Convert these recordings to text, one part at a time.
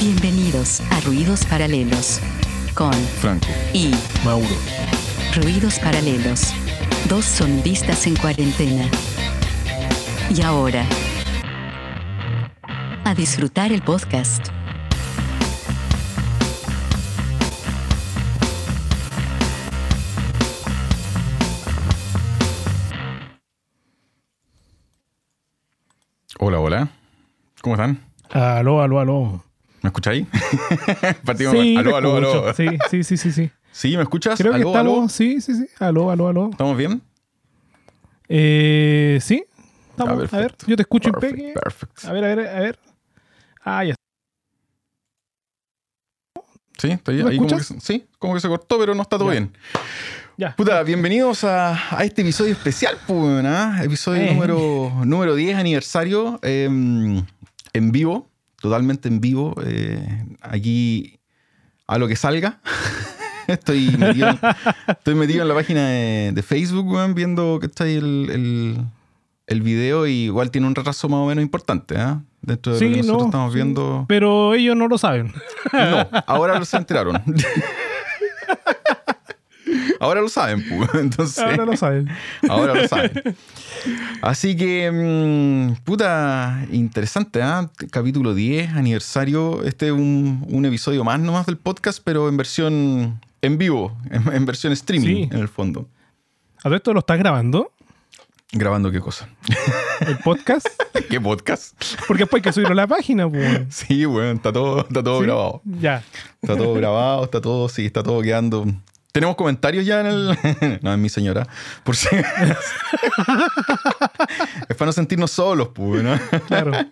Bienvenidos a Ruidos Paralelos con Franco. y Mauro. Ruidos Paralelos, dos sonidistas en cuarentena. Y ahora, a disfrutar el podcast. Hola, hola. ¿Cómo están? Aló, aló, aló. ¿Me escucháis? Partimos. Sí, aló, aló, aló. Sí, sí, sí, sí, sí. ¿Sí? ¿Me escuchas? Creo que aló, estamos, aló. sí, sí, sí. Aló, aló, aló. ¿Estamos bien? Eh, sí. Ah, Estamos, a ver, perfecto. yo te escucho Perfect, impeque. perfect. A ver, a ver, a ver. Ah, ya. ¿Sí? ¿Está ahí? ¿Me ahí como que, sí, como que se cortó, pero no está todo Ya. bien. Ya. Puta, bienvenidos a, a este episodio especial, pues, ¿ah? Episodio Eh. número, número 10, aniversario, eh, en vivo, totalmente en vivo. eh, aquí, a lo que salga. estoy, metido, en- estoy metido en la página de, de Facebook, weón, viendo que está ahí el, el, el video y igual tiene un retraso más o menos importante, ¿ah? Dentro de lo Sí, que nosotros no, estamos viendo. Pero ellos no lo saben. No, ahora se enteraron. Ahora lo saben, pues. Entonces, Ahora lo saben. ahora lo saben. Así que, mm, puta, interesante, ¿ah? Capítulo 10, aniversario. Este es un, un episodio más nomás del podcast, pero en versión en vivo, en, en versión streaming, Sí. en el fondo. ¿A todo esto lo estás grabando? ¿Grabando qué cosa? ¿El podcast? ¿Qué podcast? Porque después hay que subirlo a la página, pues. Sí, bueno, está todo, está todo ¿Sí? grabado. Ya. Está todo grabado, está todo, sí, está todo quedando. Tenemos comentarios ya en el. no, es mi señora. Por si. es para no sentirnos solos, pues, ¿no? Claro.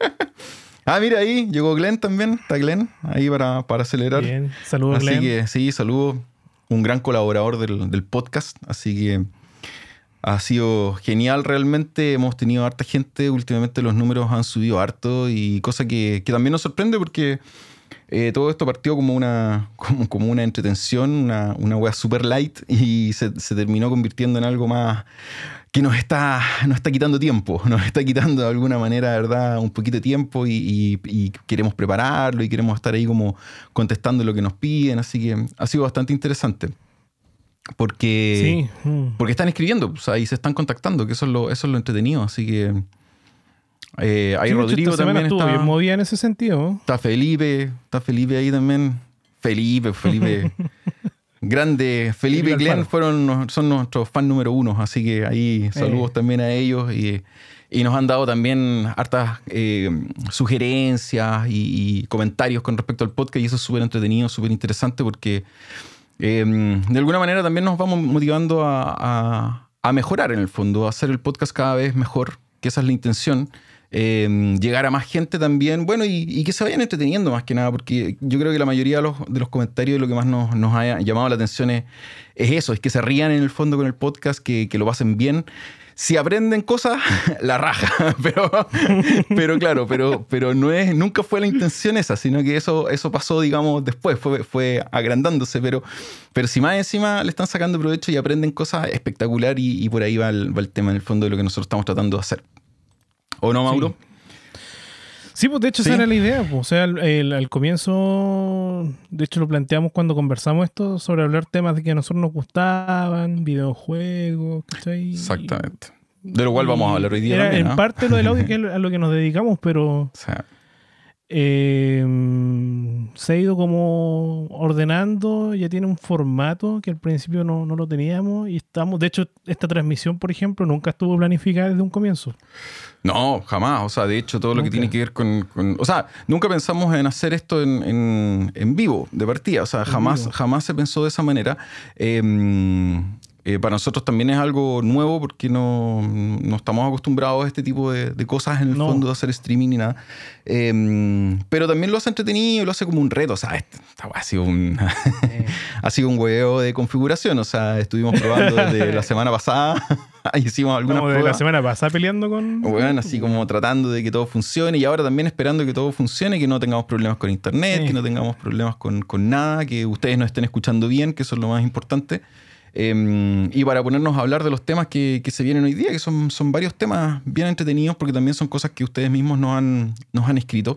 Ah, mira ahí, llegó Glenn también. Está Glenn ahí para, para acelerar. Bien. Saludos, Así Glenn. que sí, saludo. Un gran colaborador del, del podcast. Así que ha sido genial realmente. Hemos tenido harta gente. Últimamente los números han subido harto y cosa que, que también nos sorprende porque eh, todo esto partió como una, como, como una entretención, una, una wea super light y se, se terminó convirtiendo en algo más que nos está, nos está quitando tiempo, nos está quitando de alguna manera, ¿verdad? Un poquito de tiempo y, y- y queremos prepararlo y queremos estar ahí como contestando lo que nos piden, así que ha sido bastante interesante. Porque, Sí. mm. porque están escribiendo, o sea, y se están contactando, que eso es lo, eso es lo entretenido, así que... eh, ahí Sí, hecho, Rodrigo también está... bien movida en ese sentido. Está Felipe, está Felipe ahí también. Felipe, Felipe. Grande. Felipe y Glenn Alfaro. fueron, son nuestros fan número uno, así que ahí saludos Eh. también a ellos y, y nos han dado también hartas eh, sugerencias y, y comentarios con respecto al podcast y eso es súper entretenido, súper interesante porque eh, de alguna manera también nos vamos motivando a, a- a mejorar en el fondo, a hacer el podcast cada vez mejor, que esa es la intención. Eh, llegar a más gente también, bueno, y, que se vayan entreteniendo más que nada, porque yo creo que la mayoría de los, de los comentarios lo que más nos, nos ha llamado la atención es, es eso, es que se rían en el fondo con el podcast, que, lo pasen bien. Si aprenden cosas, la raja, pero, pero claro, pero, pero no es, nunca fue la intención esa, sino que eso, eso pasó, digamos, después, fue, fue agrandándose, pero, pero si más encima le están sacando provecho y aprenden cosas espectacular y, por ahí va el tema en el fondo de lo que nosotros estamos tratando de hacer. ¿O no, Mauro? Sí, pues de hecho Sí. esa era la idea. pues. O sea, el- el- al comienzo, de hecho lo planteamos cuando conversamos esto sobre hablar temas de que a nosotros nos gustaban, videojuegos, ¿cachai? Exactamente. De lo cual vamos a hablar hoy día Era también, en parte lo del audio que es a lo que nos dedicamos, pero O sea, eh, se ha ido como ordenando, ya tiene un formato que al principio no, no lo teníamos y estamos, de hecho, esta transmisión, por ejemplo, nunca estuvo planificada desde un comienzo. No, jamás. O sea, de hecho, todo lo que tiene que ver con, con- O sea, nunca pensamos en hacer esto en, en- en vivo, de partida. O sea, En jamás, vivo. jamás se pensó de esa manera. Eh, eh, para nosotros también es algo nuevo porque no, no estamos acostumbrados a este tipo de, de cosas en el No. fondo, de hacer streaming ni nada. Eh, pero también lo hace entretenido, lo hace como un reto. O sea, weá ha sido un, ha sido un huevo de configuración. O sea, estuvimos probando desde la semana pasada. Hicimos algunas Como de la semana pasada peleando con... Bueno, así como tratando de que todo funcione y ahora también esperando que todo funcione, que no tengamos problemas con internet, Sí. que no tengamos problemas con, con nada, que ustedes nos estén escuchando bien, que eso es lo más importante. Eh, y para ponernos a hablar de los temas que, que se vienen hoy día, que son, son varios temas bien entretenidos, porque también son cosas que ustedes mismos nos han, nos han escrito.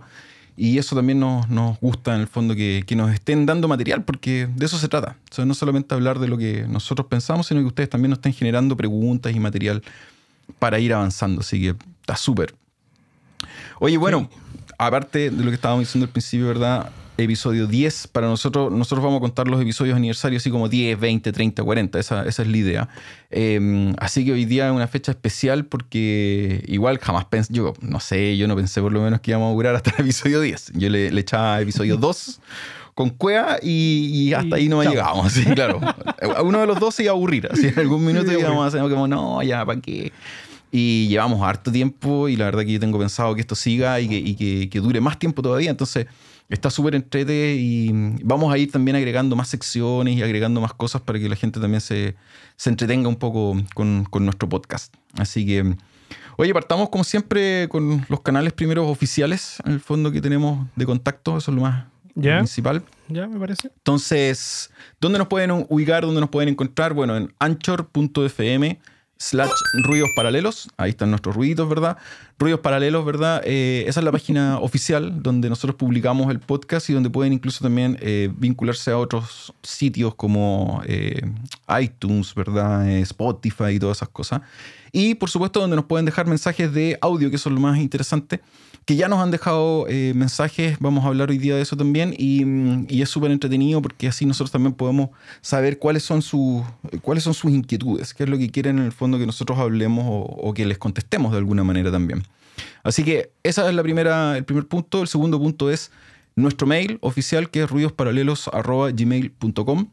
Y eso también nos, nos gusta en el fondo que, que, nos estén dando material, porque de eso se trata. O sea, no solamente hablar de lo que nosotros pensamos, sino que ustedes también nos estén generando preguntas y material para ir avanzando. Así que está súper. Oye, bueno, aparte de lo que estábamos diciendo al principio, ¿verdad? Episodio 10. Para nosotros, nosotros vamos a contar los episodios aniversarios así como 10, 20, 30, 40. Esa, esa es la idea. Eh, así que hoy día es una fecha especial porque igual jamás pensé, yo no sé, yo no pensé por lo menos que íbamos a durar hasta el episodio 10. Yo le, le echaba episodio 2 con cueva y, hasta ahí no llegamos. Así, claro. Uno de los dos se iba a aburrir. Así en algún minuto íbamos a hacer como, no, ya, ¿para qué? Y llevamos harto tiempo y la verdad que yo tengo pensado que esto siga y que, y que, que dure más tiempo todavía. Entonces, está súper entrete y vamos a ir también agregando más secciones y agregando más cosas para que la gente también se, se entretenga un poco con, con, nuestro podcast. Así que, oye, partamos como siempre con los canales primeros oficiales, en el fondo que tenemos de contacto, eso es lo más principal. Ya, me parece. Entonces, ¿dónde nos pueden ubicar? ¿Dónde nos pueden encontrar? Bueno, en anchor.fm slash ruidos paralelos. Ahí están nuestros ruiditos, ¿verdad? Ruidos paralelos, ¿verdad? Eh, esa es la página oficial donde nosotros publicamos el podcast y donde pueden incluso también eh, vincularse a otros sitios como eh, iTunes, ¿verdad? Spotify y todas esas cosas. Y por supuesto donde nos pueden dejar mensajes de audio, que eso es lo más interesante que ya nos han dejado mensajes, vamos a hablar hoy día de eso también, y, y es súper entretenido porque así nosotros también podemos saber cuáles son, sus, cuáles son sus inquietudes, qué es lo que quieren en el fondo que nosotros hablemos o, o que les contestemos de alguna manera también. Así que ese es la primera, el primer punto. El segundo punto es nuestro mail oficial que es ruidosparalelos.gmail.com.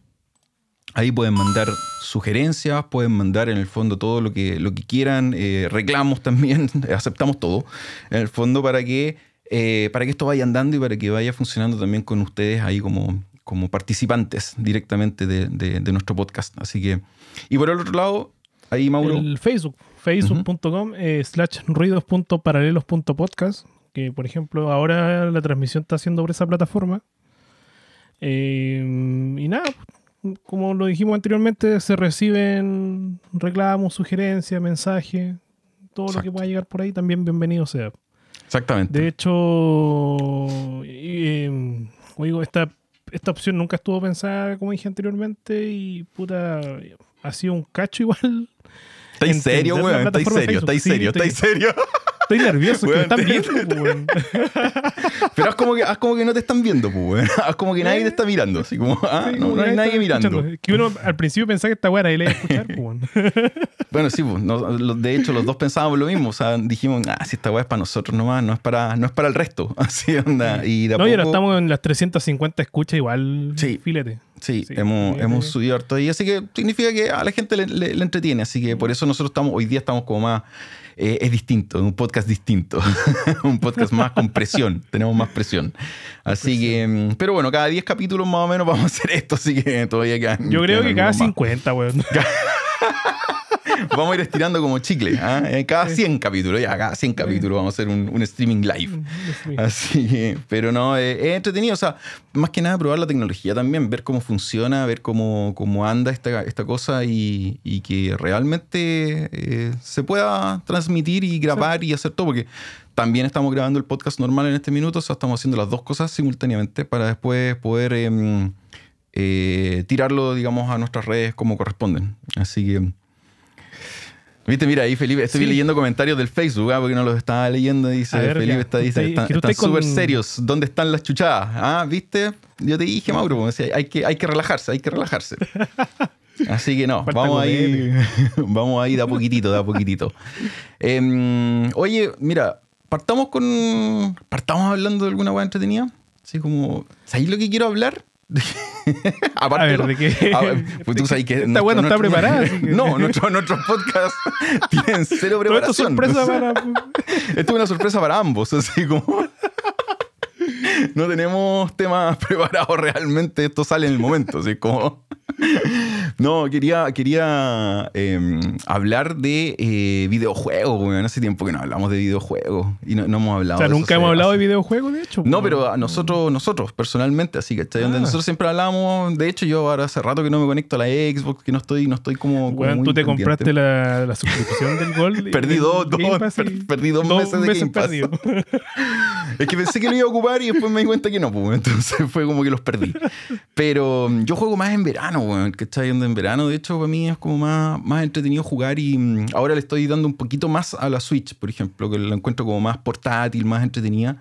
Ahí pueden mandar sugerencias, pueden mandar en el fondo todo lo que, lo que quieran, eh, reclamos también, aceptamos todo, en el fondo para que, eh, para que esto vaya andando y para que vaya funcionando también con ustedes ahí como, como participantes directamente de, de, nuestro podcast. Así que, y por el otro lado, ahí Mauro. El Facebook, facebook.com eh, slash ruidos.paralelos.podcast, que por ejemplo ahora la transmisión está haciendo por esa plataforma. y nada, como lo dijimos anteriormente, se reciben reclamos, sugerencias, mensajes, todo lo que pueda llegar por ahí, también bienvenido sea. Exactamente. De hecho, eh, oigo, esta, esta opción nunca estuvo pensada, como dije anteriormente, y puta, ha sido un cacho igual. ¿Está en serio, weón? ¿Está en serio? ¿Está en serio? ¿Está en serio? Estoy nervioso, que me están viendo, pues, Pero haz como, que, haz como que no te están viendo, pues, Haz como que nadie te está mirando. Así como, ah, no, no, hay nadie mirando. Que uno al principio pensaba que esta weá era le iba a escuchar, pues, Bueno, sí, pues, de hecho, los dos pensábamos lo mismo. O sea, dijimos, ah, si esta weá es para nosotros nomás, no es para, no es para el resto. Así onda. Y no, y ahora estamos en las 350 escuchas igual, sí. filete. Sí, hemos, hemos subido harto ahí, así que significa que a la gente le, le, entretiene, así que por eso nosotros estamos, hoy día estamos como más eh, es distinto, un podcast distinto, un podcast más con presión, tenemos más presión. Así que, mm, pero bueno, cada 10 capítulos más o menos vamos a hacer esto, así que todavía quedan. Yo creo que cada 50, weón. vamos a ir estirando como chicle. ¿ah? Eh, cada 100 capítulos, ya, cada 100 capítulos vamos a hacer un, streaming live. Así que, pero no, eh, es entretenido. O sea, más que nada probar la tecnología también, ver cómo funciona, ver cómo, cómo anda esta, esta cosa y, y que realmente eh, se pueda transmitir y grabar y hacer todo. Porque también estamos grabando el podcast normal en este minuto, o sea, estamos haciendo las dos cosas simultáneamente para después poder. Em, tirarlo, digamos, a nuestras redes como corresponden. Así que Viste, mira, ahí Felipe, estoy leyendo comentarios del Facebook, ¿ah? porque no los estaba leyendo. Dice, Felipe está, dice, están súper serios. ¿Dónde están las chuchadas? Ah, ¿viste? Yo te dije, Mauro, pues, hay que, hay que relajarse, hay que relajarse. Así que no, vamos a ir, vamos a ir de a poquitito, de a poquitito. Em, oye, mira, partamos con, partamos hablando de alguna hueá entretenida. Así como, ¿sabéis lo que quiero hablar? Aparte, a ver, ¿de qué? pues tú sabes que está bueno, está preparada. No, nuestros nuestro podcasts tienen cero preparación. Esto es sorpresa para... Esto es una sorpresa para ambos, así como... No tenemos temas preparados realmente, esto sale en el momento, así como... no, quería, quería eh, hablar de eh, videojuegos, weón. Hace tiempo que no hablamos de videojuegos y no, no hemos hablado O sea, de nunca hemos hablado de videojuegos, de hecho. No, po. pero a nosotros, nosotros personalmente, así que Ah. nosotros siempre hablamos. De hecho, yo ahora hace rato que no me conecto a la Xbox, que no estoy, no estoy como. como Weón, muy tú te pendiente. compraste la, la suscripción del Gold. Perdí dos- dos- per- perdí dos meses de Game Pass. Es que pensé que lo iba a ocupar y después me di cuenta que no, pues, entonces fue como que los perdí. Pero yo juego más en verano, weón, está yendo en verano. De hecho, para mí es como más, más entretenido jugar y mm, ahora le estoy dando un poquito más a la Switch, por ejemplo, que la encuentro como más portátil, más entretenida.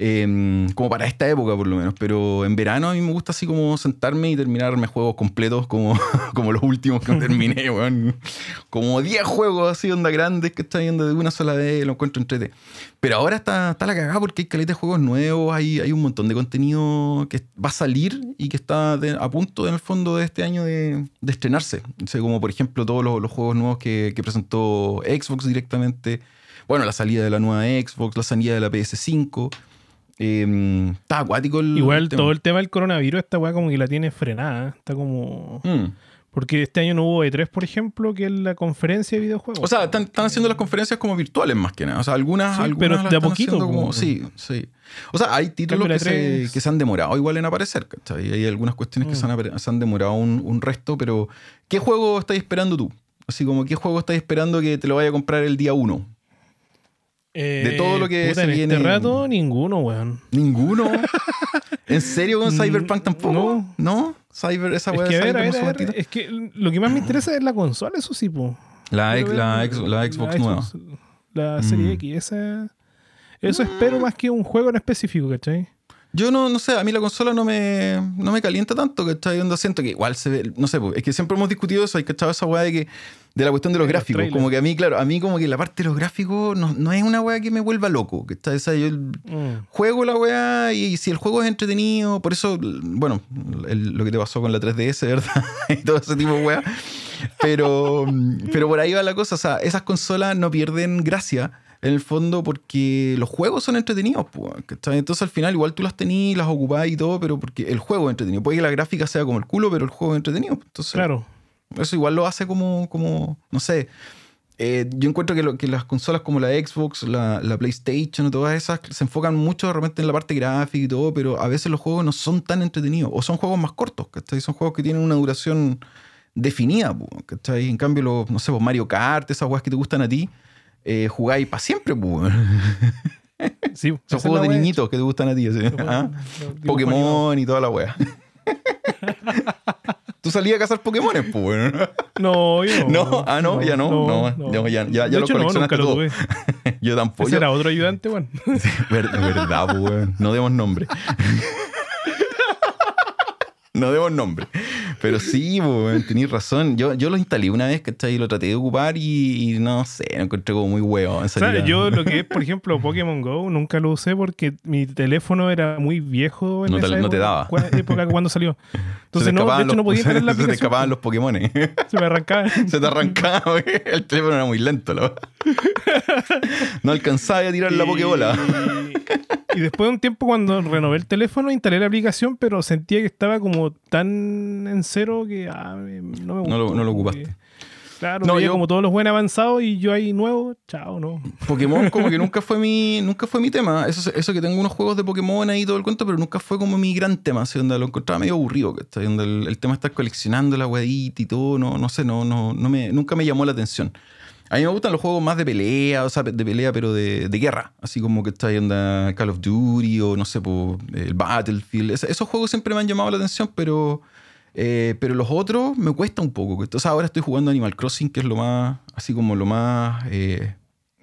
Eh, como para esta época, por lo menos. Pero en verano a mí me gusta así como sentarme y terminarme juegos completos como, como los últimos que terminé, weón. Como 10 juegos así, onda grandes que están yendo de una sola vez, lo encuentro entrete. Pero ahora está, está la cagada porque hay caleta de juegos nuevos, hay, hay un montón de contenido que va a salir y que está de- a punto en el fondo de este año de, de estrenarse. O sea, como por ejemplo todos los, los juegos nuevos que, que presentó Xbox directamente. Bueno, la salida de la nueva Xbox, la salida de la PS5. Eh, está acuático el Igual tema. todo el tema del coronavirus, esta weá como que la tiene frenada. Está como. Mm. Porque este año no hubo E3, por ejemplo, que es la conferencia de videojuegos. O sea, están, están haciendo las conferencias como virtuales más que nada. O sea, algunas, Sí, algunas pero las de a poquito, como-. Sí, sí. O sea, hay títulos que se, 3. que se han demorado igual en aparecer, ¿cachai? Hay algunas cuestiones que Mm. se han, apare- se han demorado un, un resto, pero ¿qué juego estás esperando tú? Así como, ¿qué juego estás esperando que te lo vaya a comprar el día uno? de todo lo que Eh, puta, se en viene- este rato, ninguno, weón. ¿Ninguno? ¿En serio con Mm, Cyberpunk tampoco? no. ¿No? Cyber, esa Es weá que, de a ver, Cyber a no ver, se a ver, matita? es que lo que más me interesa es la consola, eso sí, po. La, ex- la, ex- la Xbox nueva. La Serie Mm. X, esa... Eso espero más que un juego en específico, ¿cachai? Yo no, no sé, a mí la consola no me, no me calienta tanto, ¿cachai? Onda siento que igual se ve, no sé, es que siempre hemos discutido eso, hay cachado esa weá de que, de la cuestión de los De los gráficos, trailers. como que a mí, claro, a mí como que la parte de los gráficos no, no es una weá que me vuelva loco, ¿cachai? O sea, yo Mm. juego la weá y, si el juego es entretenido, por eso, bueno, el- lo que te pasó con la 3DS, ¿verdad? y todo ese tipo de weá. Pero, pero por ahí va la cosa, o sea, esas consolas no pierden gracia en el fondo porque los juegos son entretenidos, pues. Entonces al final igual tú las tenís, las ocupás y todo, pero porque el juego es entretenido. Puede que la gráfica sea como el culo, pero el juego es entretenido. Entonces, Claro. eso igual lo hace como, como no sé. Eh, yo encuentro que, lo- que las consolas como la Xbox, la, la PlayStation y todas esas se enfocan mucho de repente en la parte gráfica y todo, pero a veces los juegos no son tan entretenidos o son juegos más cortos, ¿cachai? Son juegos que tienen una duración definida, ¿cachai? En cambio, los, no sé, pues Mario Kart, esas juegos que te gustan a ti, eh, jugáis para siempre, po. Sí, Son juegos de niñitos que te gustan a ti, ¿ah? Pokémon y toda la wea. Tú salías a cazar Pokémones, pues, bueno. No, yo no. No, ah, no, ya no, no, no, ya- ya- ya no, coleccionaste nunca lo todo. Yo tampoco. Ese era otro ayudante, weón. Ver- verdad, pues, weón. No demos nombre. no demos nombre. Pero sí, pues, tenéis razón. Yo, yo lo instalé una vez, ¿cachai? Y lo traté de ocupar y, y no sé, lo encontré como muy huevo. O sea, yo lo que es, por ejemplo, Pokémon Go, nunca lo usé porque mi teléfono era muy viejo en No te- esa no te daba. época cuando salió. Entonces, no, de hecho, no podía instalar la Se te escapaban los Pokémon. Se me arrancaba. Se te arrancaba, güey. El teléfono era muy lento, la. No alcanzaba a tirar la Pokébola. Y, y después de un tiempo, cuando renové el teléfono, instalé la aplicación, pero sentía que estaba como tan en cero que ah, no me gustó. No lo- no lo ocupaste. que- Claro, No, yo- como todos los buenos avanzados y yo ahí nuevo, chao, no. Pokémon como que nunca fue mi nunca fue mi tema. Eso, eso que tengo unos juegos de Pokémon ahí todo el cuento, pero nunca fue como mi gran tema. Así donde lo encontraba medio aburrido. ¿cachai? Donde el, el tema de estar coleccionando la weadita y todo, no, no sé, no, no, no me, nunca me llamó la atención. A mí me gustan los juegos más de pelea, o sea, de pelea, pero de, de guerra. Así como que está ahí onda Call of Duty o no sé, po, el Battlefield. Es- esos juegos siempre me han llamado la atención, pero, eh, pero los otros me cuesta un poco. Sea, ahora estoy jugando Animal Crossing, que es lo más, así como lo más eh,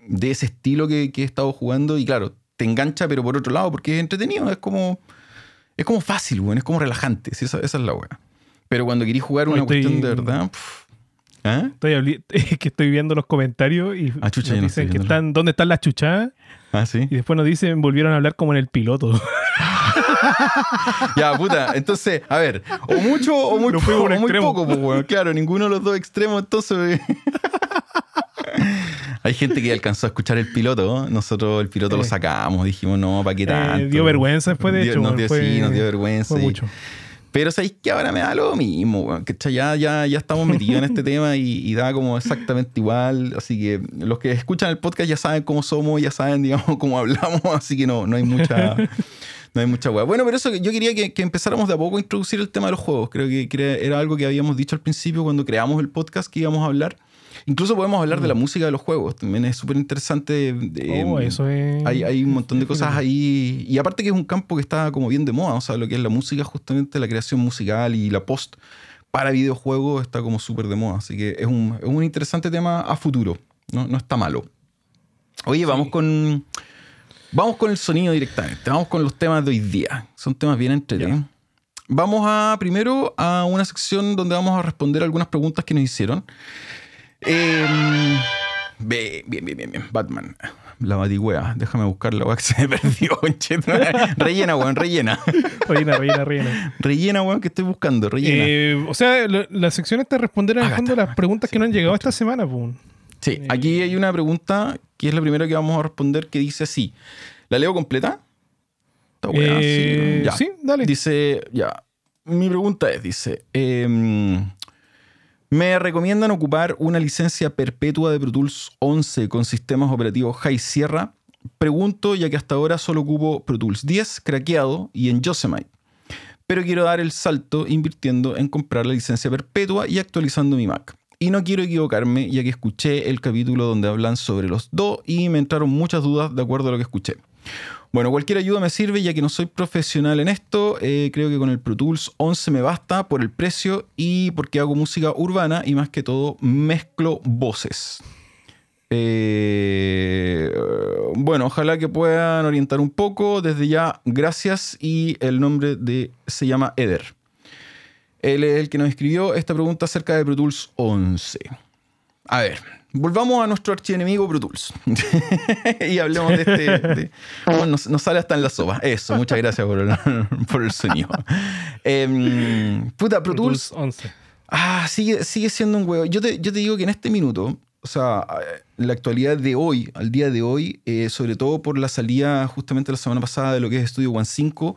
de ese estilo que, que he estado jugando. Y claro, te engancha, pero por otro lado, porque es entretenido, es como, es como fácil, weón, es como relajante. sí, esa, esa es la weá. Pero cuando querís jugar una Estoy- cuestión de verdad, pff, ¿ah? Estoy que estoy viendo los comentarios y Ah, chucha, nos no dicen estoy que están, ¿dónde están las chuchadas? Ah, sí. Y después nos dicen, volvieron a hablar como en el piloto. Ya, puta. Entonces, a ver, o mucho o muy, poco, o muy pues, weón. Claro, ninguno de los dos extremos, entonces. Hay gente que alcanzó a escuchar el piloto. ¿no? Nosotros el piloto lo Eh. sacamos, dijimos, no, ¿para qué tanto? dio vergüenza después, de Dio- hecho, Nos dio, fue- sí, nos dio vergüenza. Fue y- mucho. Pero sabéis que ahora me da lo mismo, ¿cachai? Ya, ya, ya estamos metidos en este tema y, y da como exactamente igual. Así que los que escuchan el podcast ya saben cómo somos, ya saben, digamos, cómo hablamos, así que no, no hay mucha. No hay mucha hueá. Bueno, pero eso yo quería que, que empezáramos de a poco a introducir el tema de los juegos. Creo que, que era algo que habíamos dicho al principio cuando creamos el podcast que íbamos a hablar. Incluso podemos hablar de la música de los juegos. También es súper interesante. eh, Oh, eso es- hay, hay un montón de cosas ahí. Y aparte que es un campo que está como bien de moda. O sea, lo que es la música, justamente la creación musical y la post para videojuegos está como súper de moda. Así que es un, es un interesante tema a futuro. No, no está malo. Oye, vamos con. Vamos con el sonido directamente. Vamos con los temas de hoy día. Son temas bien entretenidos. Vamos a primero a una sección donde vamos a responder algunas preguntas que nos hicieron. Eh, bien, bien, bien, bien. Batman. La batigüea. Déjame buscar la weá que se me perdió. Rellena, weón, rellena. Reina, reina, reina. Rellena, weón, que estoy buscando. Rellena. Eh, o sea, la, la sección está responder en el fondo las preguntas que no han llegado esta semana, pues. Sí, aquí hay una pregunta que es la primera que vamos a responder que dice así. ¿La leo completa? Esta weá, Eh, ya. sí, dale. Dice, ya. Mi pregunta es, dice, em, ¿me recomiendan ocupar una licencia perpetua de Pro Tools 11 con sistemas operativos High Sierra? Pregunto, ya que hasta ahora solo ocupo Pro Tools 10 craqueado y en Yosemite. Pero quiero dar el salto invirtiendo en comprar la licencia perpetua y actualizando mi Mac. Y no quiero equivocarme, ya que escuché el capítulo donde hablan sobre los dos y me entraron muchas dudas de acuerdo a lo que escuché. Bueno, cualquier ayuda me sirve, ya que no soy profesional en esto. Eh, creo que con el Pro Tools 11 me basta por el precio y porque hago música urbana y más que todo mezclo voces. Eh, bueno, ojalá que puedan orientar un poco. Desde ya, gracias. Y el nombre de se llama Eder. Él es el que nos escribió esta pregunta acerca de Pro Tools 11. A ver, volvamos a nuestro archienemigo Pro Tools. y hablemos de este. de- bueno, nos, nos sale hasta en la sopa. Eso, muchas gracias por el, por el sonido. Em, puta, Pro Pro Tools. Tools 11. Ah, sigue, sigue siendo un huevo. Yo te, yo te digo que en este minuto, o sea, la actualidad de hoy, al día de hoy, eh, sobre todo por la salida justamente la semana pasada de lo que es Studio One 5,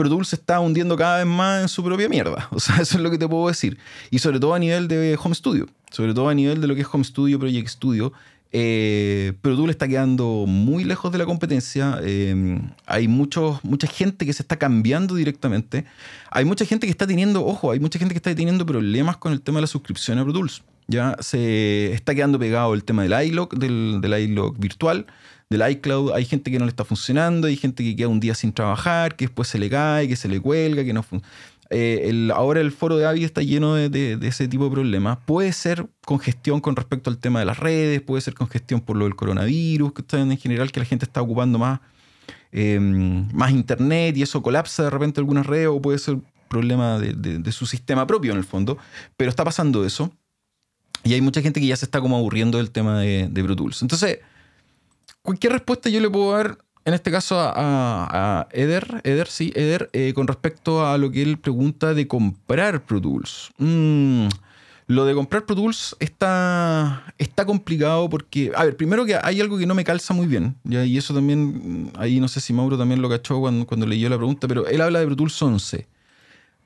Pro Tools se está hundiendo cada vez más en su propia mierda. O sea, eso es lo que te puedo decir. Y sobre todo a nivel de Home Studio. Sobre todo a nivel de lo que es Home Studio, Project Studio. Eh, Pro Tools está quedando muy lejos de la competencia. Eh, hay mucha gente que se está cambiando directamente. Hay mucha gente que está teniendo, ojo, hay mucha gente que está teniendo problemas con el tema de la suscripción a Pro Tools. Ya se está quedando pegado el tema del iLog, del, del virtual, del iCloud. Hay gente que no le está funcionando, hay gente que queda un día sin trabajar, que después se le cae, que se le cuelga, que no funciona. ahora el foro de Avi está lleno de, de- ese tipo de problemas. Puede ser congestión con respecto al tema de las redes, puede ser congestión por lo del coronavirus, que está en general que la gente está ocupando más, eh, más internet y eso colapsa de repente algunas redes o puede ser problema de, de- su sistema propio en el fondo. Pero está pasando eso. Y hay mucha gente que ya se está como aburriendo del tema de Pro Tools. Entonces, cualquier respuesta yo le puedo dar, en este caso a, Eder, Eder, sí, Eder, eh, con respecto a lo que él pregunta de comprar Pro Tools. Mm, lo de comprar Pro Tools está, está complicado porque, a ver, primero que hay algo que no me calza muy bien, y eso también, mm, ahí no sé si Mauro también lo cachó cuando, cuando leyó la pregunta, pero él habla de Pro Tools 11.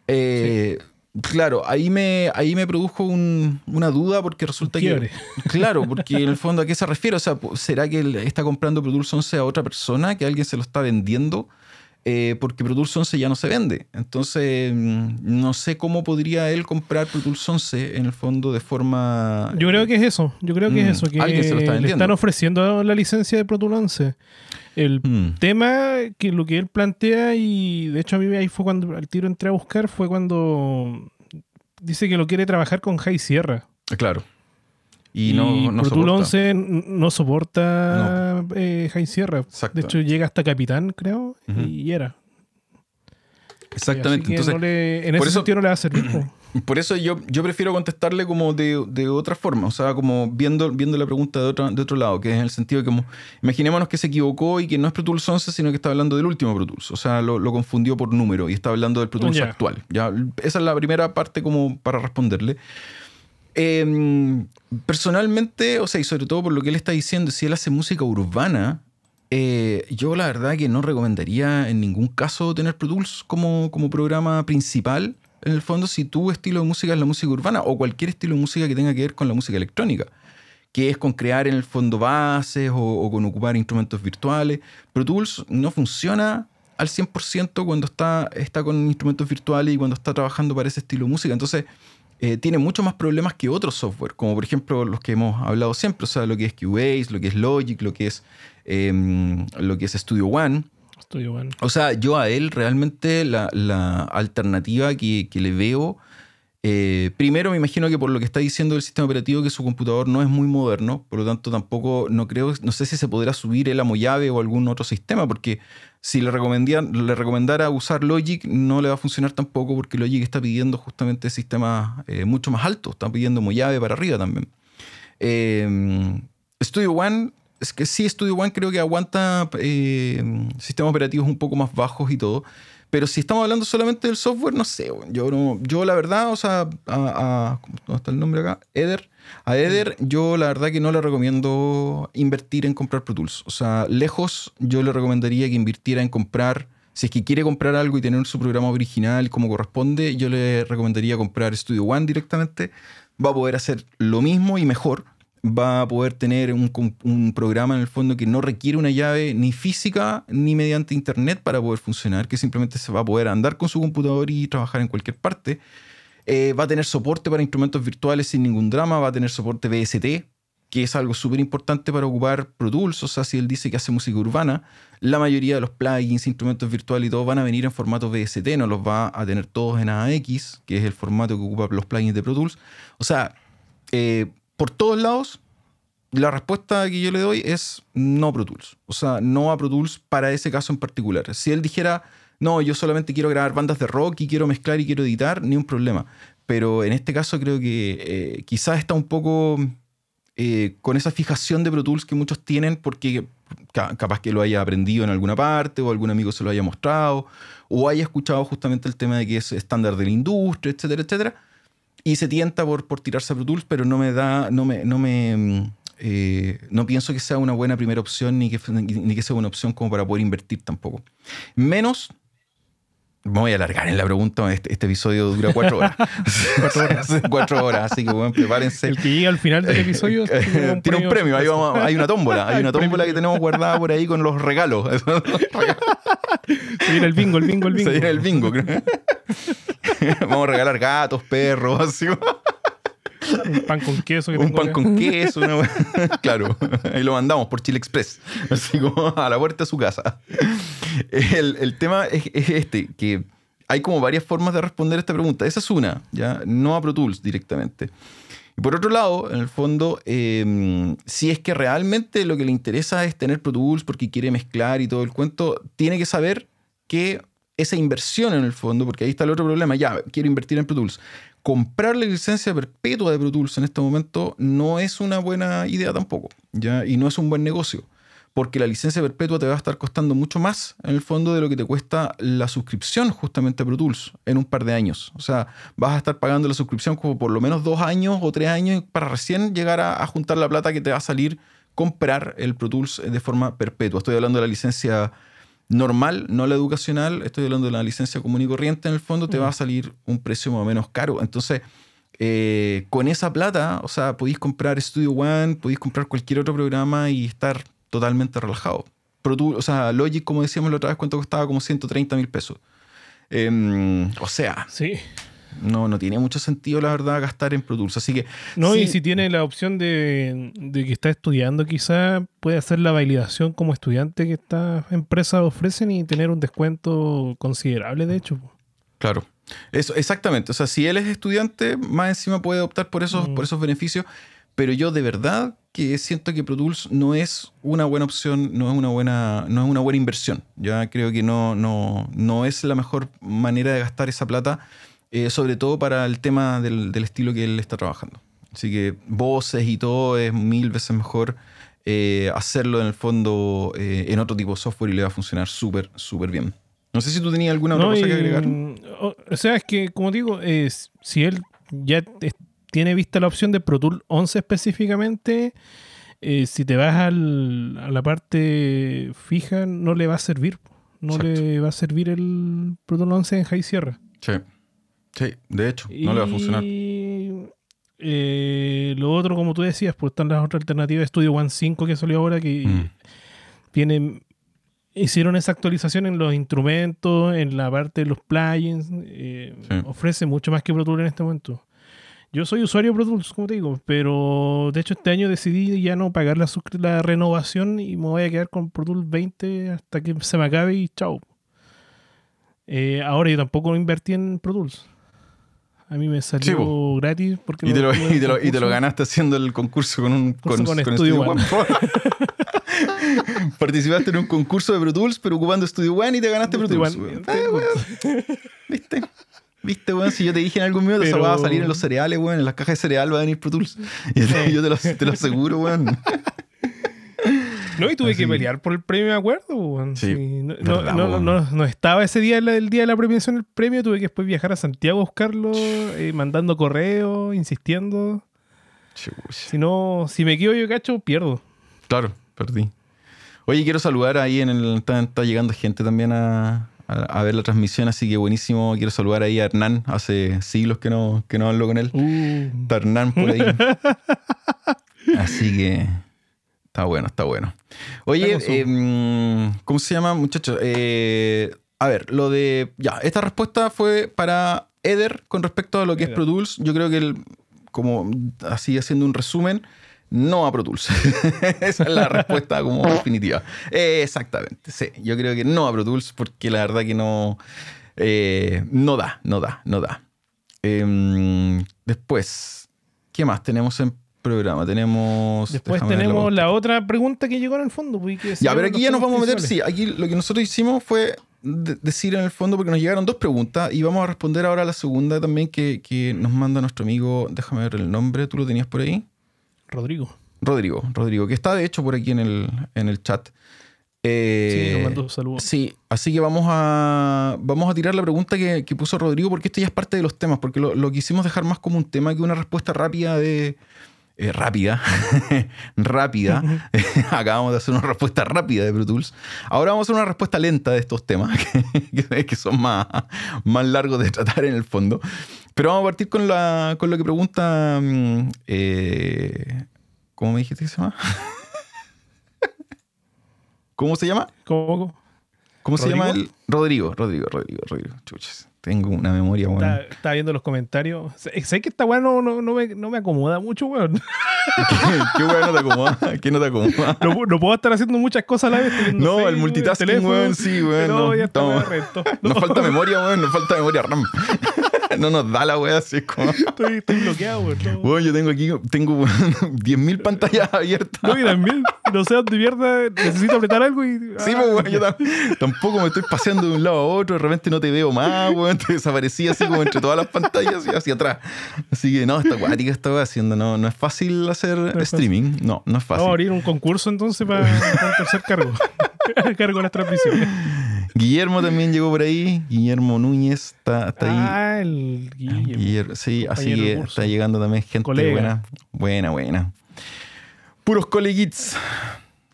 Eh, Claro, ahí me, ahí me produjo un- una duda porque resulta que... Quiebre. Claro, porque en el fondo a qué se refiere, o sea, ¿será que él está comprando Pro Tools 11 a otra persona, que alguien se lo está vendiendo? Eh, porque Pro Tools 11 ya no se vende. Entonces, mm, no sé cómo podría él comprar Pro Tools 11 en el fondo de forma... Yo creo que es eso. Yo creo que Mm, es eso. Que alguien se lo está le vendiendo. están ofreciendo la licencia de Pro Tools 11. El Mm, tema que lo que él plantea, y de hecho a mí ahí fue cuando al tiro entré a buscar, fue cuando dice que lo quiere trabajar con High Sierra. claro. Y, no, no soporta. 11 n- no soporta eh, High Sierra. Exacto. De hecho, llega hasta Capitán, creo, y era. Exactamente. Entonces, no le- en ese eso- sentido no le va a servir. po. Por eso yo, yo prefiero contestarle como de, de otra forma, o sea, como viendo, viendo la pregunta de, otra, de otro lado, que es en el sentido de como, imaginémonos que se equivocó y que no es Pro Tools 11, sino que está hablando del último Pro Tools, o sea, lo, lo confundió por número y está hablando del Pro Tools actual. ¿ya? Esa es la primera parte como para responderle. Eh, personalmente, o sea, y sobre todo por lo que él está diciendo, si él hace música urbana, eh, yo la verdad que no recomendaría en ningún caso tener Pro Tools como, como programa principal en el fondo, si tu estilo de música es la música urbana o cualquier estilo de música que tenga que ver con la música electrónica, que es con crear en el fondo bases o, con ocupar instrumentos virtuales. Pro Tools no funciona al 100% cuando está, está con instrumentos virtuales y cuando está trabajando para ese estilo de música. Entonces, eh, tiene muchos más problemas que otros software, como por ejemplo los que hemos hablado siempre, o sea, lo que es Cubase, lo que es Logic, lo que es, em, lo que es Studio One. O sea, yo a él realmente la, alternativa que, que le veo eh, primero, me imagino que por lo que está diciendo el sistema operativo, que su computador no es muy moderno, por lo tanto tampoco, no creo, no sé si se podrá subir el Amoyave o algún otro sistema, porque si le, le recomendara usar Logic, no le va a funcionar tampoco, porque Logic está pidiendo justamente sistemas eh, mucho más altos, está pidiendo Mollave para arriba también. Eh, Studio One, es que sí, Studio One creo que aguanta sistemas operativos un poco más bajos y todo. Pero si estamos hablando solamente del software, no sé. Yo, no, yo la verdad, o sea, a, ¿cómo está el nombre acá? Eder. A Eder, yo la verdad que no le recomiendo invertir en comprar Pro Tools. O sea, lejos, yo le recomendaría que invirtiera en comprar. Si es que quiere comprar algo y tener su programa original como corresponde, yo le recomendaría comprar Studio One directamente. Va a poder hacer lo mismo y mejor va a poder tener un, programa en el fondo que no requiere una llave ni física ni mediante internet para poder funcionar, que simplemente se va a poder andar con su computador y trabajar en cualquier parte. Eh, va a tener soporte para instrumentos virtuales sin ningún drama, va a tener soporte VST, que es algo súper importante para ocupar Pro Tools, o sea, si él dice que hace música urbana, la mayoría de los plugins, instrumentos virtuales y todo van a venir en formato VST, no los va a tener todos en AX, que es el formato que ocupa los plugins de Pro Tools. O sea, eh, por todos lados, la respuesta que yo le doy es no Pro Tools. O sea, no a Pro Tools para ese caso en particular. Si él dijera, no, yo solamente quiero grabar bandas de rock y quiero mezclar y quiero editar, ni un problema. Pero en este caso creo que eh, quizás está un poco eh, con esa fijación de Pro Tools que muchos tienen porque capaz que lo haya aprendido en alguna parte o algún amigo se lo haya mostrado o haya escuchado justamente el tema de que es estándar de la industria, etcétera, etcétera y se tienta por, por tirarse a Pro Tools, pero no me da, no me, no me, eh, no pienso que sea una buena primera opción ni que, ni que sea una opción como para poder invertir tampoco. Menos, me voy a alargar en la pregunta, este, este episodio dura cuatro horas. cuatro horas. cuatro horas, así que bueno, prepárense. El que llega al final del episodio tiene un premio, Ahí hay una tómbola, hay una tómbola que tenemos guardada por ahí con los regalos. Se viene el bingo, el bingo, el bingo. Se viene el bingo. Vamos a regalar gatos, perros, así. Un pan con queso. un pan con queso. claro, ahí lo mandamos por Chile Express. Así como a la puerta de su casa. El, tema es, este, que hay como varias formas de responder esta pregunta. Esa es una, ¿ya? No a Pro Tools directamente. Y por otro lado, en el fondo, em, si es que realmente lo que le interesa es tener Pro Tools porque quiere mezclar y todo el cuento, tiene que saber que esa inversión en el fondo, porque ahí está el otro problema, ya, quiero invertir en Pro Tools. Comprar la licencia perpetua de Pro Tools en este momento no es una buena idea tampoco, ¿ya? Y no es un buen negocio, porque la licencia perpetua te va a estar costando mucho más en el fondo de lo que te cuesta la suscripción justamente a Pro Tools en un par de años. O sea, vas a estar pagando la suscripción como por lo menos dos años o tres años para recién llegar a, a juntar la plata que te va a salir comprar el Pro Tools de forma perpetua. Estoy hablando de la licencia normal, no la educacional, estoy hablando de la licencia común y corriente, en el fondo te va a mm. salir un precio más o menos caro. Entonces, eh, con esa plata, o sea, podéis comprar Studio One, podéis comprar cualquier otro programa y estar totalmente relajado. Pro o sea, Logic, como decíamos la otra vez, ¿cuánto costaba? Como 130 mil pesos. Em, o sea, sí no, no tiene mucho sentido, la verdad, gastar en Pro Tools. Así que. No, y si tiene la opción de, que está estudiando, quizá puede hacer la validación como estudiante que estas empresas ofrecen y tener un descuento considerable, de hecho. Claro. Eso, exactamente. O sea, si él es estudiante, más encima puede optar por esos, mm. por esos beneficios. Pero yo de verdad que siento que Pro Tools no es una buena opción, no es una buena, no es una buena inversión. Ya creo que no, no, no es la mejor manera de gastar esa plata eh, sobre todo para el tema del, estilo que él está trabajando. Así que voces y todo es mil veces mejor eh, hacerlo en el fondo eh, en otro tipo de software y le va a funcionar súper, súper bien. No sé si tú tenías alguna otra cosa que agregar. O sea, es que, como digo, si él ya tiene vista la opción de Pro Tool 11 específicamente, si te vas a la parte fija, no le va a servir. No le va a servir el Pro Tool 11 en High Sierra. Sí. Sí, de hecho, no le va a funcionar. Y eh, lo otro, como tú decías, pues están las otras alternativas. Studio One 5 que salió ahora, que Mm. vienen, hicieron esa actualización en los instrumentos, en la parte de los plugins. eh, Sí. Ofrece mucho más que Pro Tools en este momento. Yo soy usuario de Pro Tools, como te digo, pero de hecho este año decidí ya no pagar la, la renovación y me voy a quedar con Pro Tools 20 hasta que se me acabe y chao. Eh, ahora yo tampoco invertí en Pro Tools. A mí me salió Sí, po. gratis porque Y te, lo, y, te lo, y te lo ganaste haciendo el concurso con un Concurso con, con con Studio One. One. Participaste en un concurso de Pro Tools, pero ocupando Studio One y te ganaste Pro Tools. Ah. ¿Viste? ¿Viste, weón? Si yo te dije en algún minuto, weá va a salir en los cereales, weón. En las cajas de cereal va a venir Pro Tools. Y yo, yo te, lo, te lo aseguro, weón. No, y tuve Así que pelear por el premio, me acuerdo. Sí, Sí, no, no, verdad, no, weón. no- no estaba ese día, el día de la premiación del premio. Tuve que después viajar a Santiago a buscarlo, eh, mandando correo, insistiendo. Chucha. Si no, si me quedo yo cacho, pierdo. Claro, perdí. Oye, quiero saludar ahí en el. Está, está llegando gente también a, a- a ver la transmisión, así que buenísimo. Quiero saludar ahí a Hernán. Hace siglos que no, que no hablo con él. Uh, Está Hernán por ahí. Así que está bueno, está bueno. Oye, em, ¿cómo se llama, muchachos? Eh, a ver, lo de. Ya, esta respuesta fue para Eder con respecto a lo que es. Pro Tools. Yo creo que, el, como así haciendo un resumen, no a Pro Tools. Esa es la respuesta como definitiva. Eh, exactamente, sí. Yo creo que no a Pro Tools porque la verdad que no. eh, no da, no da, no da. Em, después, ¿qué más tenemos en programa? Tenemos. después tenemos la otra pregunta que llegó en el fondo. pues, que Ya, pero aquí ya nos vamos a meter. Sí, aquí lo que nosotros hicimos fue de- decir en el fondo, porque nos llegaron dos preguntas y vamos a responder ahora a la segunda también que, que nos manda nuestro amigo. Déjame ver el nombre, ¿tú lo tenías por ahí? Rodrigo. Rodrigo, Rodrigo, que está de hecho por aquí en el, en el chat. Eh, Sí, nos mandó saludos. Sí, así que vamos a, vamos a tirar la pregunta que, que puso Rodrigo, porque esto ya es parte de los temas, porque lo, lo quisimos dejar más como un tema que una respuesta rápida de. Eh, rápida. rápida. Acabamos de hacer una respuesta rápida de Pro Tools. Ahora vamos a hacer una respuesta lenta de estos temas, que, que son más, más largos de tratar en el fondo. Pero vamos a partir con, la, con lo que pregunta. mm, eh, ¿Cómo me dijiste que se llama? ¿Cómo se llama? ¿Cómo? ¿Cómo se llama el? Rodrigo, Rodrigo, Rodrigo, Rodrigo. Chuches. Tengo una memoria buena. Está, está viendo los comentarios. Sé, que esta weá no, no, no me, no me acomoda mucho, weón. ¿Qué, qué weón no te acomoda? ¿Qué no te acomoda? No, pu- no puedo estar haciendo muchas cosas a la vez. No, el multitasking, weón, sí, weón. No, no, ya está, weón. Nos falta memoria, weón, nos falta memoria RAM. No nos da la weá así es como. Estoy, estoy bloqueado, weón. No. Weón, yo tengo aquí, tengo weón, 10.000 pantallas abiertas. No, y también, no sé dónde mierda, necesito apretar algo y... Sí, ah, pues, weón, yo tam- tampoco me estoy paseando de un lado a otro, de repente no te veo más, weón, te desaparecí así como entre todas las pantallas y hacia atrás. Así que no, esta weá haciendo, no, no es fácil hacer es fácil. streaming, no, no es Vamos a fácil. abrir un concurso entonces para, para tercer cargo. cargo de las transmisiones. Guillermo también llegó por ahí, Guillermo Núñez está, está ahí. Ah, el Guille. Guillermo, sí, así que está llegando también gente Colega. buena, buena, buena. Puros coleguits.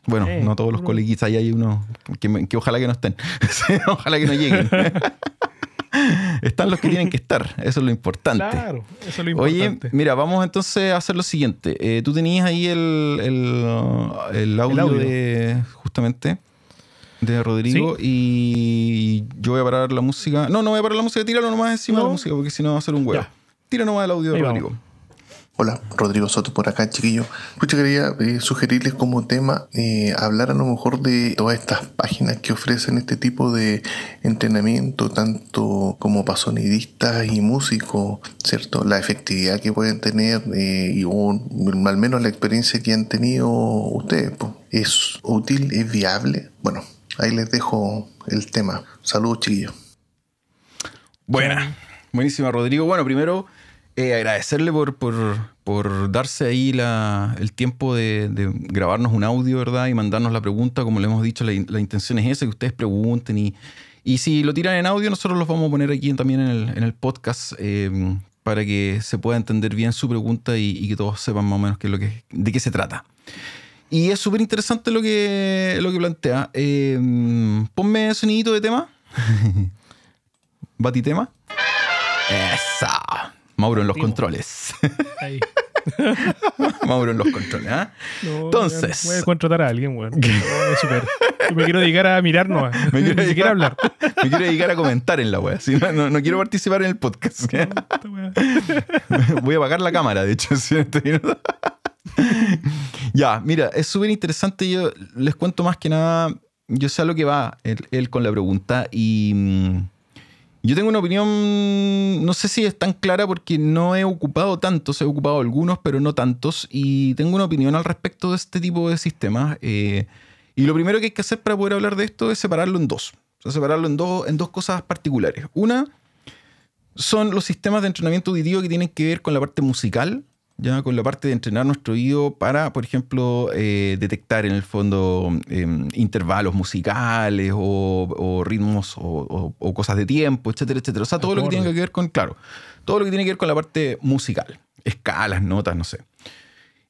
Bueno, Eh, no todos los coleguits, ahí hay unos que, me- que ojalá que no estén. Ojalá que no lleguen. Están los que tienen que estar, eso es lo importante. Claro, eso es lo Oye, importante. mira, vamos entonces a hacer lo siguiente. Eh, tú tenías ahí el, el, uh, el audio, audio. de justamente de Rodrigo y yo voy a parar la música. No, no voy a parar la música, tíralo nomás encima de la música porque si no va a ser un huevo. Ya. Tira nomás el audio de Rodrigo. vamos. Hola, Rodrigo Soto por acá, chiquillo. Escucha, quería eh, sugerirles como tema eh, hablar a lo mejor de todas estas páginas que ofrecen este tipo de entrenamiento, tanto como para sonidistas y músicos, ¿cierto? La efectividad que pueden tener eh, y un- al menos la experiencia que han tenido ustedes. pues. ¿Es útil? ¿Es viable? Bueno, ahí les dejo el tema. Saludos, chiquillos. Buena. Buenísima, Rodrigo. Bueno, primero eh, agradecerle por, por, por darse ahí la- el tiempo de, de grabarnos un audio, ¿verdad? Y mandarnos la pregunta. Como le hemos dicho, la, la intención es esa, que ustedes pregunten. Y, y si lo tiran en audio, nosotros los vamos a poner aquí también en el, en el podcast eh, para que se pueda entender bien su pregunta y, y que todos sepan más o menos qué es lo que, de qué se trata. Y es súper interesante lo que, lo que plantea. Eh, ponme sonidito de tema. Batitema. Esa. Mauro en los controles. Ahí. Mauro en los controles, ¿ah? No, Entonces. Voy a contratar a alguien, weón. No, me quiero dedicar a mirar nomás. Me quiero Ni siquiera hablar. Me quiero dedicar a comentar en la web. No, no- no quiero participar en el podcast. Voy a apagar la cámara, de hecho. ¿sí? ya, mira, es súper interesante. Yo les cuento más que nada. Yo sé a lo que va él, él con la pregunta y. Yo tengo una opinión, no sé si es tan clara porque no he ocupado tantos, he ocupado algunos, pero no tantos, y tengo una opinión al respecto de este tipo de sistemas. eh, y lo primero que hay que hacer para poder hablar de esto es separarlo en dos. Separarlo en dos, en dos cosas particulares. Una son los sistemas de entrenamiento auditivo que tienen que ver con la parte musical, ya con la parte de entrenar nuestro oído para, por ejemplo, eh, detectar en el fondo eh, intervalos musicales o, o ritmos o, o- o cosas de tiempo, etcétera, etcétera. O sea, todo lo que tiene que ver con, claro, todo lo que tiene que ver con la parte musical, escalas, notas, no sé.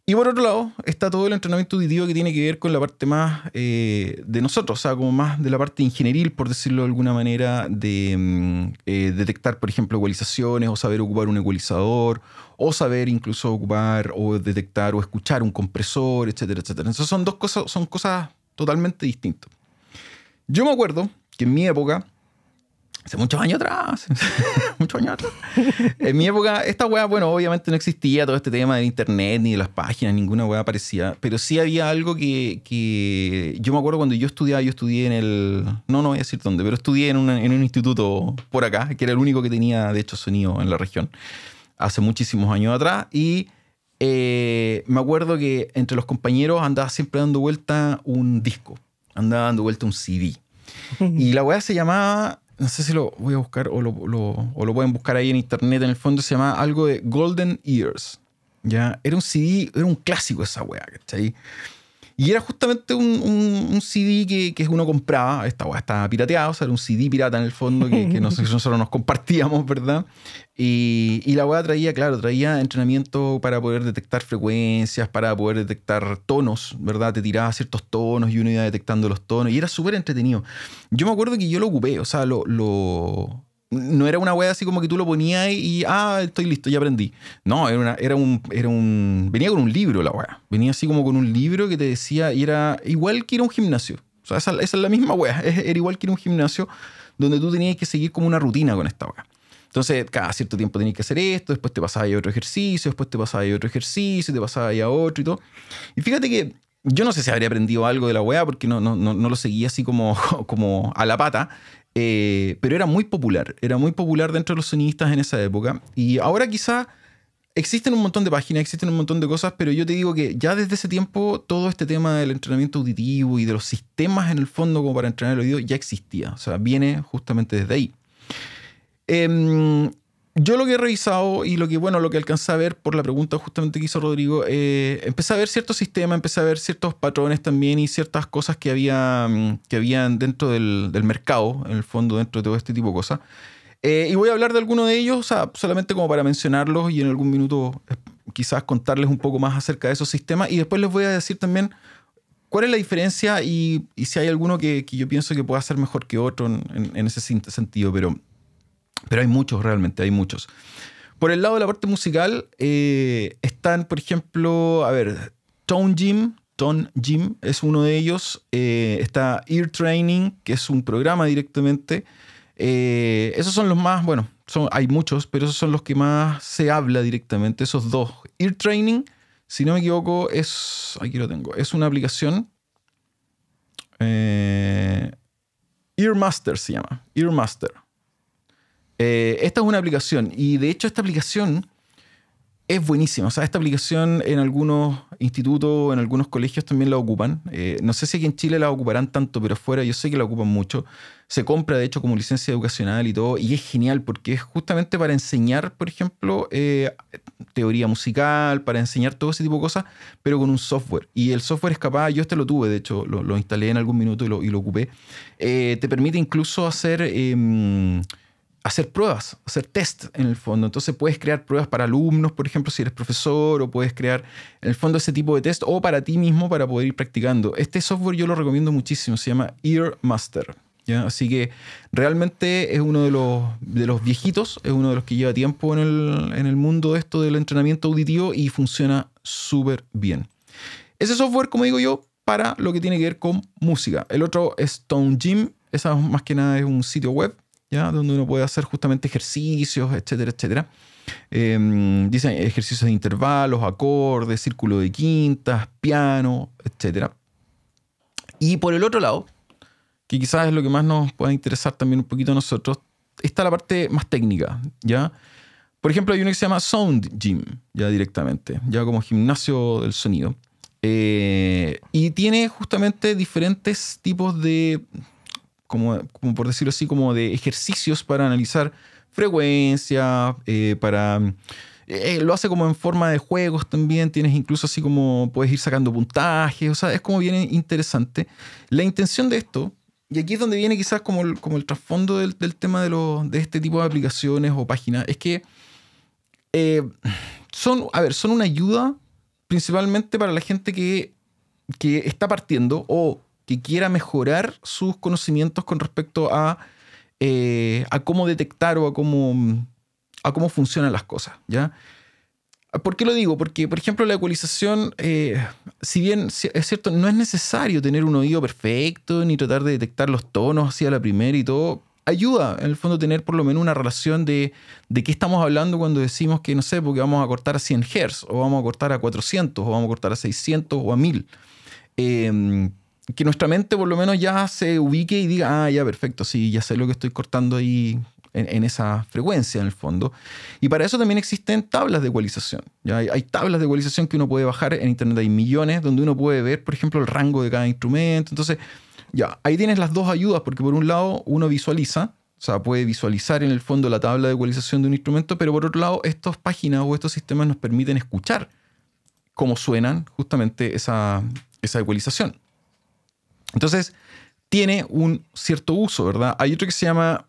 Y por otro lado, está todo el entrenamiento auditivo que tiene que ver con la parte más eh, de nosotros, o sea, como más de la parte ingenieril, por decirlo de alguna manera, de mm, eh, detectar, por ejemplo, ecualizaciones, o saber ocupar un ecualizador, o saber incluso ocupar o detectar o escuchar un compresor, etcétera, etcétera. Entonces son dos cosas, son cosas totalmente distintas. Yo me acuerdo que en mi época, hace muchos años atrás, muchos años atrás, en mi época, esta weá, bueno, obviamente no existía todo este tema del internet, ni de las páginas, ninguna weá aparecía, pero sí había algo que, que yo me acuerdo cuando yo estudiaba, yo estudié en el, no, no voy a decir dónde, pero estudié en, una- en un instituto por acá, que era el único que tenía, de hecho, sonido en la región, hace muchísimos años atrás, y eh, me acuerdo que entre los compañeros andaba siempre dando vuelta un disco, andaba dando vuelta un CD. Y la weá se llamaba, no sé si lo voy a buscar o lo, lo- o lo pueden buscar ahí en internet, en el fondo se llamaba algo de Golden Years. ¿ya? Era un CD, era un clásico esa weá, ¿cachai? Y era justamente un, un- un CD que, que uno compraba, esta weá estaba pirateada, o sea, era un CD pirata en el fondo que, que nosotros, nosotros nos compartíamos, ¿verdad? Y, y la weá traía, claro, traía entrenamiento para poder detectar frecuencias, para poder detectar tonos, ¿verdad? Te tiraba ciertos tonos y uno iba detectando los tonos y era súper entretenido. Yo me acuerdo que yo lo ocupé, o sea, lo... lo- no era una wea así como que tú lo ponías y, ah, estoy listo, ya aprendí. No, era, era, un, era un... Venía con un libro la wea. Venía así como con un libro que te decía, y era igual que ir a un gimnasio. O sea, esa, es la misma wea. Era igual que ir a un gimnasio donde tú tenías que seguir como una rutina con esta wea. Entonces, cada cierto tiempo tenías que hacer esto, después te pasabas a otro ejercicio, después te pasabas a otro ejercicio, te pasabas a otro y todo. Y fíjate que yo no sé si habría aprendido algo de la weá porque no, no, no, no lo seguía así como, como a la pata, eh, pero era muy popular, era muy popular dentro de los sonistas en esa época. Y ahora quizá existen un montón de páginas, existen un montón de cosas, pero yo te digo que ya desde ese tiempo todo este tema del entrenamiento auditivo y de los sistemas en el fondo como para entrenar el oído ya existía. O sea, viene justamente desde ahí. Em, yo lo que he revisado y lo que, bueno, lo que alcancé a ver por la pregunta justamente que hizo Rodrigo, eh, empecé a ver ciertos sistemas, empecé a ver ciertos patrones también y ciertas cosas que, había, mm, que habían dentro del, mercado, en el fondo, dentro de todo este tipo de cosas. Eh, y voy a hablar de alguno de ellos, solamente como para mencionarlos y en algún minuto eh, quizás contarles un poco más acerca de esos sistemas y después les voy a decir también cuál es la diferencia y, si hay alguno que, yo pienso que pueda ser mejor que otro en, en- ese sentido, pero, pero hay muchos realmente, hay muchos. Por el lado de la parte musical, eh, están, por ejemplo, a ver, Tone Gym. Tone Gym es uno de ellos. Eh, está Ear Training, que es un programa directamente. Eh, esos son los más, bueno, son, hay muchos, pero esos son los que más se habla directamente, esos dos. Ear Training, si no me equivoco, es, aquí lo tengo, es una aplicación. Eh, Earmaster se llama, Earmaster. Eh, esta es una aplicación y de hecho esta aplicación es buenísima. O sea, esta aplicación en algunos institutos, en algunos colegios también la ocupan. Eh, no sé si aquí en Chile la ocuparán tanto, pero fuera yo sé que la ocupan mucho. Se compra, de hecho, como licencia educacional y todo. Y es genial porque es justamente para enseñar, por ejemplo, eh, teoría musical, para enseñar todo ese tipo de cosas, pero con un software. Y el software es capaz, yo este lo tuve, de hecho, lo, instalé en algún minuto y lo, y lo ocupé. Te permite incluso hacer... hacer pruebas, hacer test en el fondo. Entonces puedes crear pruebas para alumnos, por ejemplo, si eres profesor, o puedes crear en el fondo ese tipo de test, o para ti mismo para poder ir practicando. Este software yo lo recomiendo muchísimo, se llama Earmaster. ¿ya? Así que realmente es uno de los, de los viejitos, es uno de los que lleva tiempo en el, en el mundo de esto del entrenamiento auditivo y funciona súper bien. Ese software, como digo yo, para lo que tiene que ver con música. El otro es Tone Gym, esa más que nada es un sitio web, ¿ya? donde uno puede hacer justamente ejercicios, etcétera, etcétera. Eh, dicen ejercicios de intervalos, acordes, círculo de quintas, piano, etcétera. Y por el otro lado, que quizás es lo que más nos pueda interesar también un poquito a nosotros, está la parte más técnica, ¿ya? Por ejemplo, hay uno que se llama Sound Gym, ya directamente, ya como gimnasio del sonido. Eh, y tiene justamente diferentes tipos de, como, como, por decirlo así, como de ejercicios para analizar frecuencia, eh, para... Eh, lo hace como en forma de juegos también, tienes incluso así como puedes ir sacando puntajes, o sea, es como bien interesante. La intención de esto, y aquí es donde viene quizás como el, como el trasfondo del, del tema de, lo, de este tipo de aplicaciones o páginas, es que eh, son, a ver, son una ayuda principalmente para la gente que, que está partiendo o que quiera mejorar sus conocimientos con respecto a, eh, a cómo detectar o a cómo, a cómo funcionan las cosas, ¿ya? ¿Por qué lo digo? Porque, por ejemplo, la ecualización, eh, si bien es cierto, no es necesario tener un oído perfecto ni tratar de detectar los tonos hacia la primera y todo, ayuda en el fondo tener por lo menos una relación de, de qué estamos hablando cuando decimos que, no sé, porque vamos a cortar a 100 Hz o vamos a cortar a 400 o vamos a cortar a 600 o a 1000. Eh, que nuestra mente por lo menos ya se ubique y diga, ah, ya perfecto, sí, ya sé lo que estoy cortando ahí en, esa frecuencia en el fondo. Y para eso también existen tablas de ecualización. ¿ya? Hay, hay, tablas de ecualización que uno puede bajar en Internet, hay millones, donde uno puede ver, por ejemplo, el rango de cada instrumento. Entonces, ya, ahí tienes las dos ayudas, porque por un lado uno visualiza, o sea, puede visualizar en el fondo la tabla de ecualización de un instrumento, pero por otro lado, estas páginas o estos sistemas nos permiten escuchar cómo suenan justamente esa, esa ecualización. Entonces, tiene un cierto uso, ¿verdad? Hay otro que se llama,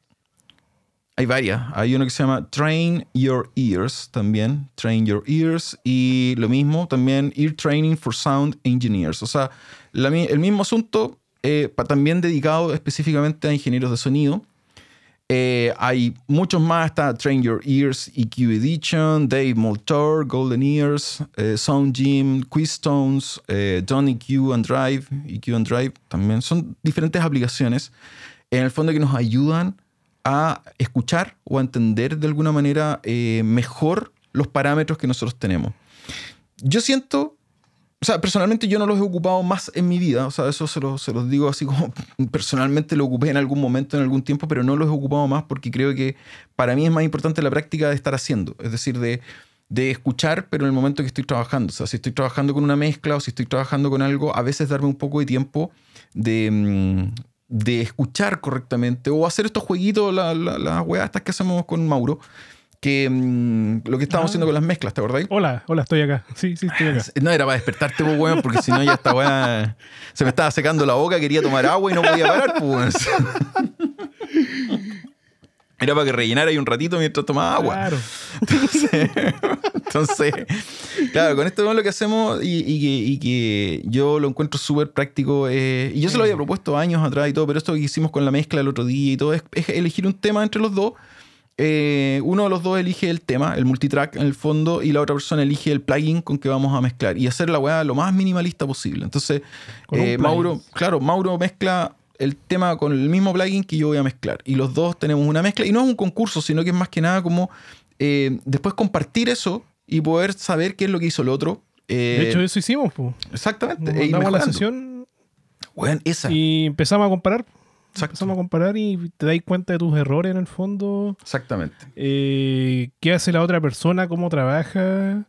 hay varias, hay uno que se llama Train Your Ears también, Train Your Ears, y lo mismo también Ear Training for Sound Engineers, o sea, el mismo asunto, eh, también dedicado específicamente a ingenieros de sonido. Eh, hay muchos más, está Train Your Ears, EQ Edition, Dave Moltor, Golden Ears, eh, Sound Gym, Quiztones, eh, Don EQ and Drive, EQ and Drive también. Son diferentes aplicaciones en el fondo que nos ayudan a escuchar o a entender de alguna manera eh, mejor los parámetros que nosotros tenemos. Yo siento o sea, personalmente yo no los he ocupado más en mi vida. O sea, eso se, lo, se los digo así como personalmente lo ocupé en algún momento, en algún tiempo, pero no los he ocupado más porque creo que para mí es más importante la práctica de estar haciendo. Es decir, de, de escuchar, pero en el momento que estoy trabajando. O sea, si estoy trabajando con una mezcla o si estoy trabajando con algo, a veces darme un poco de tiempo de, de escuchar correctamente o hacer estos jueguitos, las la, la weas estas que hacemos con Mauro que mmm, lo que estábamos ah. haciendo con las mezclas, ¿te acordáis? Hola, hola, estoy acá. Sí, sí, estoy acá. No era para despertarte, pues, weón, porque si no ya esta weá se me estaba secando la boca, quería tomar agua y no podía parar, pues. Era para que rellenara ahí un ratito mientras tomaba agua. Claro. Entonces, entonces claro, con esto es lo que hacemos y, y, que, y que, yo lo encuentro súper práctico. Eh, y yo se lo había propuesto años atrás y todo, pero esto que hicimos con la mezcla el otro día y todo es, es elegir un tema entre los dos eh, uno de los dos elige el tema, el multitrack en el fondo, y la otra persona elige el plugin con que vamos a mezclar y hacer la weá lo más minimalista posible. Entonces, eh, Mauro, claro, Mauro mezcla el tema con el mismo plugin que yo voy a mezclar. Y los dos tenemos una mezcla, y no es un concurso, sino que es más que nada como eh, después compartir eso y poder saber qué es lo que hizo el otro. de hecho, eso hicimos, po. Exactamente. Nos mandamos la sesión bueno, esa. y empezamos a comparar. Exacto. Empezamos a comparar y te dais cuenta de tus errores en el fondo. Exactamente. Eh, ¿Qué hace la otra persona? ¿Cómo trabaja?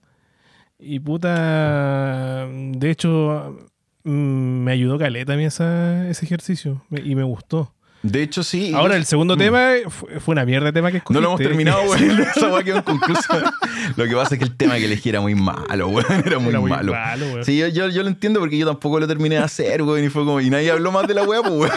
Y puta. De hecho, me ayudó Caleta a mí esa, ese ejercicio y me gustó. De hecho, sí. Ahora, el segundo mm. tema fue, fue, una mierda de tema que escogiste. No lo hemos terminado, güey. Esa weá quedó inconclusa. Lo que pasa es que el tema que elegí era muy malo, güey. Era muy, era muy malo. malo sí, yo, yo, yo, lo entiendo porque yo tampoco lo terminé de hacer, güey. Y fue como, y nadie habló más de la weá, pues, güey.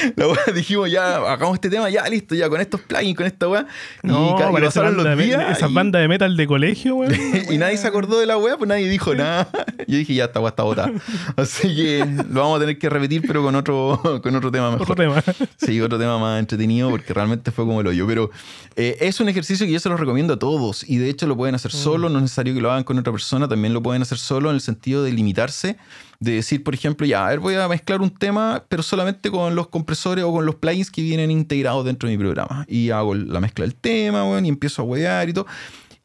la weá dijimos ya, hagamos este tema, ya listo, ya con estos plugins, con esta weá. No, y, y pasaron los de- días. esas y- bandas de metal de colegio, weón. y nadie se acordó de la weá, pues nadie dijo nada. Yo dije, ya esta weá está botada. Así que lo vamos a tener que repetir, pero con otro, con otro tema mejor. Otro tema. Sí, otro tema más entretenido porque realmente fue como el hoyo. Pero eh, es un ejercicio que yo se los recomiendo a todos y de hecho lo pueden hacer solo, no es necesario que lo hagan con otra persona, también lo pueden hacer solo en el sentido de limitarse, de decir, por ejemplo, ya, a ver, voy a mezclar un tema, pero solamente con los compresores o con los plugins que vienen integrados dentro de mi programa. Y hago la mezcla del tema, bueno, y empiezo a huear y todo.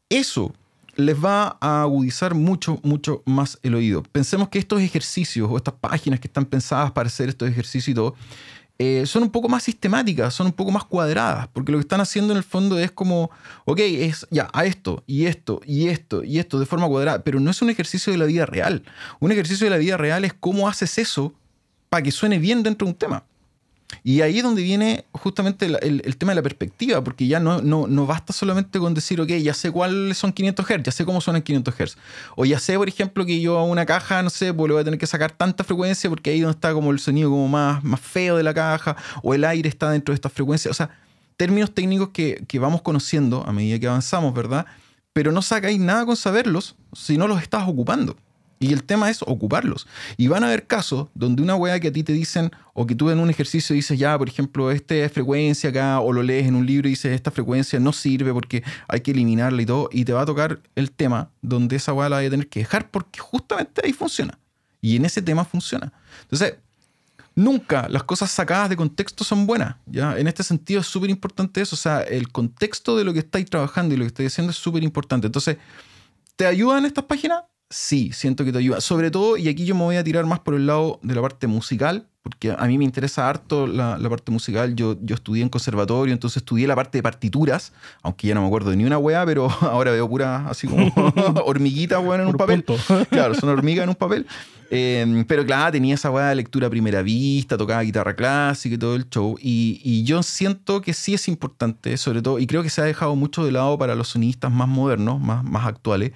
Eso les va a agudizar mucho, mucho más el oído. Pensemos que estos ejercicios o estas páginas que están pensadas para hacer estos ejercicios y todo, eh, son un poco más sistemáticas, son un poco más cuadradas, porque lo que están haciendo en el fondo es como, ok, es ya, a esto, y esto, y esto, y esto, de forma cuadrada, pero no es un ejercicio de la vida real. Un ejercicio de la vida real es cómo haces eso para que suene bien dentro de un tema. Y ahí es donde viene justamente el, el- tema de la perspectiva, porque ya no, no, no basta solamente con decir, ok, ya sé cuáles son 500 Hz, ya sé cómo suenan 500 Hz. O ya sé, por ejemplo, que yo a una caja, no sé, pues le voy a tener que sacar tanta frecuencia porque ahí es donde está como el sonido como más, más feo de la caja, o el aire está dentro de estas frecuencias. O sea, términos técnicos que, que vamos conociendo a medida que avanzamos, ¿verdad? Pero no sacáis nada con saberlos si no los estás ocupando. Y el tema es ocuparlos. Y van a haber casos donde una weá que a ti te dicen, o que tú en un ejercicio dices, ya, por ejemplo, esta frecuencia acá, o lo lees en un libro y dices, esta frecuencia no sirve porque hay que eliminarla y todo, y te va a tocar el tema donde esa weá la vas a tener que dejar porque justamente ahí funciona. Y en ese tema funciona. Entonces, nunca las cosas sacadas de contexto son buenas. ¿ya? En este sentido es súper importante eso. O sea, el contexto de lo que estáis trabajando y lo que estáis haciendo es súper importante. Entonces, ¿te ayudan estas páginas? Sí, siento que te ayuda. Sobre todo, y aquí yo me voy a tirar más por el lado de la parte musical, porque a mí me interesa harto la, la parte musical. Yo, yo estudié en conservatorio, entonces estudié la parte de partituras, aunque ya no me acuerdo de ni una weá, pero ahora veo pura así como hormiguita, weón, en un papel. Claro, son hormigas en un papel. Eh, pero claro, tenía esa weá de lectura a primera vista, tocaba guitarra clásica y todo el show. Y, y yo siento que sí es importante, sobre todo, y creo que se ha dejado mucho de lado para los sonistas más modernos, más, más actuales,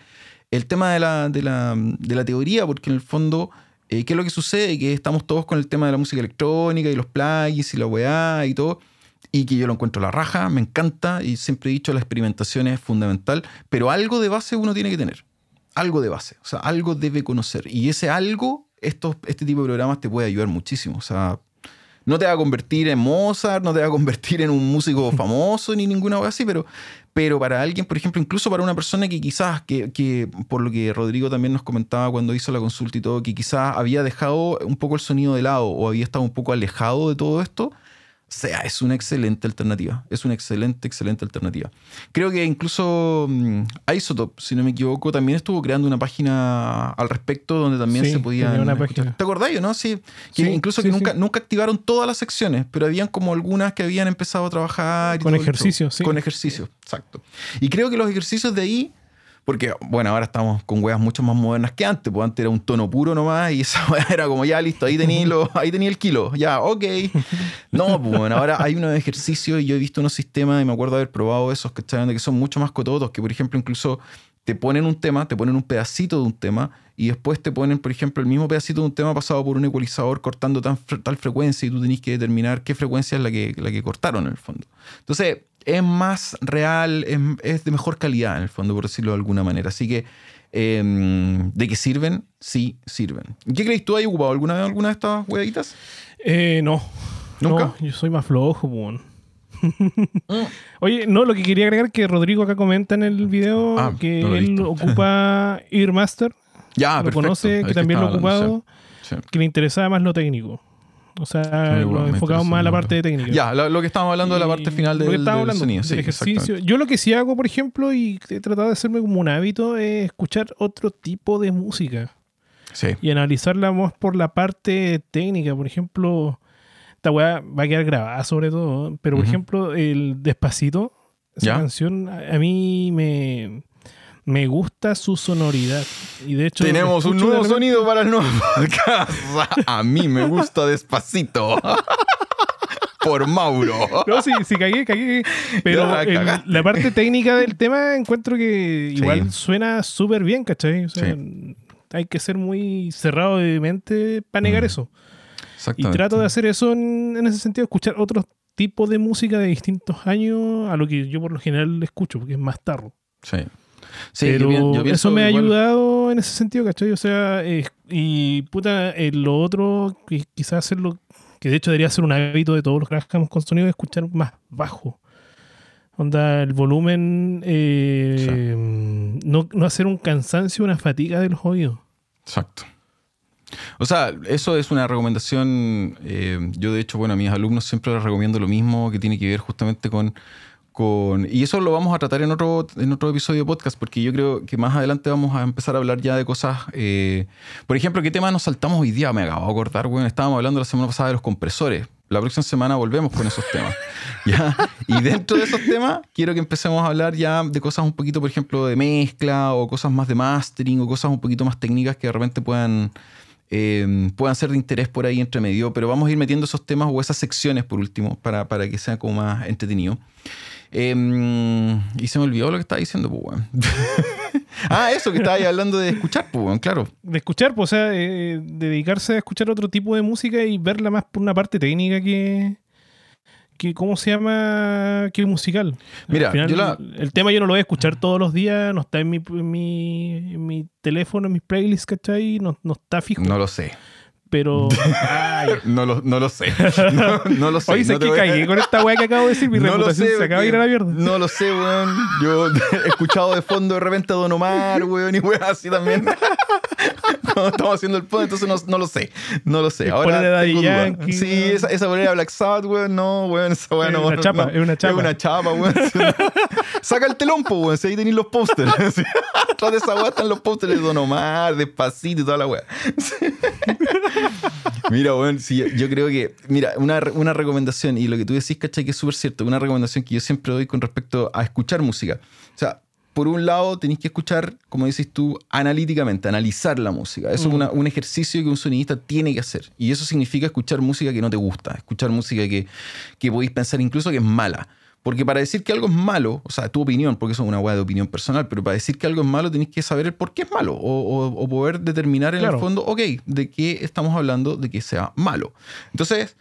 el tema de la, de la, de la teoría, porque en el fondo, eh, ¿qué es lo que sucede? Que estamos todos con el tema de la música electrónica y los plugins y la weá y todo. Y que yo lo encuentro la raja, me encanta y siempre he dicho la experimentación es fundamental, pero algo de base uno tiene que tener algo de base, o sea, algo debe conocer. Y ese algo, estos, este tipo de programas te puede ayudar muchísimo. O sea, no te va a convertir en Mozart, no te va a convertir en un músico famoso ni ninguna cosa así, pero, pero para alguien, por ejemplo, incluso para una persona que quizás, que, que por lo que Rodrigo también nos comentaba cuando hizo la consulta y todo, que quizás había dejado un poco el sonido de lado o había estado un poco alejado de todo esto, sea, es una excelente alternativa. Es una excelente, excelente alternativa. Creo que incluso mm, Isotope, si no me equivoco, también estuvo creando una página al respecto donde también Sí, se página. ¿Te acordáis, no? Sí. Que Sí, incluso sí, que nunca, nunca activaron todas las secciones, pero habían como algunas que habían empezado a trabajar. y Con ejercicios, sí. Con ejercicios, exacto. Y creo que los ejercicios de ahí. Porque, bueno, ahora estamos con weas mucho más modernas que antes. Pues antes era un tono puro nomás y esa wea era como, ya listo, ahí tenía, ahí tenía el kilo. Ya, ok. No, pues bueno, ahora hay unos ejercicios y yo he visto unos sistemas y me acuerdo haber probado esos que, que son mucho más cototos, que por ejemplo incluso te ponen un tema, te ponen un pedacito de un tema y después te ponen, por ejemplo, el mismo pedacito de un tema pasado por un ecualizador cortando tan, tal frecuencia y tú tenés que determinar qué frecuencia es la que, la que cortaron en el fondo. Entonces, es más real, es, es de mejor calidad en el fondo, por decirlo de alguna manera. Así que, eh, ¿de qué sirven? Sí, sirven. ¿Qué crees tú? ¿Has ocupado alguna vez alguna de estas huevitas? Eh, no. ¿Nunca? No, yo soy más flojo, weón. Oye, no, lo que quería agregar que Rodrigo acá comenta en el video Ah, que no él ocupa Earmaster, Ya, lo perfecto. conoce, que también lo ha ocupado. Sí. que le interesaba más lo técnico. O sea, lo enfocamos más en la parte de técnica. Ya, lo, lo que estábamos hablando de la parte final lo del, que estábamos del hablando, sonido. Sí, ejercicio. Yo lo que sí hago, por ejemplo, y he tratado de hacerme como un hábito, es escuchar otro tipo de música Sí. y analizarla más por la parte técnica. Por ejemplo, esta weá va a quedar grabada sobre todo, pero por ejemplo, el Despacito, esa ¿Ya? canción, a a mí me, me gusta su sonoridad. Y de hecho, Tenemos un nuevo sonido para el nuevo podcast. A mí me gusta despacito. Por Mauro. No, sí, sí, cagué, cagué. Pero el- la parte técnica del tema encuentro que Sí. igual suena súper bien, ¿cachai? O sea, hay que ser muy cerrado de mente para negar Mm. eso. Y trato de hacer eso en, en ese sentido, escuchar otros tipos de música de distintos años a lo que yo por lo general escucho, porque es más tarro. Sí. Sí, Pero yo eso me ha ayudado en ese sentido, ¿cachai? O sea, eh, y puta, eh, lo otro, quizás hacerlo, que de hecho debería ser un hábito de todos los que trabajamos con sonido, es escuchar más bajo. Onda, el volumen, eh, no, no hacer un cansancio, una fatiga de los oídos. Exacto. O sea, eso es una recomendación. eh, yo, de hecho, bueno, a mis alumnos siempre les recomiendo lo mismo, que tiene que ver justamente con. Con y eso lo vamos a tratar en otro, en otro episodio de podcast, porque yo creo que más adelante vamos a empezar a hablar ya de cosas. eh, por ejemplo, ¿qué tema nos saltamos hoy día? Me acabo de acordar, bueno, estábamos hablando la semana pasada de los compresores. La próxima semana volvemos con esos temas. Y dentro de esos temas, quiero que empecemos a hablar ya de cosas un poquito, por ejemplo, de mezcla o cosas más de mastering o cosas un poquito más técnicas que de repente puedan, eh, puedan ser de interés por ahí entre medio. Pero vamos a ir metiendo esos temas o esas secciones por último para, para que sea como más entretenido. Eh, y se me olvidó lo que estaba diciendo, pues, ah, eso que estaba ahí hablando de escuchar, pues, claro. De escuchar, pues, o sea, eh, dedicarse a escuchar otro tipo de música y verla más por una parte técnica que, que ¿cómo se llama? Que musical. Mira, final, yo la- El tema yo no lo voy a escuchar todos los días, no está en mi, en mi, en mi teléfono, en mis playlists, ¿cachai? No, no está fijo. No lo sé. Pero. Ay. No lo, no lo sé. No, no lo sé. Oye, sé No que a- cagué con esta weá que acabo de decir. Mi No lo reputación sé, se acaba de ir a la mierda. No lo sé, weón. Yo he escuchado de fondo de repente a Don Omar, weón, y weón así también. Cuando estamos haciendo el pod, entonces no, no lo sé. No lo sé. Ahora de Daddy. Yankee, Sí, weón. esa, esa bolera de Black Sabbath, weón, no, weón, esa weón Es una no, chapa, no. es una chapa. Es una chapa, weón. Saca el telón, po, weón, si ahí tenéis los pósters. Sí. Atrás de esa weá están los pósters de Don Omar, Despacito y toda la weá. Mira, sí, yo- yo creo que, mira, una, una recomendación, y lo que tú decís, ¿cachai? Que es súper cierto, una recomendación que yo siempre doy con respecto a escuchar música. O sea, por un lado tenéis que escuchar, como dices tú, analíticamente, analizar la música. Eso es una- un ejercicio que un sonidista tiene que hacer. Y eso significa escuchar música que no te gusta, escuchar música que, que podéis pensar incluso que es mala. Porque para decir que algo es malo, o sea, tu opinión, porque eso es una hueá de opinión personal, pero para decir que algo es malo tenéis que saber el por qué es malo o, o- o poder determinar en Claro. el fondo, ok, de qué estamos hablando de que sea malo. Entonces,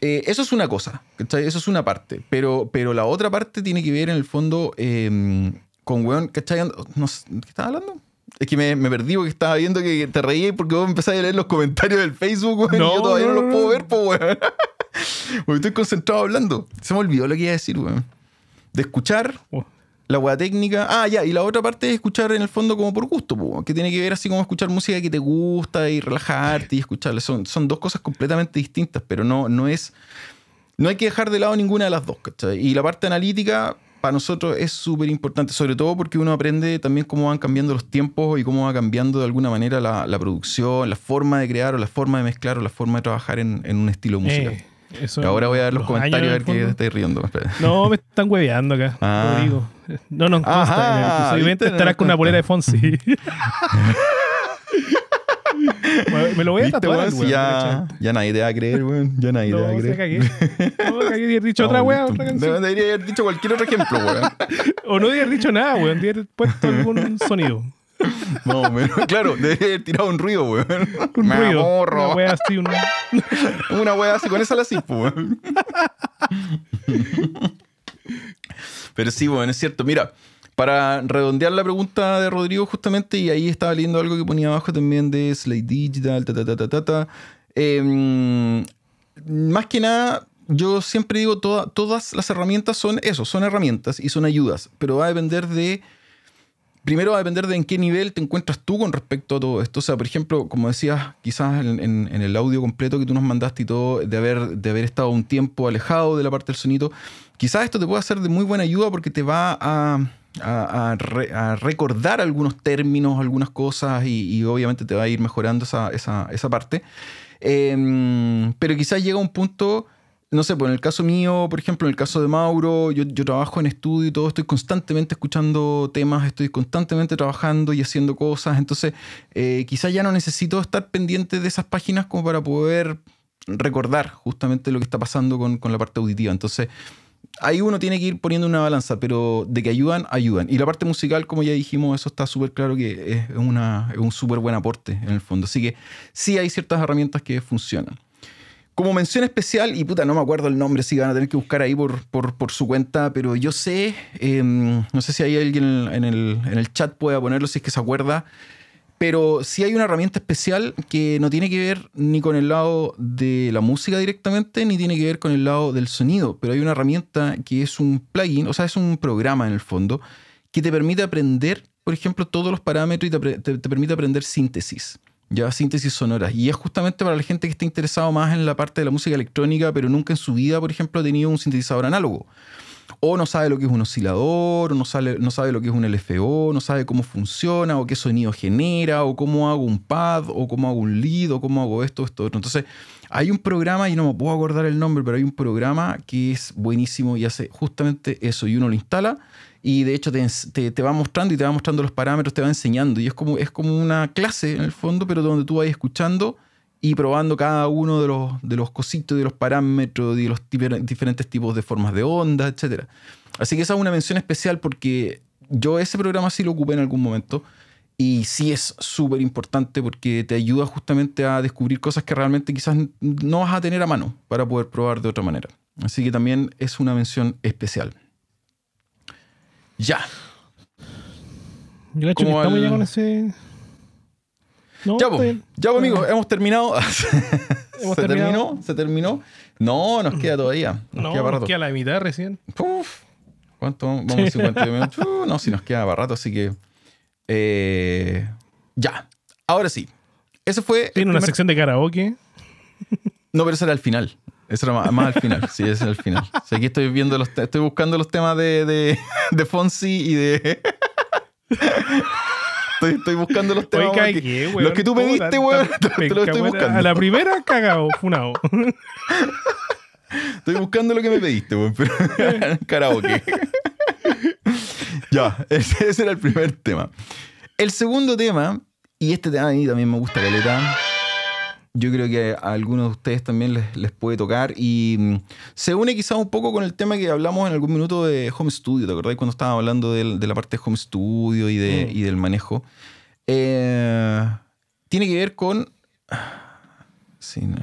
eh, eso es una cosa, ¿cachai? Eso es una parte, pero, pero la otra parte tiene que ver en el fondo eh, con, weón, ¿cachai? No sé, ¿Qué estás hablando? Es que me, me perdí porque estaba viendo que te reí porque vos empezaste a leer los comentarios del Facebook, weón, y yo todavía no, no, los puedo ver, po, weón. Porque estoy concentrado hablando. Se me olvidó lo que iba a decir, weón. De escuchar Oh. la hueá técnica. Ah, ya, y la otra parte es escuchar en el fondo como por gusto, po, que tiene que ver así como escuchar música que te gusta y relajarte y escucharla. Son, son dos cosas completamente distintas, pero no, no es. No hay que dejar de lado ninguna de las dos, ¿cachai? Y la parte analítica para nosotros es súper importante, sobre todo porque uno aprende también cómo van cambiando los tiempos y cómo va cambiando de alguna manera la, la producción, la forma de crear o la forma de mezclar o la forma de trabajar en, en un estilo musical. Eh, eso ahora voy a ver los, comentarios a ver te estáis riendo. No, me están hueveando acá. Ah. Rodrigo. No, no, consta. En el episodio 20 ¿viste? estarás con una polera de Fonsi. me, lo voy a ¿Viste, tatuar. weón? ya, ya nadie te va a creer, weón. Ya nadie te va a No, se creer. No, cagué de haber dicho otra wea, otra canción. Debería haber dicho cualquier otro ejemplo, weón. O no de haber dicho nada, weón. De haber puesto algún sonido. No, weón. Claro, debería haber tirado un ruido, weón. Un Me ruido. amorro. Una wea así, un... Una wea así, con esa la cipo, weón. Pero sí, bueno, es cierto. Mira, para redondear la pregunta de Rodrigo, justamente, y ahí estaba leyendo algo que ponía abajo también de Slate Digital, ta, ta, ta, ta, ta, ta. Em, más que nada, yo siempre digo, toda- todas las herramientas son eso, son herramientas y son ayudas, pero va a depender de primero va a depender de en qué nivel te encuentras tú con respecto a todo esto. O sea, por ejemplo, como decías, quizás en, el audio completo que tú nos mandaste y todo, de haber, de haber estado un tiempo alejado de la parte del sonido, quizás esto te pueda ser de muy buena ayuda porque te va a, a- a re- a recordar algunos términos, algunas cosas y, y obviamente te va a ir mejorando esa, esa- esa parte. Em, pero quizás llega un punto no sé, pues en el caso mío, por ejemplo, en el caso de Mauro, yo, trabajo en estudio y todo, estoy constantemente escuchando temas, estoy constantemente trabajando y haciendo cosas, entonces eh, quizás ya no necesito estar pendiente de esas páginas como para poder recordar justamente lo que está pasando con, con la parte auditiva. Entonces, ahí uno tiene que ir poniendo una balanza, pero de que ayudan, ayudan. Y la parte musical, como ya dijimos, eso está súper claro que es, una, es un súper buen aporte en el fondo. Así que sí hay ciertas herramientas que funcionan. Como mención especial, y puta, no me acuerdo el nombre, si van a tener que buscar ahí por, por, su cuenta, pero yo sé, em, no sé si hay alguien en el, chat pueda ponerlo si es que se acuerda, pero sí hay una herramienta especial que no tiene que ver ni con el lado de la música directamente, ni tiene que ver con el lado del sonido, pero hay una herramienta que es un plugin, o sea, es un programa en el fondo, que te permite aprender, por ejemplo, todos los parámetros y te permite aprender síntesis. Ya, síntesis sonoras. Y es justamente para la gente que está interesado más en la parte de la música electrónica, pero nunca en su vida, por ejemplo, ha tenido un sintetizador análogo. O no sabe lo que es un oscilador, o no sabe, no sabe lo que es un LFO, no sabe cómo funciona, o qué sonido genera, o cómo hago un pad, o cómo hago un lead, o cómo hago esto, esto, otro. Entonces, hay un programa, y no me puedo acordar el nombre, pero hay un programa que es buenísimo y hace justamente eso. Y uno lo instala y de hecho te, te- va mostrando y te va mostrando los parámetros, te va enseñando. Y es como, es como una clase en el fondo, pero donde tú vas escuchando y probando cada uno de los, de los cositos, de los parámetros, de los diferentes tipos de formas de onda, etc. Así que esa es una mención especial porque yo ese programa sí lo ocupé en algún momento. Y sí es súper importante porque te ayuda justamente a descubrir cosas que realmente quizás no vas a tener a mano para poder probar de otra manera. Así que también es una mención especial. Ya. Yo hecho que estamos al- ya con ese. No, Ya, pues, ya amigos, hemos terminado. ¿Se Hemos terminó? terminado. ¿Se terminó? No, nos queda todavía. Nos No, queda para nos queda la mitad recién. Uf, ¿Cuánto? Vamos a 50 minutos. Uh, no, si nos queda para rato, así que. eh, ya. Ahora sí. Ese fue. Tiene una primer- sección de karaoke. No, pero ese era al final. Ese era más, más al final. Sí, ese era al final. O sea, aquí estoy viendo los estoy buscando los temas de, de, de Fonsi y de. Estoy, estoy buscando los temas. Que- cagué, weón. los que tú ¿Cómo pediste, weón. Te, te los estoy buscando. A la primera, cagado, funado. Estoy buscando lo que me pediste, weón. Pero karaoke. ya, ese, ese era el primer tema. El segundo tema, y este tema a mí también me gusta caleta. Yo creo que a algunos de ustedes también les, les puede tocar. Y mm, se une quizás un poco con el tema que hablamos en algún minuto de Home Studio. ¿Te acordás cuando estábamos hablando de, la parte de Home Studio y, de, Mm. y del manejo? Eh, tiene que ver con. Sin-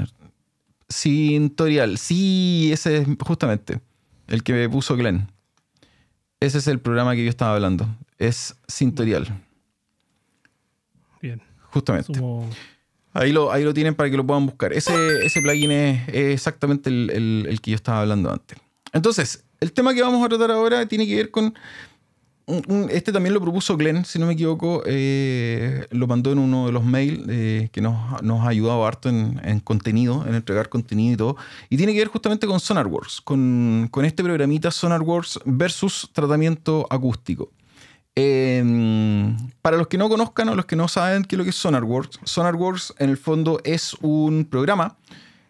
Sintorial. Sí, ese es justamente el que me puso Glenn. Ese es el programa que yo estaba hablando. Es Sintorial. Bien. Justamente. Sumo- Ahí lo, ahí lo tienen para que lo puedan buscar. Ese, ese plugin es, exactamente el, que yo estaba hablando antes. Entonces, el tema que vamos a tratar ahora tiene que ver con. este también lo propuso Glenn, si no me equivoco. eh, lo mandó en uno de los mails eh, que nos, nos ha ayudado harto en, en contenido, en entregar contenido y todo. Y tiene que ver justamente con SonarWorks, con, con este programita SonarWorks versus tratamiento acústico. Eh, para los que no conozcan o los que no saben qué es lo que es SonarWorks, SonarWorks en el fondo es un programa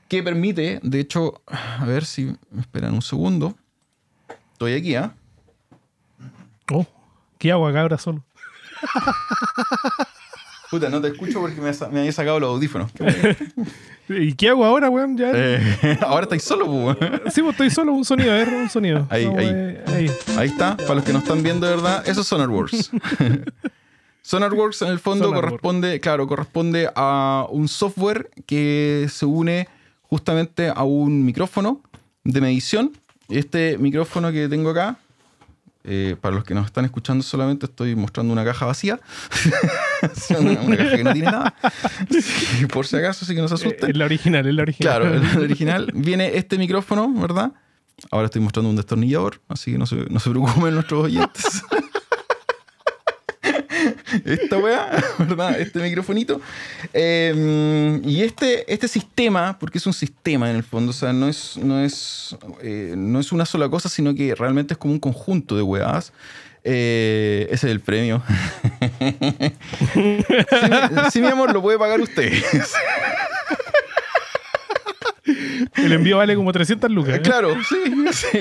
que permite, de hecho, a ver si me esperan un segundo. Estoy aquí, ¿ah? Oh, ¿qué hago acá ahora solo? Puta, no te escucho porque me, me había sacado los audífonos. ¿Y qué hago ahora, weón? Ya. Eh, ahora estáis solo, pues. Sí, pues estoy solo, un sonido, ver, un sonido. Ahí, ahí. eh, ahí. Ahí está, para los que no están viendo de verdad, eso es SonarWorks. SonarWorks en el fondo corresponde, claro, corresponde a un software que se une justamente a un micrófono de medición. Este micrófono que tengo acá, eh, para los que nos están escuchando solamente estoy mostrando una caja vacía. una, una caja que no tiene nada. Por si acaso, así que no se asusten. Es la original, es la original. Claro, el, el original. Viene este micrófono, ¿verdad? Ahora estoy mostrando un destornillador, así que no se, no se preocupen nuestros oyentes. Esta weá, ¿verdad? Este microfonito. Eh, y este, este sistema, porque es un sistema en el fondo, o sea, no es, no es, eh, no es una sola cosa, sino que realmente es como un conjunto de weas. Eh, ese es el premio. sí, mi, sí, mi amor, lo puede pagar usted. El envío vale como 300 lucas. ¿eh? Claro, sí, sí.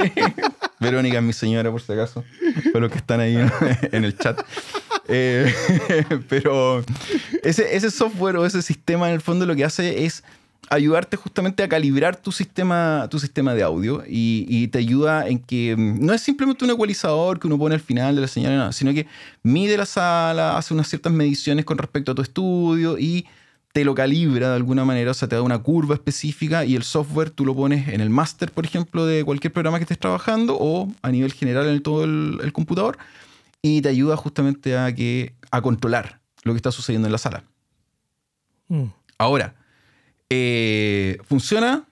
Verónica es mi señora, por si acaso, para los que están ahí en el chat. Eh, pero ese, software o ese sistema en el fondo lo que hace es ayudarte justamente a calibrar tu sistema, tu sistema de audio y, te ayuda en que mm, no es simplemente un ecualizador que uno pone al final de la señal, no, sino que mide la sala, hace unas ciertas mediciones con respecto a tu estudio y te lo calibra de alguna manera, o sea, te da una curva específica y el software tú lo pones en el máster, por ejemplo, de cualquier programa que estés trabajando o a nivel general en todo el, el computador y te ayuda justamente a, que, a controlar lo que está sucediendo en la sala. Mm. Ahora, eh, funciona,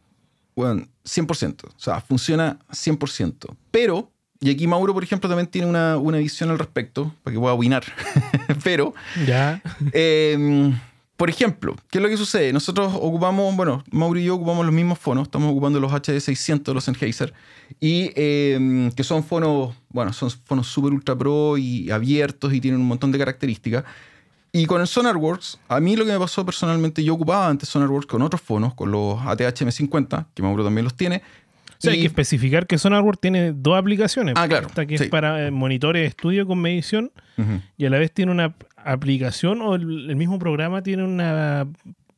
bueno, 100%. O sea, funciona 100%. Pero, y aquí Mauro, por ejemplo, también tiene una, una visión al respecto, para que pueda opinar. Pero, Ya. eh, por ejemplo, ¿qué es lo que sucede? Nosotros ocupamos, bueno, Mauro y yo ocupamos los mismos fonos, estamos ocupando los HD600, los Sennheiser, y eh, que son fonos, bueno, son fonos super ultra pro y abiertos y tienen un montón de características. Y con el SonarWorks, a mí lo que me pasó personalmente, yo ocupaba antes SonarWorks con otros fonos, con los ATH M50, que Mauro también los tiene. O sea, hay que especificar que SonarWorks tiene dos aplicaciones. Ah, claro, Esta que sí. es para eh, monitores de estudio con medición y a la vez tiene una aplicación o el, el mismo programa tiene una,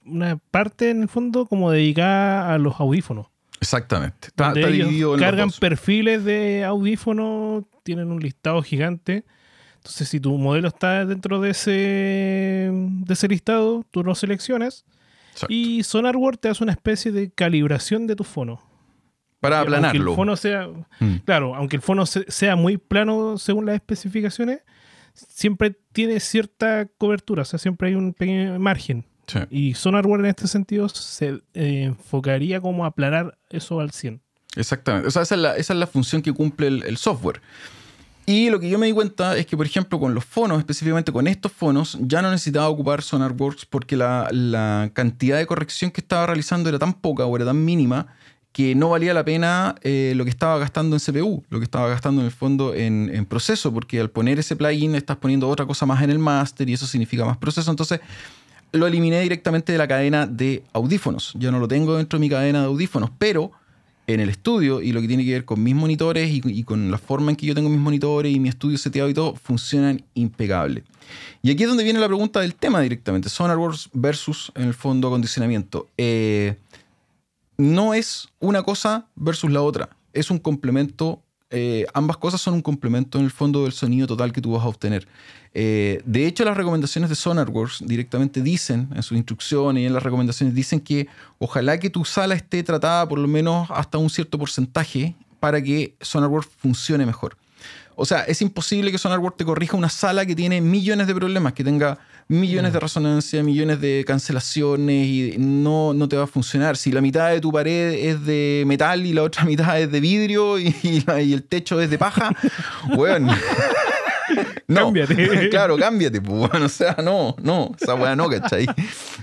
una parte en el fondo como dedicada a los audífonos. Exactamente. Está, está ellos dividido en cargan perfiles de audífonos, tienen un listado gigante. Entonces, si tu modelo está dentro de ese, de ese listado, tú lo seleccionas Exacto. y SonarWorks te hace una especie de calibración de tu fono. Para Aunque aplanarlo. el fono sea, Mm. claro, aunque el fono se- sea muy plano según las especificaciones, siempre tiene cierta cobertura, o sea, siempre hay un pequeño margen. Sí. Y SonarWorks en este sentido se eh, enfocaría como a aplanar eso al 100. Exactamente. O sea, esa es la, esa es la función que cumple el, el software. Y lo que yo me di cuenta es que, por ejemplo, con los fonos, específicamente con estos fonos, ya no necesitaba ocupar SonarWorks porque la, la cantidad de corrección que estaba realizando era tan poca o era tan mínima que no valía la pena eh, lo que estaba gastando en CPU, lo que estaba gastando en el fondo en, proceso, porque al poner ese plugin estás poniendo otra cosa más en el master y eso significa más proceso. Entonces, lo eliminé directamente de la cadena de audífonos. Ya no lo tengo dentro de mi cadena de audífonos, pero en el estudio y lo que tiene que ver con mis monitores y, y con la forma en que yo tengo mis monitores y mi estudio seteado y todo, funcionan impecable. Y aquí es donde viene la pregunta del tema directamente, SonarWorks versus en el fondo acondicionamiento. Eh, no es una cosa versus la otra, es un complemento. eh, ambas cosas son un complemento en el fondo del sonido total que tú vas a obtener. Eh, de hecho, las recomendaciones de SonarWorks directamente dicen, en sus instrucciones y en las recomendaciones, dicen que ojalá que tu sala esté tratada por lo menos hasta un cierto porcentaje para que SonarWorks funcione mejor. O sea, es imposible que SonarWorks te corrija una sala que tiene millones de problemas, que tenga millones de resonancia, millones de cancelaciones y no, no te va a funcionar. Si la mitad de tu pared es de metal y la otra mitad es de vidrio y, y la- y el techo es de paja, bueno. No, Cámbiate. claro, cámbiate, pues, bueno, o sea, no, no, esa weá no, ¿cachai?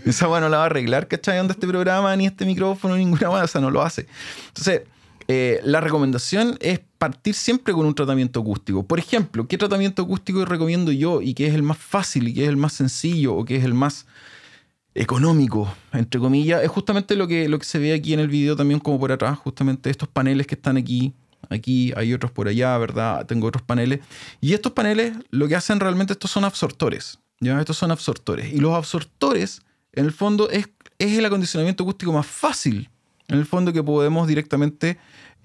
Esa weá no la va a arreglar, ¿cachai? Onda este programa, ni este micrófono, ni ninguna weá, o sea, no lo hace. Entonces, eh, la recomendación es partir siempre con un tratamiento acústico. Por ejemplo, ¿qué tratamiento acústico recomiendo yo y que es el más fácil y que es el más sencillo o que es el más económico, entre comillas? Es justamente lo que, lo que se ve aquí en el video también como por atrás, justamente estos paneles que están aquí. Aquí hay otros por allá, ¿verdad? Tengo otros paneles. Y estos paneles lo que hacen realmente, estos son absortores. ¿ya? Estos son absortores. Y los absortores, en el fondo, es, es el acondicionamiento acústico más fácil. En el fondo que podemos directamente,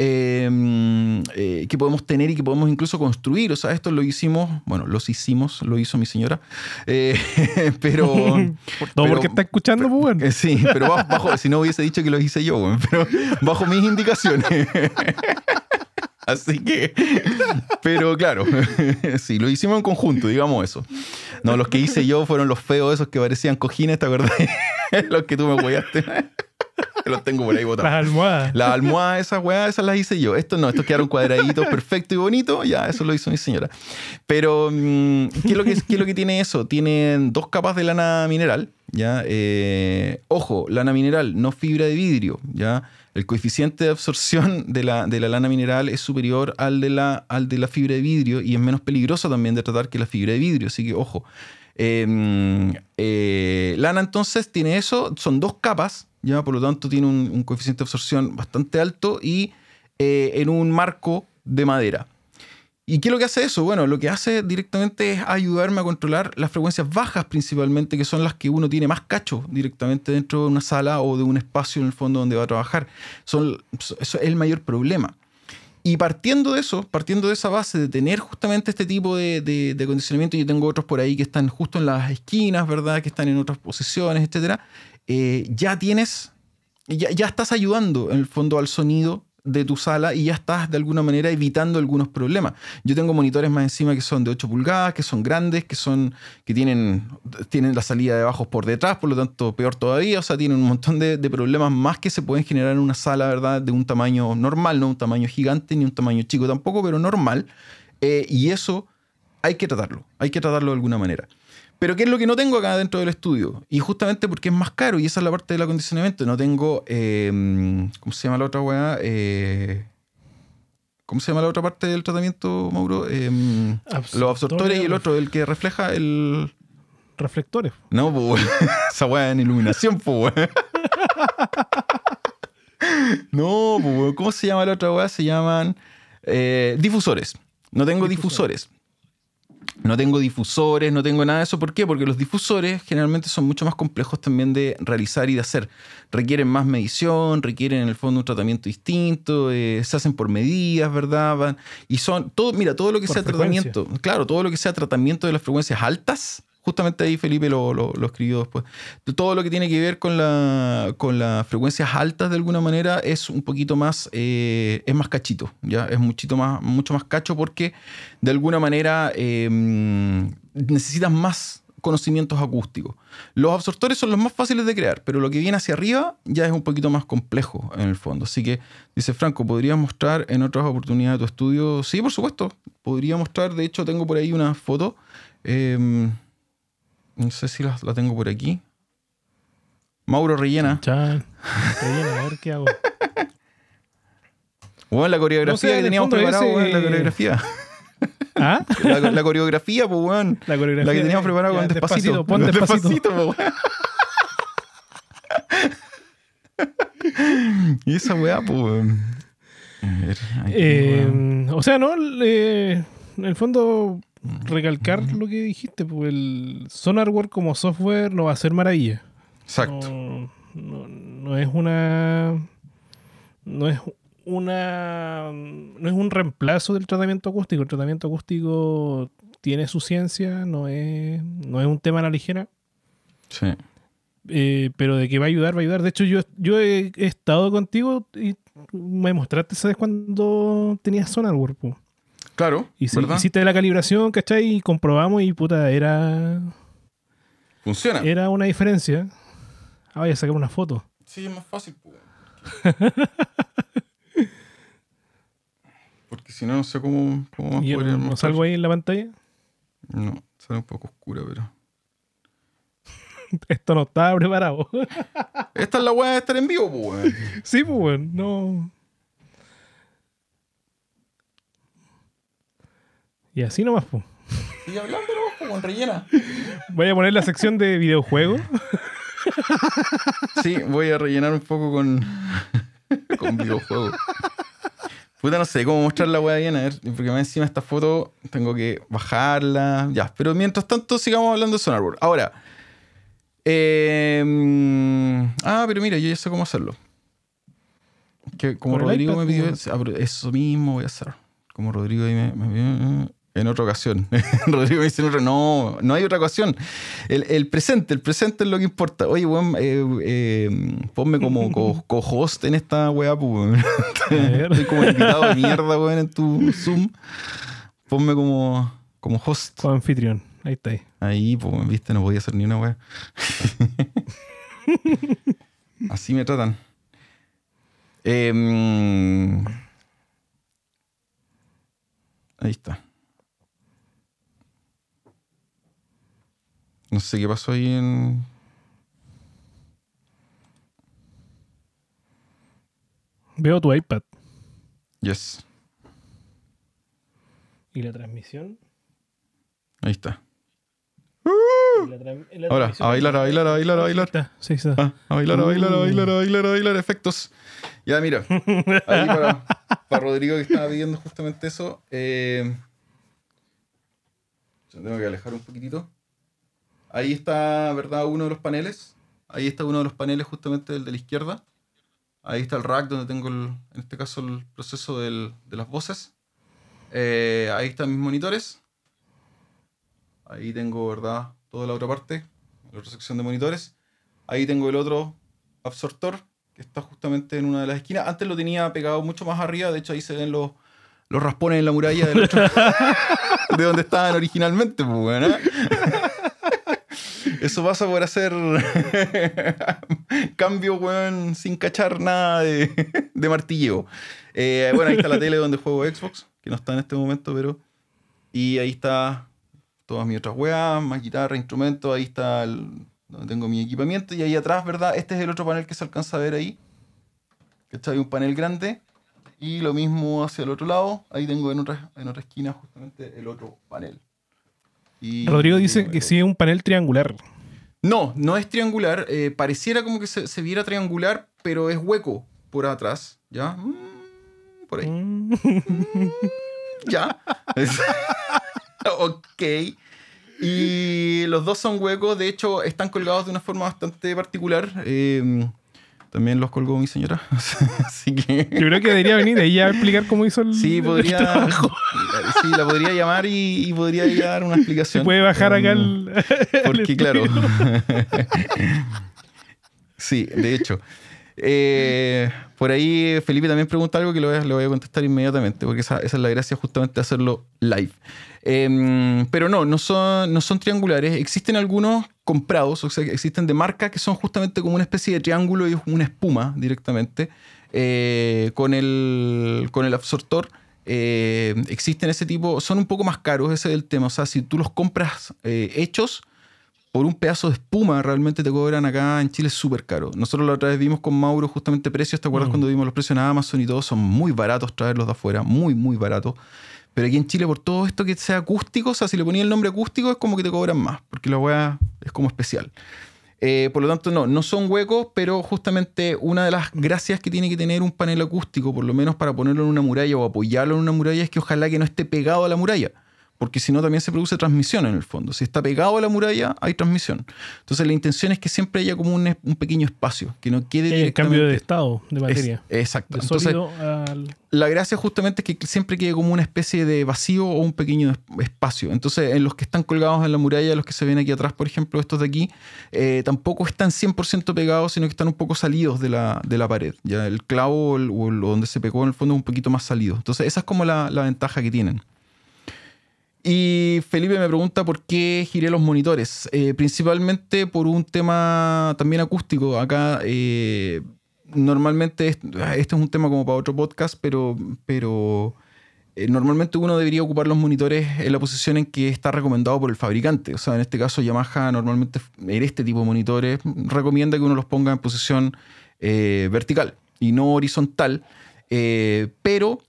eh, eh, que podemos tener y que podemos incluso construir. O sea, esto lo hicimos, bueno, los hicimos, lo hizo mi señora. Eh, pero... Todo pero- porque está escuchando, pues, bueno. eh, Sí, pero bajo, bajo- si no hubiese dicho que lo hice yo, weón, pero bajo mis indicaciones. Así que, pero claro, sí, lo hicimos en conjunto, digamos eso. No, los que hice yo fueron los feos esos que parecían cojines, ¿te acuerdas? los que tú me hueaste. Que los tengo por ahí botados. Las almohadas. Las almohadas, esas weas, esas las hice yo. Estos no, estos quedaron cuadraditos, perfecto y bonito. Ya, eso lo hizo mi señora. Pero, mm, ¿qué es lo que, qué es lo que tiene eso? Tienen dos capas de lana mineral, ¿ya? Eh, ojo, lana mineral, no fibra de vidrio, ¿ya? El coeficiente de absorción de la, de la lana mineral es superior al de, la, al de la fibra de vidrio y es menos peligroso también de tratar que la fibra de vidrio. Así que, ojo. Eh, eh, lana entonces tiene eso, son dos capas, ya por lo tanto tiene un, coeficiente de absorción bastante alto y eh, en un marco de madera. ¿Y qué es lo que hace eso? Bueno, lo que hace directamente es ayudarme a controlar las frecuencias bajas principalmente, que son las que uno tiene más cacho directamente dentro de una sala o de un espacio en el fondo donde va a trabajar. Eso es el mayor problema. Y partiendo de eso, partiendo de esa base de tener justamente este tipo de, de, de acondicionamiento, yo tengo otros por ahí que están justo en las esquinas, ¿verdad? Que están en otras posiciones, etcétera. eh, ya tienes, ya, ya estás ayudando en el fondo al sonido de tu sala y ya estás de alguna manera evitando algunos problemas. Yo tengo monitores más encima que son de 8 pulgadas, que son grandes, que son que tienen, tienen la salida de bajos por detrás, por lo tanto peor todavía, o sea, tienen un montón de, de problemas más que se pueden generar en una sala, ¿verdad? De un tamaño normal, no un tamaño gigante ni un tamaño chico tampoco, pero normal. Eh, y eso hay que tratarlo, hay que tratarlo de alguna manera. Pero ¿qué es lo que no tengo acá dentro del estudio? Y justamente porque es más caro y esa es la parte del acondicionamiento. No tengo, eh, ¿cómo se llama la otra weá? Eh, ¿Cómo se llama la otra parte del tratamiento, Mauro? Eh, los absortores y el otro, el que refleja el... Reflectores. No, pues esa weá en iluminación, pues weón. No, pues. ¿cómo se llama la otra weá? Se llaman eh, difusores. No tengo difusores. No tengo difusores, no tengo nada de eso. ¿Por qué? Porque los difusores generalmente son mucho más complejos también de realizar y de hacer. Requieren más medición, requieren en el fondo un tratamiento distinto, eh, se hacen por medidas, ¿verdad? Van- y son todo, mira, todo lo que Por sea frecuencia. tratamiento, claro, todo lo que sea tratamiento de las frecuencias altas, justamente ahí Felipe lo, escribió después. Todo lo que tiene que ver con, la, con las frecuencias altas de alguna manera es un poquito más, eh, es más cachito, ¿ya? Es muchito más, mucho más cacho porque de alguna manera eh, necesitas más conocimientos acústicos. Los absortores son los más fáciles de crear, pero lo que viene hacia arriba ya es un poquito más complejo en el fondo. Así que, dice Franco, ¿podrías mostrar en otras oportunidades tu estudio? Sí, por supuesto. Podría mostrar, de hecho tengo por ahí una foto. Eh, no sé si la, la tengo por aquí. Mauro rellena. Chan. Rellena, a ver qué hago. Bueno, la coreografía No sé, que teníamos fondo preparado, ese- weón, la coreografía. ¿Ah? La, la coreografía, pues, weón. La coreografía. La que teníamos preparada con despacito. Pon despacito. po, weón. y esa weá, pues, weón. A ver, ahí Eh, o sea, no, en el fondo, recalcar lo que dijiste, pues el SonarWorld como software no va a ser maravilla. Exacto. No, no- no es una. No es una. No es un reemplazo del tratamiento acústico. El tratamiento acústico tiene su ciencia, no es, no es un tema a la ligera. Sí. eh, pero de que va a ayudar, va a ayudar. De hecho, yo, yo he, he estado contigo y me mostraste, ¿sabes? Cuando tenías SonarWorld, po. Claro, Y ¿verdad? hiciste la calibración, ¿cachai? Y comprobamos y puta, era, Funciona. era una diferencia. Ah, voy a sacar una foto. Sí, es más fácil, pues. Porque si no, no sé cómo, cómo más no, no salgo ahí en la pantalla. No, sale un poco oscura, pero. Esto no estaba preparado. Esta es la weá de estar en vivo, pues, sí, pues, no. Y así nomás, pues. Sigue hablando, ¿no? Como en rellena. Voy a poner la sección de videojuegos. Sí, voy a rellenar un poco con, con videojuegos. Puta, no sé cómo mostrar la weá bien, a ver, porque más encima esta foto tengo que bajarla. Ya, pero mientras tanto sigamos hablando de SonarWorld. Ahora, eh, mm, ah, pero mira, yo ya sé cómo hacerlo. Que como Con Rodrigo iPad, me pidió, ah, pero eso mismo voy a hacer. Como Rodrigo ahí me, me pidió, eh, en otra ocasión. Rodrigo me dice, en otra- no, no hay otra ocasión. El, el presente, el presente es lo que importa. Oye, weón, eh, eh, ponme como co- co-host en esta weá, pues. Estoy como invitado de mierda, weón, en tu Zoom. Ponme como, como host. Con anfitrión. Ahí está. Ahí. Ahí, pues, viste, no podía hacer ni una weá. Así me tratan. Em, ahí está. No sé qué pasó ahí en. Veo tu iPad. Yes. ¿Y la transmisión? Ahí está. ¿Y la tran- y la Ahora, a bailar, a bailar, a bailar, a bailar. Está, Sí, está. Ah, a bailar, a bailar, a bailar, a bailar, a bailar, efectos. Ya, mira. Ahí para, para Rodrigo que estaba pidiendo justamente eso. Eh, yo tengo que alejar un poquitito. Ahí está, ¿verdad? Uno de los paneles. Ahí está uno de los paneles justamente el de la izquierda. Ahí está el rack donde tengo, el- en este caso, el proceso del- de las voces. Eh, ahí están mis monitores. Ahí tengo, ¿verdad? Toda la otra parte, la otra sección de monitores. Ahí tengo el otro absortor que está justamente en una de las esquinas. Antes lo tenía pegado mucho más arriba, de hecho ahí se ven los, los raspones en la muralla del otro- de donde estaban originalmente, pues, ¿eh? Eso pasa por hacer cambio, weón, sin cachar nada de, de martilleo. Eh, bueno, ahí está la tele donde juego Xbox, que no está en este momento, pero... Y ahí está todas mis otras weas, más guitarra, instrumentos, ahí está donde tengo mi equipamiento y ahí atrás, ¿verdad? Este es el otro panel que se alcanza a ver ahí. ¿Cachai? Un panel grande. Y lo mismo hacia el otro lado. Ahí tengo en otra, en otra esquina justamente el otro panel. Y- Rodrigo dice que sí es un panel triangular. No, no es triangular. eh, pareciera como que se, se viera triangular, pero es hueco por atrás. ¿Ya? Mm, por ahí. Mm. Ya. ok. Y los dos son huecos, de hecho están colgados de una forma bastante particular. Eh, también los colgó mi señora. Así que... Yo creo que debería venir ella a explicar cómo hizo el, Sí, el podría. trabajo. Sí, la podría llamar y, y podría dar una explicación. Se puede bajar acá el. Porque, el claro. sí, de hecho. Eh, por ahí Felipe también pregunta algo que lo voy a, le voy a contestar inmediatamente, porque esa, esa es la gracia justamente de hacerlo live. Em, pero no, no son, no son triangulares. Existen algunos comprados, o sea, que existen de marca que son justamente como una especie de triángulo y una espuma directamente eh, con, el, con el absortor. Eh, existen ese tipo, son un poco más caros, ese es el tema. O sea, si tú los compras eh, hechos, por un pedazo de espuma realmente te cobran acá en Chile súper caro. Nosotros la otra vez vimos con Mauro justamente precios, ¿te acuerdas Mm. cuando vimos los precios en Amazon y todo? Son muy baratos traerlos de afuera, muy, muy baratos. Pero aquí en Chile, por todo esto que sea acústico, o sea, si le ponía el nombre acústico es como que te cobran más, porque la weá es como especial. Eh, por lo tanto, no, no son huecos, pero justamente una de las gracias que tiene que tener un panel acústico, por lo menos para ponerlo en una muralla o apoyarlo en una muralla, es que ojalá que no esté pegado a la muralla. Porque si no, también se produce transmisión en el fondo. Si está pegado a la muralla, hay transmisión. Entonces, la intención es que siempre haya como un, un pequeño espacio, que no quede El directamente... cambio de estado de materia. Es- exacto. de Entonces, al. la gracia justamente es que siempre quede como una especie de vacío o un pequeño es- espacio. Entonces, en los que están colgados en la muralla, los que se ven aquí atrás, por ejemplo, estos de aquí, eh, tampoco están 100% pegados, sino que están un poco salidos de la, de la pared. Ya el clavo o, el- o el- o donde se pegó en el fondo es un poquito más salido. Entonces, esa es como la, la ventaja que tienen. Y Felipe me pregunta por qué giré los monitores. Eh, principalmente por un tema también acústico. Acá eh, normalmente es- este es un tema como para otro podcast, pero, pero eh, normalmente uno debería ocupar los monitores en la posición en que está recomendado por el fabricante. O sea, en este caso Yamaha normalmente en este tipo de monitores recomienda que uno los ponga en posición vertical y no horizontal. Pero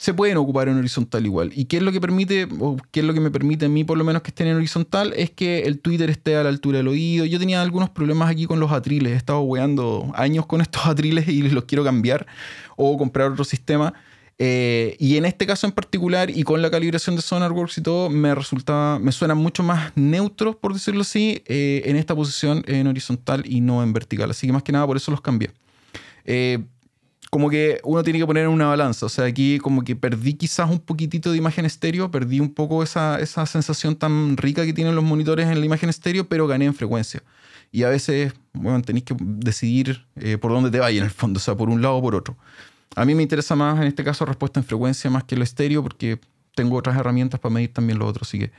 se pueden ocupar en horizontal igual. ¿Y qué es lo que permite, o qué es lo que me permite a mí por lo menos que estén en horizontal? Es que el Twitter esté a la altura del oído. Yo tenía algunos problemas aquí con los atriles. He estado weando años con estos atriles y los quiero cambiar o comprar otro sistema. Eh, y en este caso en particular, y con la calibración de SonarWorks y todo, me resulta, me suenan mucho más neutros, por decirlo así, eh, en esta posición en horizontal y no en vertical. Así que más que nada por eso los cambié. Eh, como que uno tiene que poner en una balanza. O sea, aquí como que perdí quizás un poquitito de imagen estéreo, perdí un poco esa, esa sensación tan rica que tienen los monitores en la imagen estéreo, pero gané en frecuencia. Y a veces, bueno, tenéis que decidir eh, por dónde te vaya en el fondo, o sea, por un lado o por otro. A mí me interesa más, en este caso, respuesta en frecuencia más que el estéreo, porque tengo otras herramientas para medir también lo otro, así que...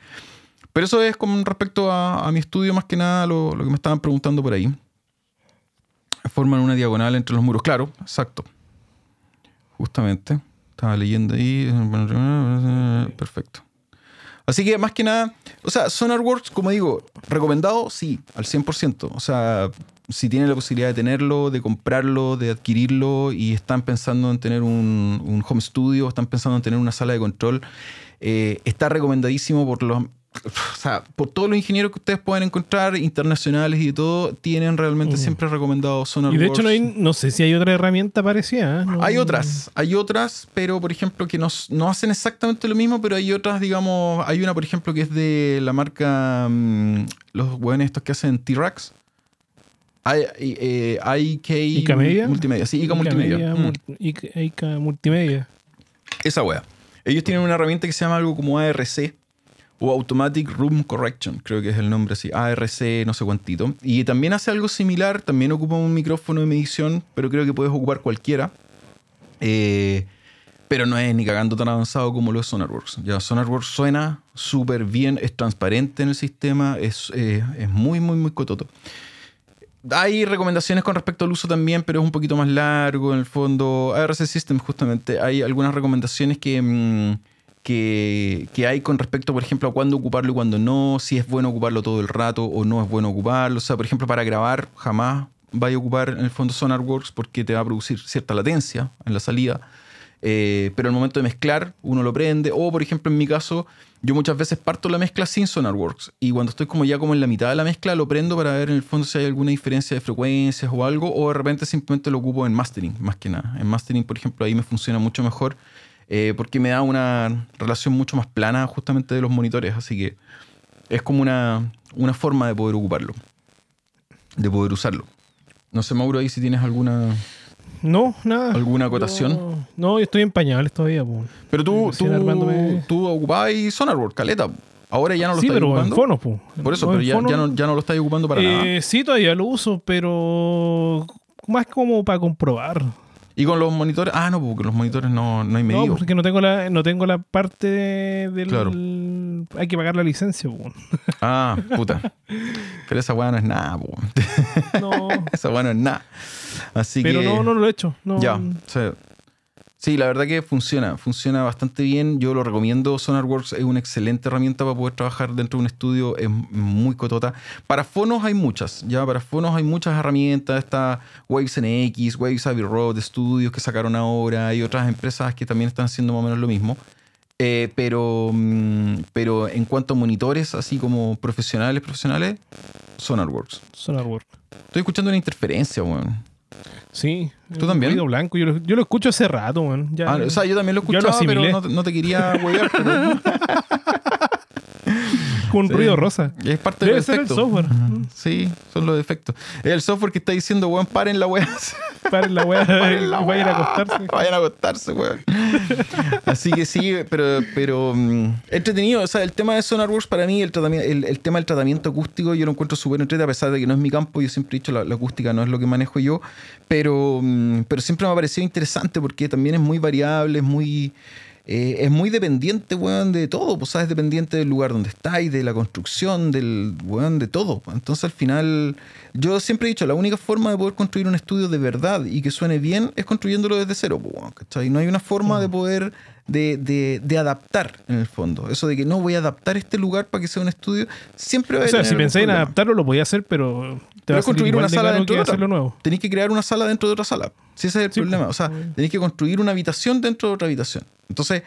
Pero eso es con respecto a, a mi estudio, más que nada, lo, lo que me estaban preguntando por ahí. Forman una diagonal entre los muros, claro, exacto. Justamente. Estaba leyendo ahí. Perfecto. Así que más que nada, o sea, SonarWorks, como digo, recomendado, sí, al 100%. O sea, si tienen la posibilidad de tenerlo, de comprarlo, de adquirirlo y están pensando en tener un, un home studio, están pensando en tener una sala de control, eh, está recomendadísimo por los... O sea, por todos los ingenieros que ustedes pueden encontrar, internacionales y todo, tienen realmente siempre recomendado Y SonarWorks. de hecho, no, hay- no sé si hay otra herramienta parecida. ¿eh? No- Hay otras, hay otras, pero por ejemplo que no, no hacen exactamente lo mismo, pero hay otras, digamos, hay una por ejemplo que es de la marca, mm, los buenos estos que hacen T-Rex, eh, IK ¿Ica Media? Multimedia. Sí, IK Multimedia. Media, Mm. Multimedia. Esa wea. Ellos tienen una herramienta que se llama algo como ARC o Automatic Room Correction, creo que es el nombre así, ARC no sé cuántito. Y también hace algo similar, también ocupa un micrófono de medición, pero creo que puedes ocupar cualquiera. Eh, pero no es ni cagando tan avanzado como lo es SonarWorks. Ya SonarWorks suena súper bien, es transparente en el sistema, es, eh, es muy, muy, muy cototo. Hay recomendaciones con respecto al uso también, pero es un poquito más largo en el fondo. ARC System, justamente, hay algunas recomendaciones que, mm, que, hay con respecto, por ejemplo, a cuándo ocuparlo y cuándo no, si es bueno ocuparlo todo el rato o no es bueno ocuparlo. O sea, por ejemplo, para grabar jamás vaya a ocupar en el fondo SonarWorks porque te va a producir cierta latencia en la salida. Eh, pero al momento de mezclar, uno lo prende. O, por ejemplo, en mi caso, yo muchas veces parto la mezcla sin SonarWorks. Y cuando estoy como ya como en la mitad de la mezcla, lo prendo para ver en el fondo si hay alguna diferencia de frecuencias o algo. O de repente simplemente lo ocupo en mastering, más que nada. En mastering, por ejemplo, ahí me funciona mucho mejor. Eh, porque me da una relación mucho más plana justamente de los monitores. Así que es como una, una forma de poder ocuparlo. De poder usarlo. No sé, Mauro, ahí si tienes alguna... No, nada. ¿Alguna acotación? No, no, yo estoy en pañales todavía. po. Pero tú, tú, armándome- tú ocupabas SonarWorks, caleta. Ahora ya no lo sí, estás pero en ocupando. fonos, po. Por eso, No, pero en ya, ya no, ya no lo estás ocupando para nada. eh, Sí, todavía lo uso, pero más como para comprobar. Y con los monitores. Ah, no, porque los monitores no, no hay No, medido. porque no tengo la, no tengo la parte del... Claro. Hay que pagar la licencia, po. Ah, puta. Pero esa weá no es nada, po. No, Esa weá no es nada. Así pero que. no, no lo he hecho. No. Ya, sí. Sí, la verdad que funciona, funciona bastante bien. Yo lo recomiendo. SonarWorks es una excelente herramienta para poder trabajar dentro de un estudio, es muy cotota. Para fonos hay muchas, ya para fonos hay muchas herramientas. Está Waves NX, Waves Abbey Road, estudios que sacaron ahora. Hay otras empresas que también están haciendo más o menos lo mismo. Eh, pero, mm, pero en cuanto a monitores, así como profesionales, profesionales, SonarWorks. SonarWorks. Estoy escuchando una interferencia, weón. Sí. ¿Tú también? Ruido blanco. Yo lo, yo lo escucho hace rato, man. Ya, Ah, o sea, yo también lo Ya lo escuchaba, pero no, te- no te quería huevear, pero con sí. ruido rosa. es parte Debe del ser el software. Sí, son los defectos. El software que está diciendo, weón, paren la weá. Paren la weá. Paren la Vayan a acostarse. Vayan a acostarse, weón. Así que sí, pero, pero mm, entretenido. O sea, el tema de SonarWorks para mí, el, tratamiento, el, el tema del tratamiento acústico, yo lo encuentro súper entretenido, a pesar de que no es mi campo. Yo siempre he dicho, la, la acústica no es lo que manejo yo. Pero, mm, pero siempre me ha parecido interesante porque también es muy variable, es muy. Eh, es muy dependiente, weón, de todo. Pues, ¿sabes? Dependiente del lugar donde estáis, de la construcción, del, weón, de todo. Entonces, al final, yo siempre he dicho, la única forma de poder construir un estudio de verdad y que suene bien es construyéndolo desde cero, pues, weón, ¿cachai? No hay una forma de poder, de, de- de adaptar, en el fondo. Eso de que no voy a adaptar este lugar para que sea un estudio, siempre va a O sea, si pensáis en adaptarlo, lo podía hacer, pero te Pero a construir una de sala dentro de otra. hacerlo nuevo. Tenéis que crear una sala dentro de otra sala. Si ese es el Sí, problema. pues, O sea, tenéis que construir una habitación dentro de otra habitación. Entonces,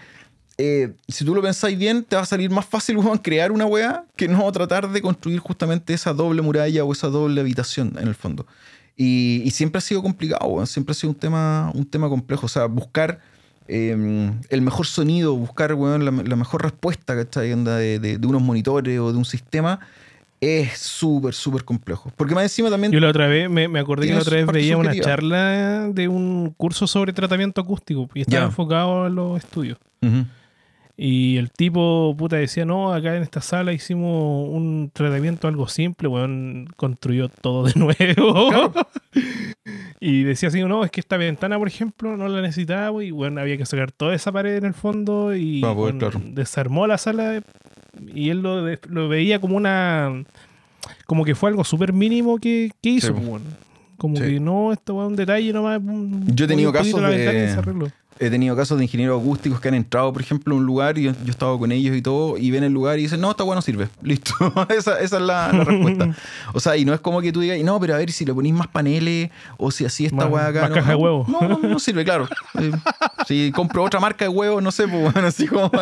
eh, si tú lo pensáis bien, te va a salir más fácil weón, crear una weá que no tratar de construir justamente esa doble muralla o esa doble habitación en el fondo. Y, y siempre ha sido complicado, siempre ha sido un tema, un tema complejo. O sea, buscar eh, el mejor sonido, buscar weón, la, la mejor respuesta ¿cachai? Onda De, de- de unos monitores o de un sistema es súper, súper complejo. Porque más encima también... Yo la otra vez, me, me acordé que la otra vez veía una charla de un curso sobre tratamiento acústico y estaba enfocado en los estudios. Ujú. Y el tipo, puta, decía, no, acá en esta sala hicimos un tratamiento algo simple, weón, construyó todo de nuevo. y decía así, no, es que esta ventana, por ejemplo, no la necesitaba y bueno, había que sacar toda esa pared en el fondo y poder, claro. desarmó la sala y él lo, lo veía como una... Como que fue algo súper mínimo que, que hizo, Sí, pues, weón. Como Sí. que no, esto fue un detalle nomás. un- Yo he tenido casos de- He tenido casos de ingenieros acústicos que han entrado, por ejemplo, a un lugar y yo, he estado con ellos y todo, y ven el lugar y dicen, no, esta bueno sirve. Listo. esa, esa es la, la respuesta. O sea, y no es como que tú digas, no, pero a ver si le ponís más paneles o si así esta weá acá. más no, caja de no, huevo. No, no, no sirve, claro. Eh, si compro otra marca de huevos, no sé, pues bueno, así como.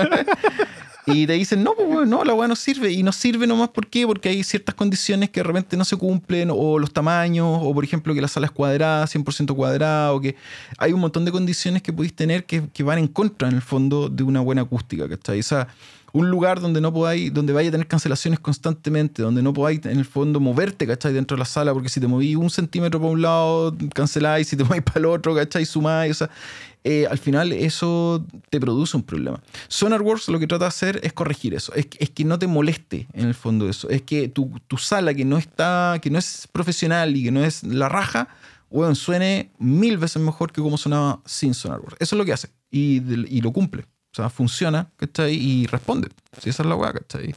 Y te dicen, no, pues no, la weá no sirve. Y no sirve nomás, ¿por qué? Porque hay ciertas condiciones que de repente no se cumplen, o los tamaños, o por ejemplo que la sala es cuadrada, 100% cuadrada, o que hay un montón de condiciones que podéis tener que, que van en contra, en el fondo, de una buena acústica, ¿cachai? O sea, un lugar donde no podáis, donde vaya a tener cancelaciones constantemente, donde no podáis en el fondo moverte, ¿cachai? Dentro de la sala, porque si te moví un centímetro para un lado, canceláis, si te movéis para el otro, ¿cachai? Sumáis, o sea, eh, al final eso te produce un problema. SonarWorks lo que trata de hacer es corregir eso, es, es que no te moleste en el fondo eso, es que tu, tu, sala que no está, que no es profesional y que no es la raja, bueno, suene mil veces mejor que como sonaba sin SonarWorks. Eso es lo que hace y, y lo cumple. O sea, funciona, ¿cachai? Y responde. Si esa es la weá, ¿cachai?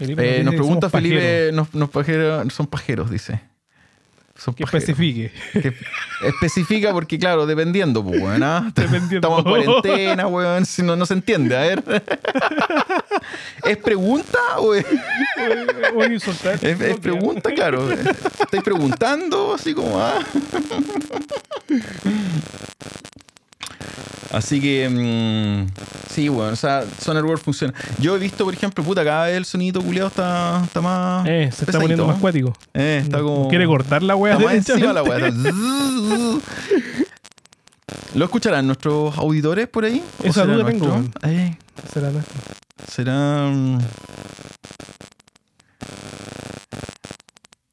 Eh, nos pregunta Felipe, nos, nos son pajeros, dice. Son que pajeros. especifique. Que especifica porque, claro, dependiendo, pues, weón. ¿ah? Estamos en cuarentena, weón. Si no, no se entiende, a ver. ¿Es pregunta o es, es, es pregunta, claro. Estoy preguntando, así como, ah. Así que, mmm, sí, bueno, o sea, SonarWorld funciona. Yo he visto, por ejemplo, puta, cada vez el sonido culiado está, está más. Eh, se está poniendo más cuático. Eh, está como. Quiere cortar la weá. Está más encima la weá. ¿Lo escucharán nuestros auditores por ahí? Esa duda tengo. Eh. Será nuestro. Será.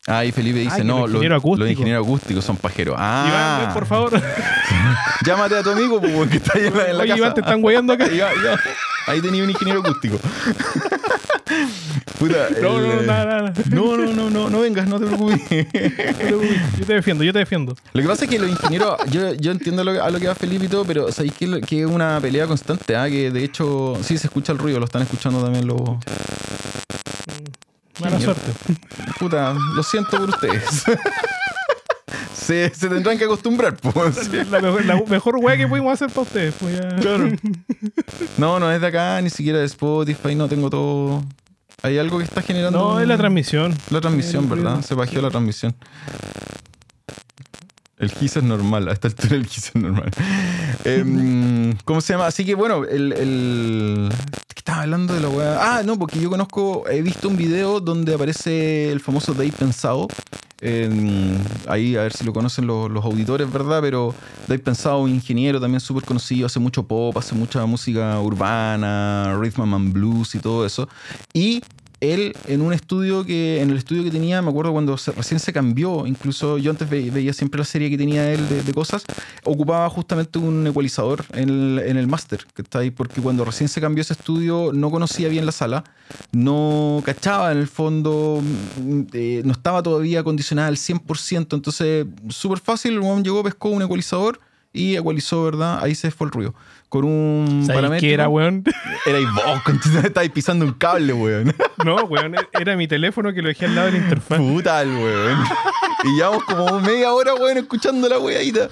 Mm, Ah, y Felipe dice, no, los ingenieros acústicos. los ingenieros acústicos son pajeros. Ah, Iván, por favor. llámate a tu amigo pues, que está ahí en la, en la Oye, casa. Iván, te están weyando acá. Ahí tenía un ingeniero acústico. Puta, No, el- no, nada, nada. no, no, no, no, no vengas, no te preocupes. Yo te defiendo, yo te defiendo. Lo que pasa es que los ingenieros, yo, yo entiendo lo a lo que va Felipe y todo, pero sabéis que, que es una pelea constante, ¿ah? que de hecho sí se escucha el ruido, lo están escuchando también los... Mala suerte. Puta, lo siento por ustedes. se, se tendrán que acostumbrar, pues. La mejor, la mejor weá que pudimos hacer para ustedes. Pues ya. Claro. No, no es de acá, ni siquiera de Spotify, no tengo todo... Hay algo que está generando... No, es la transmisión. La transmisión, ¿verdad? Se bajó la transmisión. El GIS es normal, a esta altura el GIS es normal. Em, ¿Cómo se llama? Así que bueno, el. el ¿Qué estaba hablando de la weá? Ah, no, porque yo conozco, he visto un video donde aparece el famoso Dave Pensado. Ahí a ver si lo conocen los, los auditores, ¿verdad? Pero Dave Pensado, un ingeniero también súper conocido, hace mucho pop, hace mucha música urbana, rhythm and blues y todo eso. Y él en un estudio que, en el estudio que tenía, me acuerdo cuando se- recién se cambió, incluso yo antes ve- veía siempre la serie que tenía él de, cosas, ocupaba justamente un ecualizador en el, en el máster, que está ahí, porque cuando recién se cambió ese estudio no conocía bien la sala, no cachaba en el fondo, mm, eh, no estaba todavía acondicionada al 100%, entonces súper fácil, el llegó, pescó un ecualizador y ecualizó, ¿verdad? Ahí se fue el ruido. Con un ¿Sabes parámetro. qué era, weón? Era y vos, estabas pisando un cable, weón. No, weón, era mi teléfono que lo dejé al lado de la interfaz. Puta weón. Y llevamos como media hora, weón, escuchando la weadita.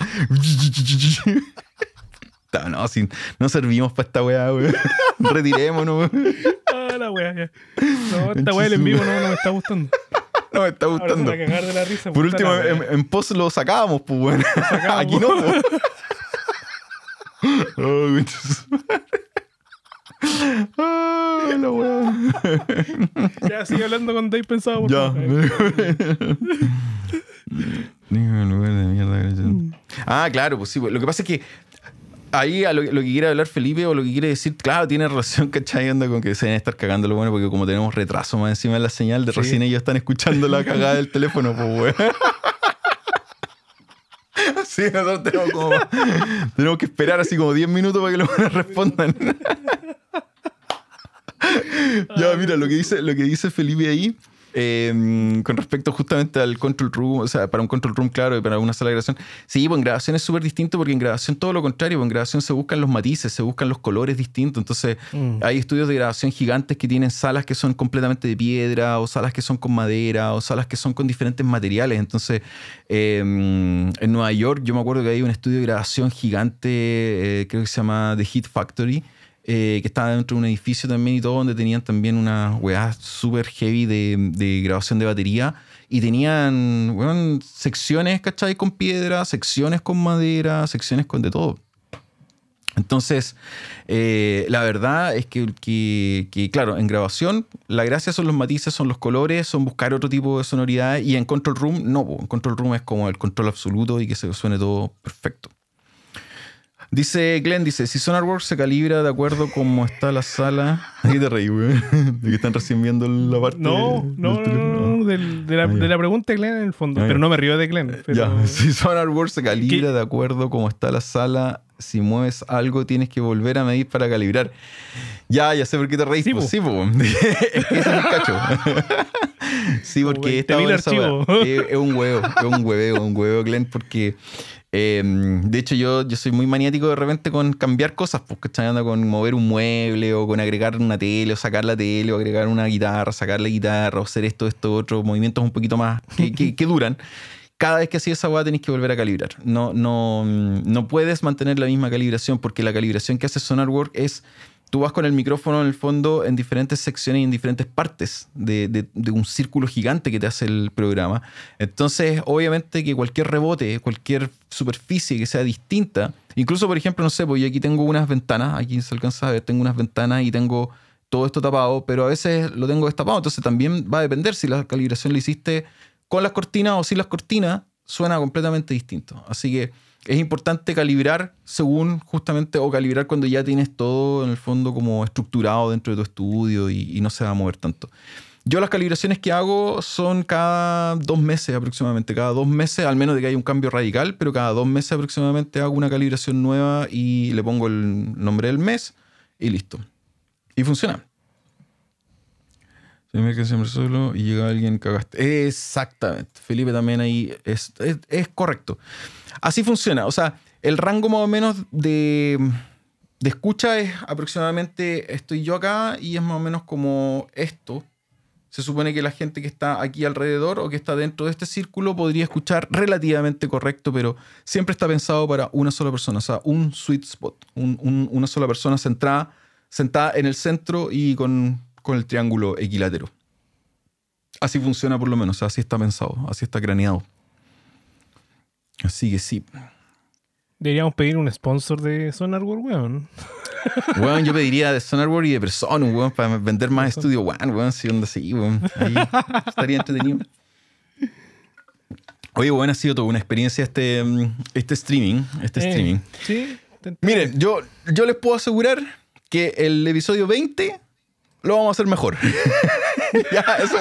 No, sin- no servimos para esta weá, weón. Retirémonos, weón. Ah, la weá, ya. No, esta weá del en vivo no, no me está gustando. No me está Ahora se gustando. va a cagar de la risa. Por último, en, en post lo sacábamos, pues, weón. sacábamos. Aquí no, pues. Oh. Ah, la weá. Ya, sigue hablando con Dave pensado. por Ya. Ningún lugar de mierda. Mm. Ah, claro, pues sí. pues, Lo que pasa es que ahí a lo, lo que quiere hablar Felipe o lo que quiere decir, claro, tiene relación, ¿cachai? Onda con que se deben estar cagando lo bueno, porque como tenemos retraso más encima de la señal, de Sí. recién ellos están escuchando la cagada del teléfono, pues, weón. Sí, nosotros tenemos, como- tenemos que esperar así como 10 minutos para que los buenos respondan. ya, mira, lo que dice, lo que dice Felipe ahí, eh, con respecto justamente al control room, o sea, para un control room, claro, y para una sala de grabación. Sí, pues en grabación es súper distinto porque en grabación todo lo contrario, pues en grabación se buscan los matices, se buscan los colores distintos. Entonces, Mm. hay estudios de grabación gigantes que tienen salas que son completamente de piedra, o salas que son con madera, o salas que son con diferentes materiales. Entonces, eh, en Nueva York, yo me acuerdo que hay un estudio de grabación gigante, eh, creo que se llama The Heat Factory, eh, que estaba dentro de un edificio también y todo, donde tenían también una weá súper heavy de, grabación de batería. Y tenían secciones, ¿cachai? Con piedra, secciones con madera, secciones con de todo. Entonces, eh, la verdad es que, claro, en grabación, la gracia son los matices, son los colores, son buscar otro tipo de sonoridad. Y en Control Room, no, en Control Room es como el control absoluto y que se suene todo perfecto. Dice Glenn, dice, si SonarWorks se calibra de acuerdo como está la sala... Ahí te reí, güey. De que están recién viendo la parte... No, del no, no, no, del- de, la, Ah, de la pregunta de Glenn en el fondo. Ah, pero no me río de Glenn. Pero... Ya, si SonarWorks se calibra ¿Qué? de acuerdo como está la sala, si mueves algo tienes que volver a medir para calibrar. Ya, ya sé por qué te reís. Sí, pues, sí, es que ese es el cacho. sí, porque weá. es, un huevo, es un hueveo, un huevo, Glenn, porque eh, de hecho yo, yo soy muy maniático de repente con cambiar cosas, porque anda con mover un mueble o con agregar una tele o sacar la tele o agregar una guitarra, sacar la guitarra o hacer esto, esto, otro, movimientos un poquito más que, que- que duran. Cada vez que hacías esa weá tenés que volver a calibrar. No, no, no puedes mantener la misma calibración porque la calibración que hace SonarWork es tú vas con el micrófono en el fondo en diferentes secciones y en diferentes partes de, un círculo gigante que te hace el programa. Entonces, obviamente que cualquier rebote, cualquier superficie que sea distinta, incluso por ejemplo, no sé, pues yo aquí tengo unas ventanas, aquí se alcanza a ver, tengo unas ventanas y tengo todo esto tapado, pero a veces lo tengo destapado, entonces también va a depender si la calibración la hiciste con las cortinas o sin las cortinas, suena completamente distinto. Así que es importante calibrar según justamente, o calibrar cuando ya tienes todo en el fondo como estructurado dentro de tu estudio y, y no se va a mover tanto. Yo las calibraciones que hago son cada dos meses aproximadamente, cada dos meses, al menos de que haya un cambio radical, pero cada dos meses aproximadamente hago una calibración nueva y le pongo el nombre del mes y listo. Y funciona. Queda siempre solo y llega alguien cagaste. Exactamente. Felipe también ahí es, es, es correcto. Así funciona. O sea, el rango más o menos de, de escucha es aproximadamente estoy yo acá y es más o menos como esto. Se supone que la gente que está aquí alrededor o que está dentro de este círculo podría escuchar relativamente correcto, pero siempre está pensado para una sola persona, o sea, un sweet spot, un- un- una sola persona centrada, sentada en el centro y con, con el triángulo equilátero. Así funciona por lo menos, así está pensado, así está craneado. Así que sí. Deberíamos pedir un sponsor de SonarWorld, weón. Weón, yo pediría de Sonarboard y de Persona, weón, para vender más Studio One, weón, si onda así, weón. Ahí estaría entretenido. Oye, weón, ha sido toda una experiencia este, mm, este streaming, este Eh, streaming. Sí. Miren, yo, yo les puedo asegurar que el episodio 20 lo vamos a hacer mejor. ya, eso.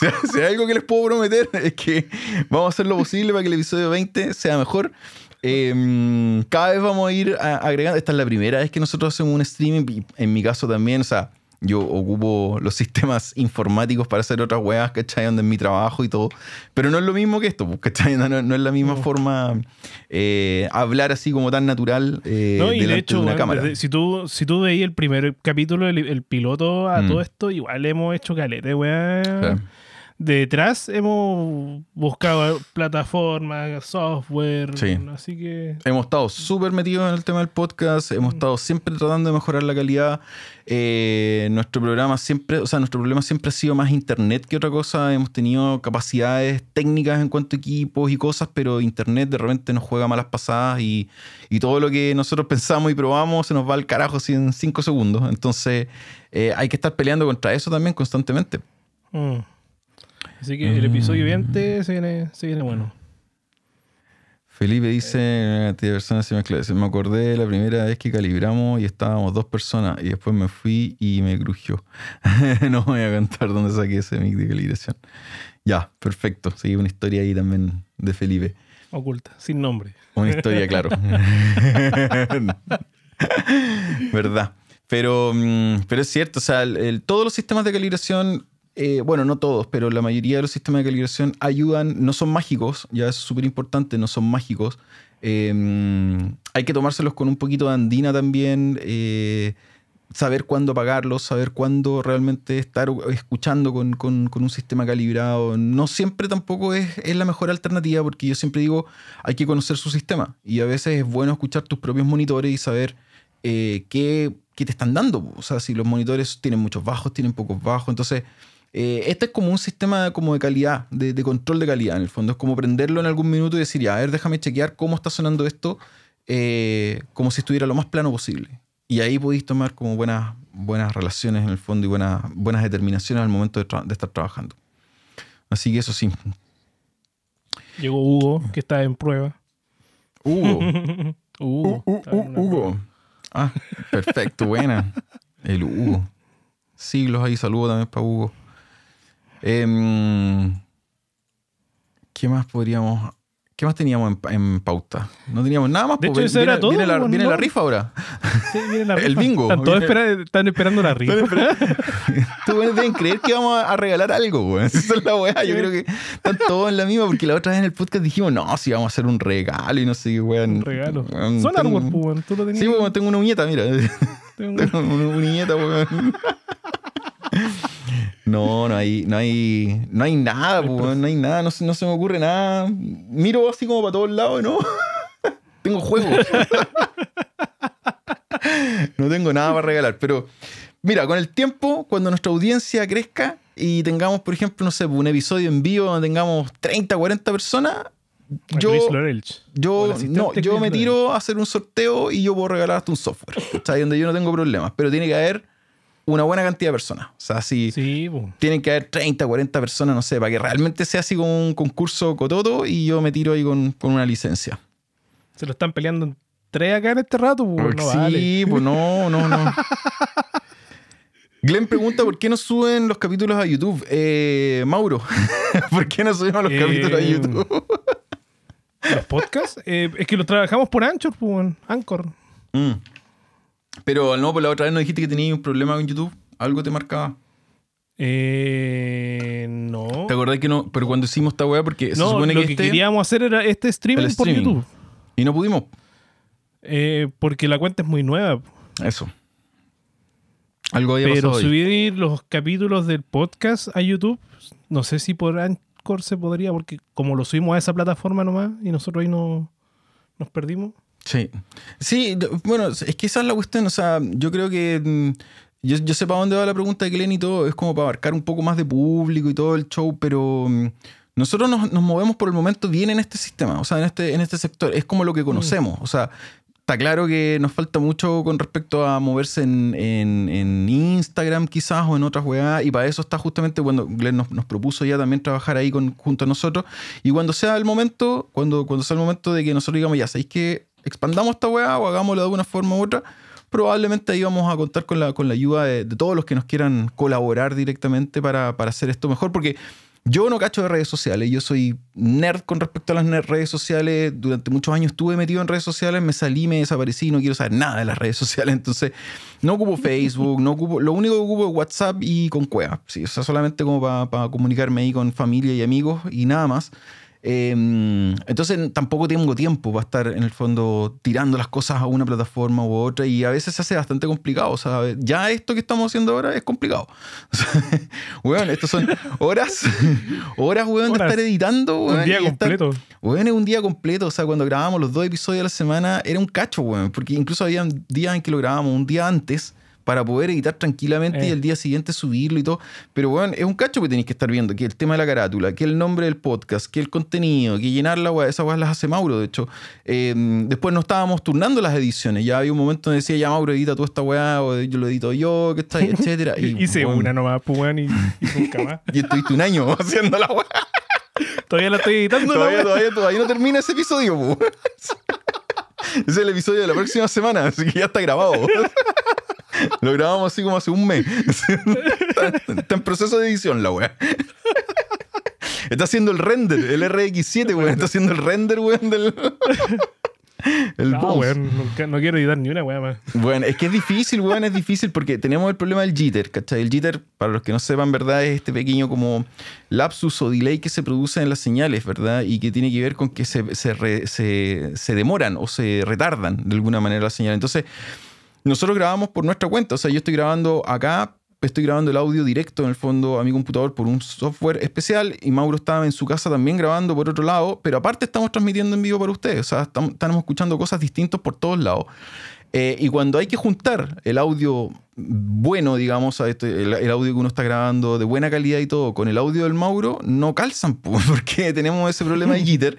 si, hay algo que les puedo prometer es que vamos a hacer lo posible para que el episodio 20 sea mejor. Eh, cada vez vamos a ir agregando. Esta es la primera vez que nosotros hacemos un streaming. En mi caso también, o sea, yo ocupo los sistemas informáticos para hacer otras weas, ¿cachai? Donde es mi trabajo y todo. Pero no es lo mismo que esto, pues, ¿cachai? No, no- es la misma No. forma eh, hablar así como tan natural eh, No, y delante de hecho, una weón, cámara. desde- si tú, si tú veías el primer capítulo, el, el piloto a Mm. todo esto, igual hemos hecho calete, weón. Claro. Detrás hemos buscado plataformas, software, Sí. así que Hemos estado súper metidos en el tema del podcast, hemos estado siempre tratando de mejorar la calidad. Eh, nuestro programa siempre, o sea, nuestro problema siempre ha sido más internet que otra cosa. Hemos tenido capacidades técnicas en cuanto a equipos y cosas, pero internet de repente nos juega malas pasadas y, y todo lo que nosotros pensamos y probamos se nos va al carajo así en cinco segundos. Entonces eh, hay que estar peleando contra eso también constantemente. Mm. Así que el episodio Mm. 20 se viene, se viene bueno. Felipe dice, de personas se mezcla. Me acordé de la primera vez que calibramos y estábamos dos personas y después me fui y me crujió. no voy a contar dónde saqué ese mic de calibración. Ya, perfecto. Sí, una historia ahí también de Felipe. Oculta, sin nombre. Una historia, claro. ¿Verdad? Pero, mm, pero es cierto, o sea, el- todos los sistemas de calibración, eh, bueno, no todos, pero la mayoría de los sistemas de calibración ayudan, no son mágicos, ya es súper importante, no son mágicos. Mm, hay que tomárselos con un poquito de andina también, eh, saber cuándo apagarlos, saber cuándo realmente estar escuchando con, con- con un sistema calibrado. No siempre tampoco es, es la mejor alternativa, porque yo siempre digo, hay que conocer su sistema. Y a veces es bueno escuchar tus propios monitores y saber eh, qué, qué te están dando. O sea, si los monitores tienen muchos bajos, tienen pocos bajos. Entonces, eh, este es como un sistema como de calidad, de, de control de calidad en el fondo. Es como prenderlo en algún minuto y decir, ya, a ver, déjame chequear cómo está sonando esto, eh, como si estuviera lo más plano posible. Y ahí podéis tomar como buenas, buenas relaciones en el fondo y buenas, buenas determinaciones al momento de, estar trabajando. Así que eso sí. Llegó Hugo, que está en prueba. Hugo, una- Hugo. Ah, perfecto, buena. El Hugo. Siglos ahí, saludo también para Hugo. Em, ¿Qué más podríamos.? ¿Qué más teníamos en, en pauta? No teníamos nada más. De hecho, eso viene, era todo, viene la, viene ¿no? la rifa ahora. Sí, viene la El rifa. bingo. Están, todos espera- están esperando la rifa. Tú güey, deben creer que vamos a regalar algo, güey. Esa es la weá. Yo creo que están todos en la misma, porque la otra vez en el podcast dijimos, no, si vamos a hacer un regalo y no sé qué, weón. Un regalo. Weón, Son Artwork, pues. Tú lo tenías. Sí, weón, tengo una uñeta, mira. Tengo- Tengo una uñeta, weón. No, no hay, no hay, no hay nada, po, no hay nada, no, se- no se me ocurre nada. Miro así como para todos lados, ¿no? tengo juegos. no tengo nada para regalar, pero mira, con el tiempo, cuando nuestra audiencia crezca y tengamos, por ejemplo, no sé, un episodio en vivo donde tengamos 30, 40 personas, yo, yo, no, yo me tiro a hacer un sorteo y yo puedo regalar hasta un software, ¿cachai? Donde yo no tengo problemas, pero tiene que haber una buena cantidad de personas. O sea, si Sí, tienen que haber 30, 40 personas, no sé, para que realmente sea así como un concurso cototo y yo me tiro ahí con, con una licencia. Se lo están peleando en tres acá en este rato, pues. No sí, vale. pues no, no, no. Glenn pregunta por qué no suben los capítulos a YouTube. Eh, Mauro, ¿por qué no subimos los Eh, capítulos a YouTube? Los podcasts, eh, es que los trabajamos por Anchor, pues. Anchor. Mm. Pero no, pues la otra vez nos dijiste que tenías un problema con YouTube. Algo te marcaba. Eh, no. ¿Te acordás que no? Pero cuando hicimos esta weá, porque se No, supone lo que, que, este. queríamos hacer era este streaming, por. YouTube. Y no pudimos. Eh, porque la cuenta es muy nueva. Eso. Algo había Pero pasado subir los capítulos del podcast a YouTube, no sé si por Anchor se podría, porque como lo subimos a esa plataforma nomás y nosotros ahí no, nos perdimos. Sí. Sí, bueno, es que esa es la cuestión. O sea, yo creo que. mm, Yo, yo sé para dónde va la pregunta de Glenn y todo. Es como para abarcar un poco más de público y todo el show, pero. mm, Nosotros nos, nos movemos por el momento bien en este sistema, o sea, en este, en este sector. Es como lo que conocemos. O sea, está claro que nos falta mucho con respecto a moverse en, en- en Instagram quizás o en otras weas. Y para eso está justamente cuando Glenn nos, nos propuso ya también trabajar ahí con, junto a nosotros. Y cuando sea el momento, cuando, cuando sea el momento de que nosotros digamos, ya sabéis que expandamos esta weá o hagámoslo de alguna forma u otra, probablemente ahí vamos a contar con la, con la ayuda de, de todos los que nos quieran colaborar directamente para, para hacer esto mejor, porque yo no cacho de redes sociales, yo soy nerd con respecto a las redes sociales, durante muchos años estuve metido en redes sociales, me salí, me desaparecí, no quiero saber nada de las redes sociales, entonces no ocupo Facebook, no ocupo, lo único que ocupo es WhatsApp y con cuevas, sí, o sea, solamente como para comunicarme ahí con familia y amigos y nada más. Eh, entonces tampoco tengo tiempo para estar en el fondo tirando las cosas a una plataforma u otra y a veces se hace bastante complicado. O sea, ya esto que estamos haciendo ahora es complicado. O sea, weón, estos son horas, horas, weón, de estar editando, weón. Un día y estar- completo. Weón, es un día completo. O sea, cuando grabábamos los dos episodios a la semana era un cacho, weón. Porque incluso había días en que lo grabábamos un día antes para poder editar tranquilamente Eh. y el día siguiente subirlo y todo. Pero, weón, es un cacho que tenéis que estar viendo. Que el tema de la carátula, que el nombre del podcast, que el contenido, que llenar la weá. Esas weas las hace Mauro, de hecho. Eh, después no estábamos turnando las ediciones. Ya había un momento donde decía, ya Mauro, edita toda esta weá, o yo lo edito yo, que está etcétera. Y, Hice una nomás, pues, weón, y, y nunca más. Y estuviste un año haciendo la weá. Todavía la estoy editando. Todavía, todavía, todavía no termina ese episodio, po. Ese es el episodio de la próxima semana, así que ya está grabado. Lo grabamos así como hace un mes. Está, está en proceso de edición la weá. Está haciendo el render, el RX7, weón. Está haciendo el render, weón, del. El No, weón, no quiero editar ni una weá más. Bueno, es que es difícil, weón, es difícil porque tenemos el problema del jitter, ¿cachai? El jitter, para los que no sepan, ¿verdad? Es este pequeño como lapsus o delay que se produce en las señales, ¿verdad? Y que tiene que ver con que se, se, re- se- se demoran o se retardan de alguna manera las señales. Entonces, nosotros grabamos por nuestra cuenta, o sea, yo estoy grabando acá, estoy grabando el audio directo en el fondo a mi computador por un software especial y Mauro estaba en su casa también grabando por otro lado, pero aparte estamos transmitiendo en vivo para ustedes, o sea, estamos, estamos escuchando cosas distintas por todos lados. Eh, y cuando hay que juntar el audio bueno, digamos, este- el, audio que uno está grabando de buena calidad y todo, con el audio del Mauro, no calzan, po, porque tenemos ese problema de jitter.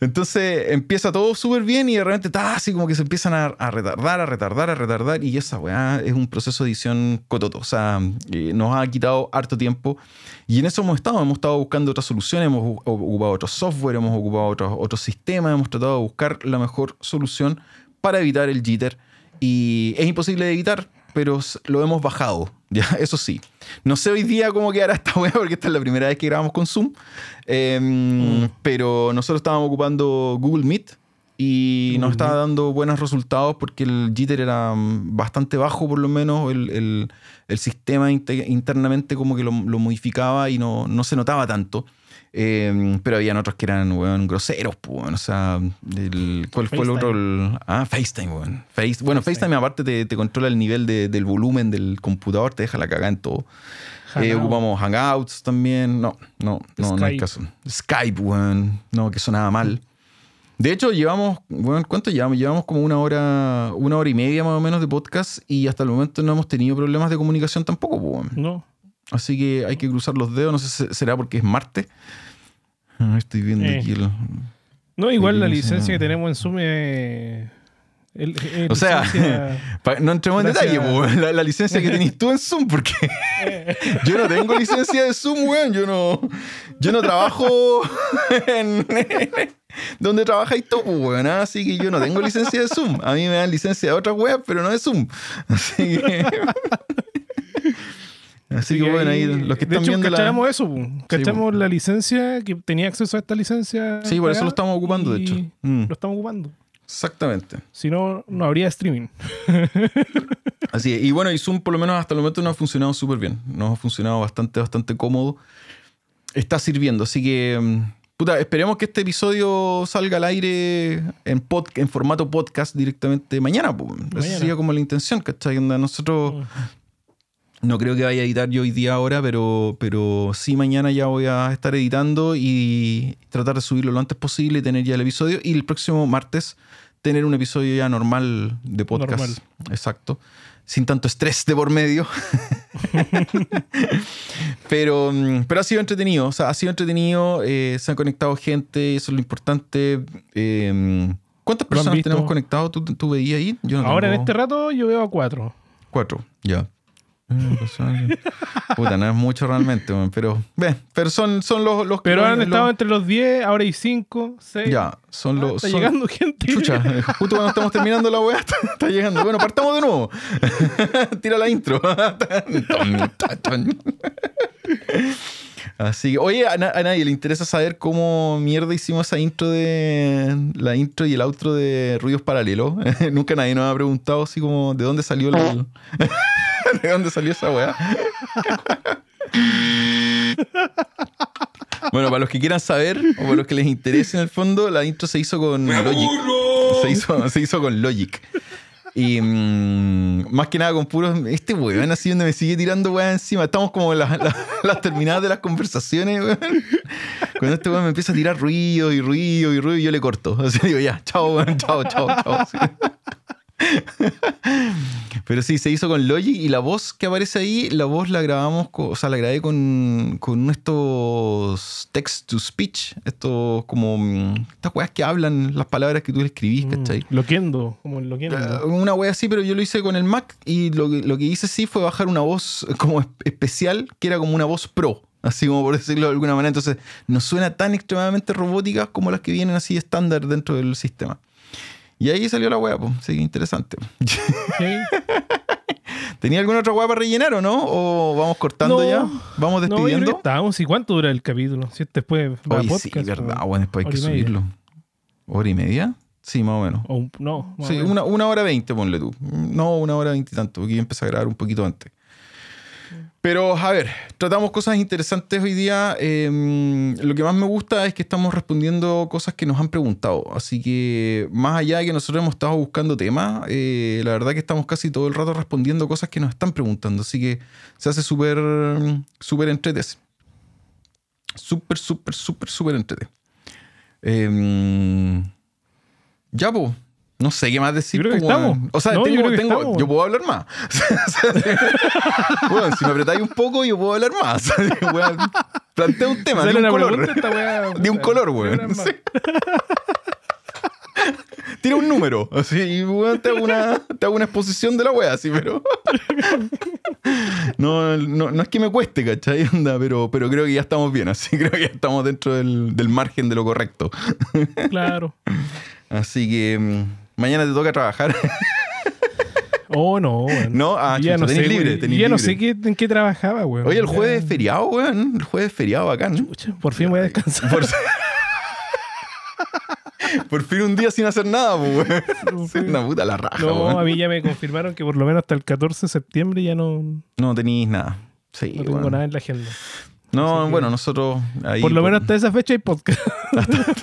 Entonces empieza todo súper bien y de repente está así como que se empiezan a, retardar, a retardar, a retardar. Y esa weá es un proceso de edición cototo. O sea, eh, nos ha quitado harto tiempo. Y en eso hemos estado. Hemos estado buscando otras soluciones, hemos ocupado otros software, hemos ocupado otros, otros sistemas, hemos tratado de buscar la mejor solución para evitar el jitter. Y es imposible de evitar, pero lo hemos bajado. Ya, eso sí. No sé hoy día cómo quedará esta weá, porque esta es la primera vez que grabamos con Zoom. Em, Pero nosotros estábamos ocupando Google Meet y nos estaba dando buenos resultados porque el jitter era mm, bastante bajo, por lo menos. El, el- el sistema inte- internamente como que lo, lo modificaba y no, no se notaba tanto. Em, pero habían otros que eran, weón, groseros, pues, weón. O sea, el- ¿cuál fue el otro? El- ah, FaceTime, weón. Face, bueno, FaceTime, aparte te, te controla el nivel de- del volumen del computador, te deja la cagada en todo. Eh, ocupamos Hangouts también. No, no, no, no hay Skype. caso. Skype, weón. No, que sonaba mal. De hecho, llevamos, weón, ¿cuánto llevamos? Llevamos como una hora, una hora y media más o menos de podcast y hasta el momento no hemos tenido problemas de comunicación tampoco, pues, weón. No. Así que hay que cruzar los dedos. No sé si será porque es martes. Ah, Estoy viendo Eh. aquí el. No, igual la licencia que tenemos en Zoom es. el- el O sea, no entremos en detalle, la, la licencia que tenés tú en Zoom, porque yo no tengo licencia de Zoom, weón. Yo no, yo no trabajo en donde trabajáis tú, weón. ah, Así que yo no tengo licencia de Zoom. A mí me dan licencia de otras weas, pero no de Zoom. Así que. Así que bueno, ahí los que de están hecho, viendo la. eso, cachamos la licencia, que tenía acceso a esta licencia. Sí, por eso lo estamos ocupando, de hecho. Mm, Lo estamos ocupando. exactamente. Si no, no habría streaming. Así es. Y bueno, y Zoom por lo menos hasta el momento nos ha funcionado súper bien. Nos ha funcionado bastante, bastante cómodo. Está sirviendo. Así que, mm, puta, esperemos que este episodio salga al aire en, pod- en formato podcast directamente mañana. po. Esa Mañana. sería como la intención, ¿cachai? Nosotros no creo que vaya a editar yo hoy día ahora, pero, pero sí mañana ya voy a estar editando y tratar de subirlo lo antes posible y tener ya el episodio. Y el próximo martes tener un episodio ya normal de podcast. Normal. Exacto. Sin tanto estrés de por medio. pero, mm, pero ha sido entretenido. O sea, ha sido entretenido. eh, se han conectado gente, eso es lo importante. Eh, ¿Cuántas personas tenemos conectados? ¿Tú, tú veías ahí? Yo no Ahora en este rato yo veo a cuatro. Cuatro, ya. Puta, no es mucho realmente, pero, ve, pero son, son los, los Pero han los- estado entre los 10, ahora hay 5, 6. Ya, son los. está son- llegando gente. Chucha, justo cuando estamos terminando la weá, está, está llegando. Bueno, partamos de nuevo. Tira la intro. Así que, oye, a, na- a nadie le interesa saber cómo mierda hicimos esa intro de. La intro y el outro de Ruidos Paralelos. Nunca nadie nos ha preguntado así como de dónde salió el. ¿De dónde salió esa weá? Bueno, para los que quieran saber o para los que les interese en el fondo, la intro se hizo con Logic. Se hizo, se hizo con Logic. Y mm, más que nada con puros. Este weón así donde me sigue tirando weón encima. Estamos como en las, terminadas de las conversaciones, weón. Cuando este weón me empieza a tirar ruido y ruido y ruido, y yo le corto. Así digo, ya, chao, weón, chao, chao, chao. Pero sí, se hizo con Logic y la voz que aparece ahí, la voz la grabamos, o sea, la grabé con, con estos text to speech, estos como mm, estas weas que hablan las palabras que tú le escribís, ¿cachai? Mm, Loquendo, como loquendo. Una wea así, pero yo lo hice con el Mac y lo, que- lo que hice sí fue bajar una voz como es- especial, que era como una voz pro, así como por decirlo de alguna manera. Entonces, no suena tan extremadamente robótica como las que vienen así estándar dentro del sistema. Y ahí salió la wea, pues. Sí, interesante. Sí. ¿Tenía alguna otra wea para rellenar o no? ¿O vamos cortando No. ya? ¿Vamos No, despidiendo? estábamos. ¿Y cuánto dura el capítulo? Si después va a podcast. sí, verdad, o- bueno, después hay que y media. subirlo. ¿Hora y media? Sí, más o menos. o no, más Sí, menos. una, una hora veinte, ponle tú. No, una hora veinte y tanto, porque yo empecé a grabar un poquito antes. Pero, a ver, tratamos cosas interesantes hoy día. Eh, lo que más me gusta es que estamos respondiendo cosas que nos han preguntado. Así que, más allá de que nosotros hemos estado buscando temas, eh, la verdad que estamos casi todo el rato respondiendo cosas que nos están preguntando. Así que se hace súper, súper entrete. Súper, súper, súper, súper entrete. Eh, ya, pues. No sé qué más decir. Yo creo que estamos. O sea, No, yo creo que tengo- estamos. yo puedo hablar más. Bueno, si me apretáis un poco, yo puedo hablar más. Plantea un tema, de un color. esta De un color, weón. Sí. Tira un número, así, y te hago una, te hago una exposición de la wea, así, pero. No, no, no es que me cueste, ¿cachai? Onda, pero, pero creo que ya estamos bien, así creo que ya estamos dentro del, del margen de lo correcto. Claro. Así que, mm, Mañana te toca trabajar. Oh, no, weón. No, ah, ya chucha, no tenés sé, libre, tenés Ya no sé qué, en qué trabajaba, weón. Oye, el Ya- jueves es feriado, weón. El jueves es feriado bacán. Chucha, por fin voy a descansar. Por, Por fin un día sin hacer nada, weón. Sí, Una puta la raja, No, weón. a mí ya me confirmaron que por lo menos hasta el 14 de septiembre ya no, no No tenéis nada. Sí, tengo weón. nada en la agenda. No, que- bueno, nosotros ahí. por lo menos hasta esa fecha hay podcast.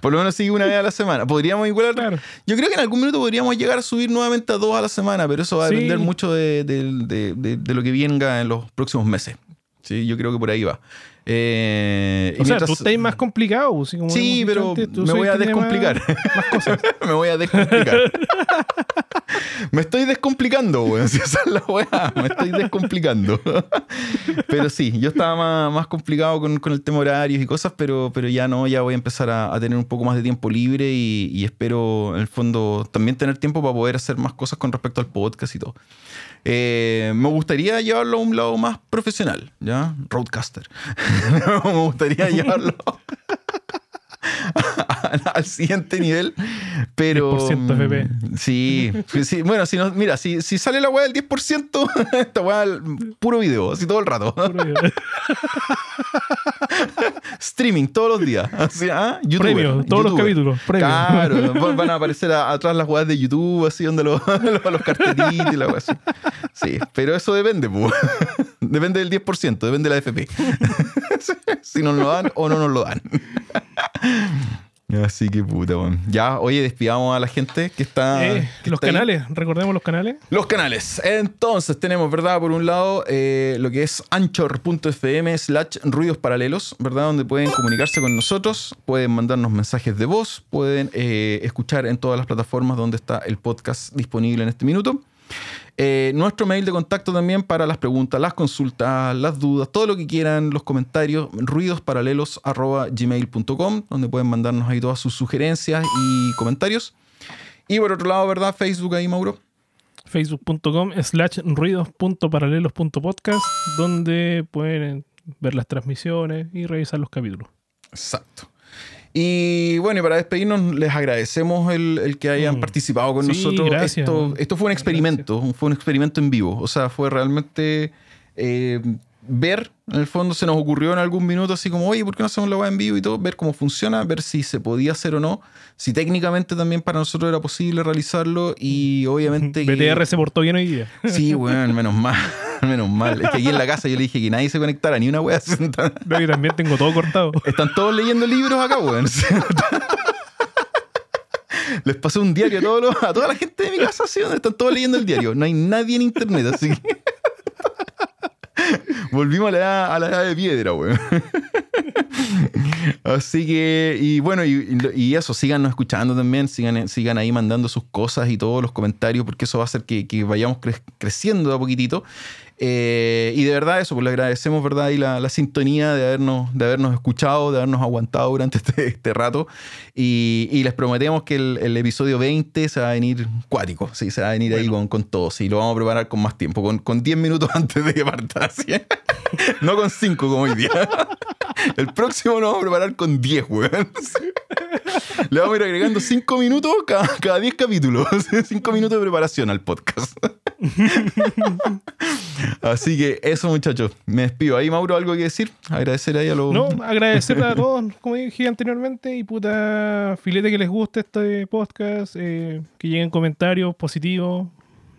Por lo menos sigue una vez a la semana. Podríamos igual. Claro. Yo creo que en algún minuto podríamos llegar a subir nuevamente a dos a la semana, pero eso va a Sí. depender mucho de, de- de- de- de lo que venga en los próximos meses. Sí, yo creo que por ahí va. Eh, y O sea, mientras- tú estás más complicado. Así como Sí, pero antes, me voy a descomplicar. Más, más cosas. me voy a descomplicar. me estoy descomplicando, weón. Si esa es la weá, me estoy descomplicando. pero sí, yo estaba más, más complicado con, con el tema horarios y cosas, pero, pero ya no, ya voy a empezar a, a tener un poco más de tiempo libre y, y espero, en el fondo, también tener tiempo para poder hacer más cosas con respecto al podcast y todo. Eh, me gustaría llevarlo a un lado más profesional, ¿ya? Roadcaster. me gustaría llevarlo al siguiente nivel, pero... 10% FP. Sí, sí, sí, bueno, si no, mira, si, si sale la weá del 10%, esta weá, puro video, así todo el rato. Streaming todos los días. Así, ¿ah? YouTuber, Premio, todos los capítulos, premio. Claro, van- a aparecer a- atrás las weas de YouTube, así donde los, los, los cartelitos y la wea así. Sí, pero eso depende, pu. Depende del 10%, depende de la FP. si nos lo dan o no nos lo dan. Así que puta, weón. Ya, oye, despidamos a la gente que está. Eh, que los está ahí. canales, recordemos los canales. Los canales. Entonces tenemos, ¿verdad? Por un lado, eh, lo que es anchor.fm slash ruidos paralelos, ¿verdad? Donde pueden comunicarse con nosotros, pueden mandarnos mensajes de voz, pueden eh, escuchar en todas las plataformas donde está el podcast disponible en este minuto. Eh, nuestro mail de contacto también para las preguntas, las consultas, las dudas, todo lo que quieran, los comentarios, ruidosparalelos.gmail.com, donde pueden mandarnos ahí todas sus sugerencias y comentarios. Y por otro lado, ¿verdad? Facebook ahí, Mauro. facebook.com slash ruidos.paralelos.podcast donde pueden ver las transmisiones y revisar los capítulos. Exacto. Y bueno, y para despedirnos, les agradecemos el, el que hayan Mm. participado con Sí, nosotros. gracias. Esto, esto fue un experimento, fue un experimento en vivo. O sea, fue realmente eh, ver, en el fondo se nos ocurrió en algún minuto así como, oye, ¿por qué no hacemos la web en vivo y todo? Ver cómo funciona, ver si se podía hacer o no, si técnicamente también para nosotros era posible realizarlo y obviamente... que- BTR se portó bien hoy día. Sí, bueno, menos mal, menos mal. Es que aquí en la casa yo le dije que nadie se conectara, ni una wea. No, yo también tengo todo cortado. Están todos leyendo libros acá, weón. Les pasé un diario a, todos los- a toda la gente de mi casa, así, donde están todos leyendo el diario. No hay nadie en internet, así que. Volvimos a la, edad, a la edad de piedra, weón. Así que, y bueno, y, y eso, síganos escuchando también, sigan, sigan ahí mandando sus cosas y todos los comentarios, porque eso va a hacer que, que vayamos cre- creciendo de a poquitito. Eh, y de verdad eso, pues le agradecemos verdad y la, la sintonía de habernos, de habernos escuchado, de habernos aguantado durante este, este rato. Y, y les prometemos que el, el episodio 20 se va a venir cuático, sí, se va a venir ahí con, con todo, sí, lo vamos a preparar con más tiempo, con, con 10 minutos antes de que parta, ¿sí? no con 5 como hoy día. El próximo lo vamos a preparar con 10, weón. Le vamos a ir agregando 5 minutos cada, cada 10 capítulos. 5 minutos de preparación al podcast. Así que eso, muchachos. Me despido. Ahí, Mauro, ¿algo que decir? Agradecer ahí a los... No, agradecer a todos, como dije anteriormente, y puta filete que les guste este podcast, eh, que lleguen comentarios positivos,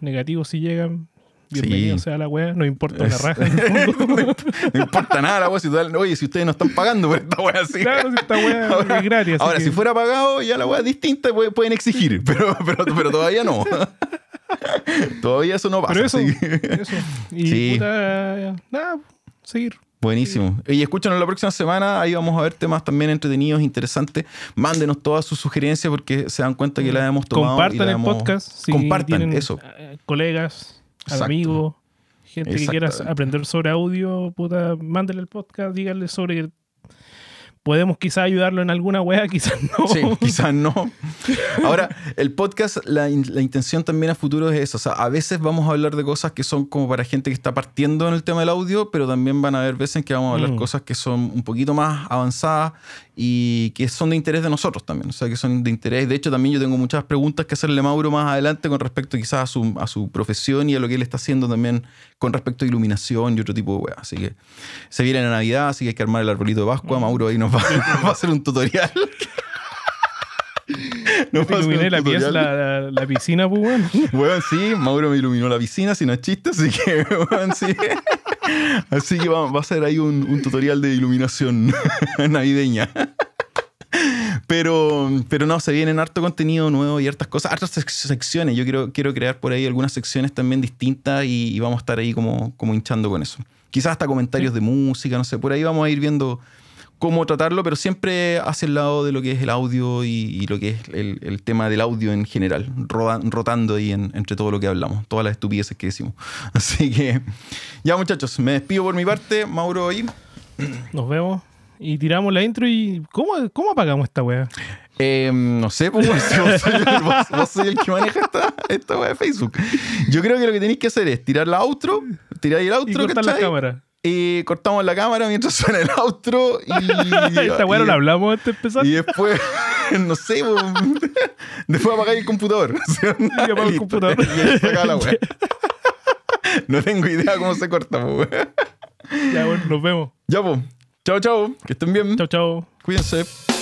negativos si llegan. Bienvenido Sí. sea la wea, no importa la Es- raja. el fondo. no importa nada la wea. Si oye, si ustedes no están pagando por esta wea así. claro, si esta wea Ahora, es gratis. ahora, que- si fuera pagado, ya la wea es distinta, pueden, pueden exigir, pero, pero, pero todavía no. todavía eso no pasa. Pero eso, eso. Y Sí. puta, nada, seguir. Buenísimo. Y escúchanos la próxima semana. Ahí vamos a ver temas también entretenidos, interesantes. Mándenos todas sus sugerencias porque se dan cuenta que las hemos tomado. y Compartan el hemos- podcast. Si Compartan eso. eh, colegas, Exacto. amigos, gente que quiera aprender sobre audio, puta, mándenle el podcast, díganle sobre podemos quizás ayudarlo en alguna wea, quizás no. Sí, quizás no. Ahora, el podcast, la, in- la intención también a futuro es eso. O sea, a veces vamos a hablar de cosas que son como para gente que está partiendo en el tema del audio, pero también van a haber veces en que vamos a hablar Mm. cosas que son un poquito más avanzadas y que son de interés de nosotros también, o sea, que son de interés. De hecho, también yo tengo muchas preguntas que hacerle a Mauro más adelante con respecto quizás a su, a su profesión y a lo que él está haciendo también con respecto a iluminación y otro tipo de weas. Así que se viene la Navidad, así que hay que armar el arbolito de Pascua. Mauro ahí nos va, nos va a hacer un tutorial. Nos iluminé la, pieza, la, la, piscina, pues, weón. Bueno, sí, Mauro me iluminó la piscina, si no es chiste, así que, bueno, sí. Así que va, va a ser ahí un, un tutorial de iluminación navideña. Pero, pero no, se vienen harto contenido nuevo y hartas cosas, hartas secciones. Yo quiero, quiero crear por ahí algunas secciones también distintas y, y, vamos a estar ahí como, como hinchando con eso. Quizás hasta comentarios de música, no sé, por ahí vamos a ir viendo cómo tratarlo, pero siempre hacia el lado de lo que es el audio y, y lo que es el, el, tema del audio en general, rotando ahí en, entre todo lo que hablamos, todas las estupideces que decimos. Así que, ya muchachos, me despido por mi parte, Mauro ahí. Nos vemos. Y tiramos la intro y. ¿Cómo, cómo apagamos esta weá? Eh, no sé, pues vos, soy el, vos, vos soy el que maneja esta, esta weá de Facebook. Yo creo que lo que tenéis que hacer es tirar la outro, tirar el outro. Y cortar la cámara. Y cortamos la cámara mientras suena el outro. Y, esta weá no la hablamos antes de empezar. Y después, no sé, después apagáis el computador. Y apago el computador. Y ahí se acaba la weá. No tengo idea cómo se corta, pues, Ya, bueno, nos vemos. Ya, pues. Chao, chao. Que estén bien. Chao, chao. Cuídense.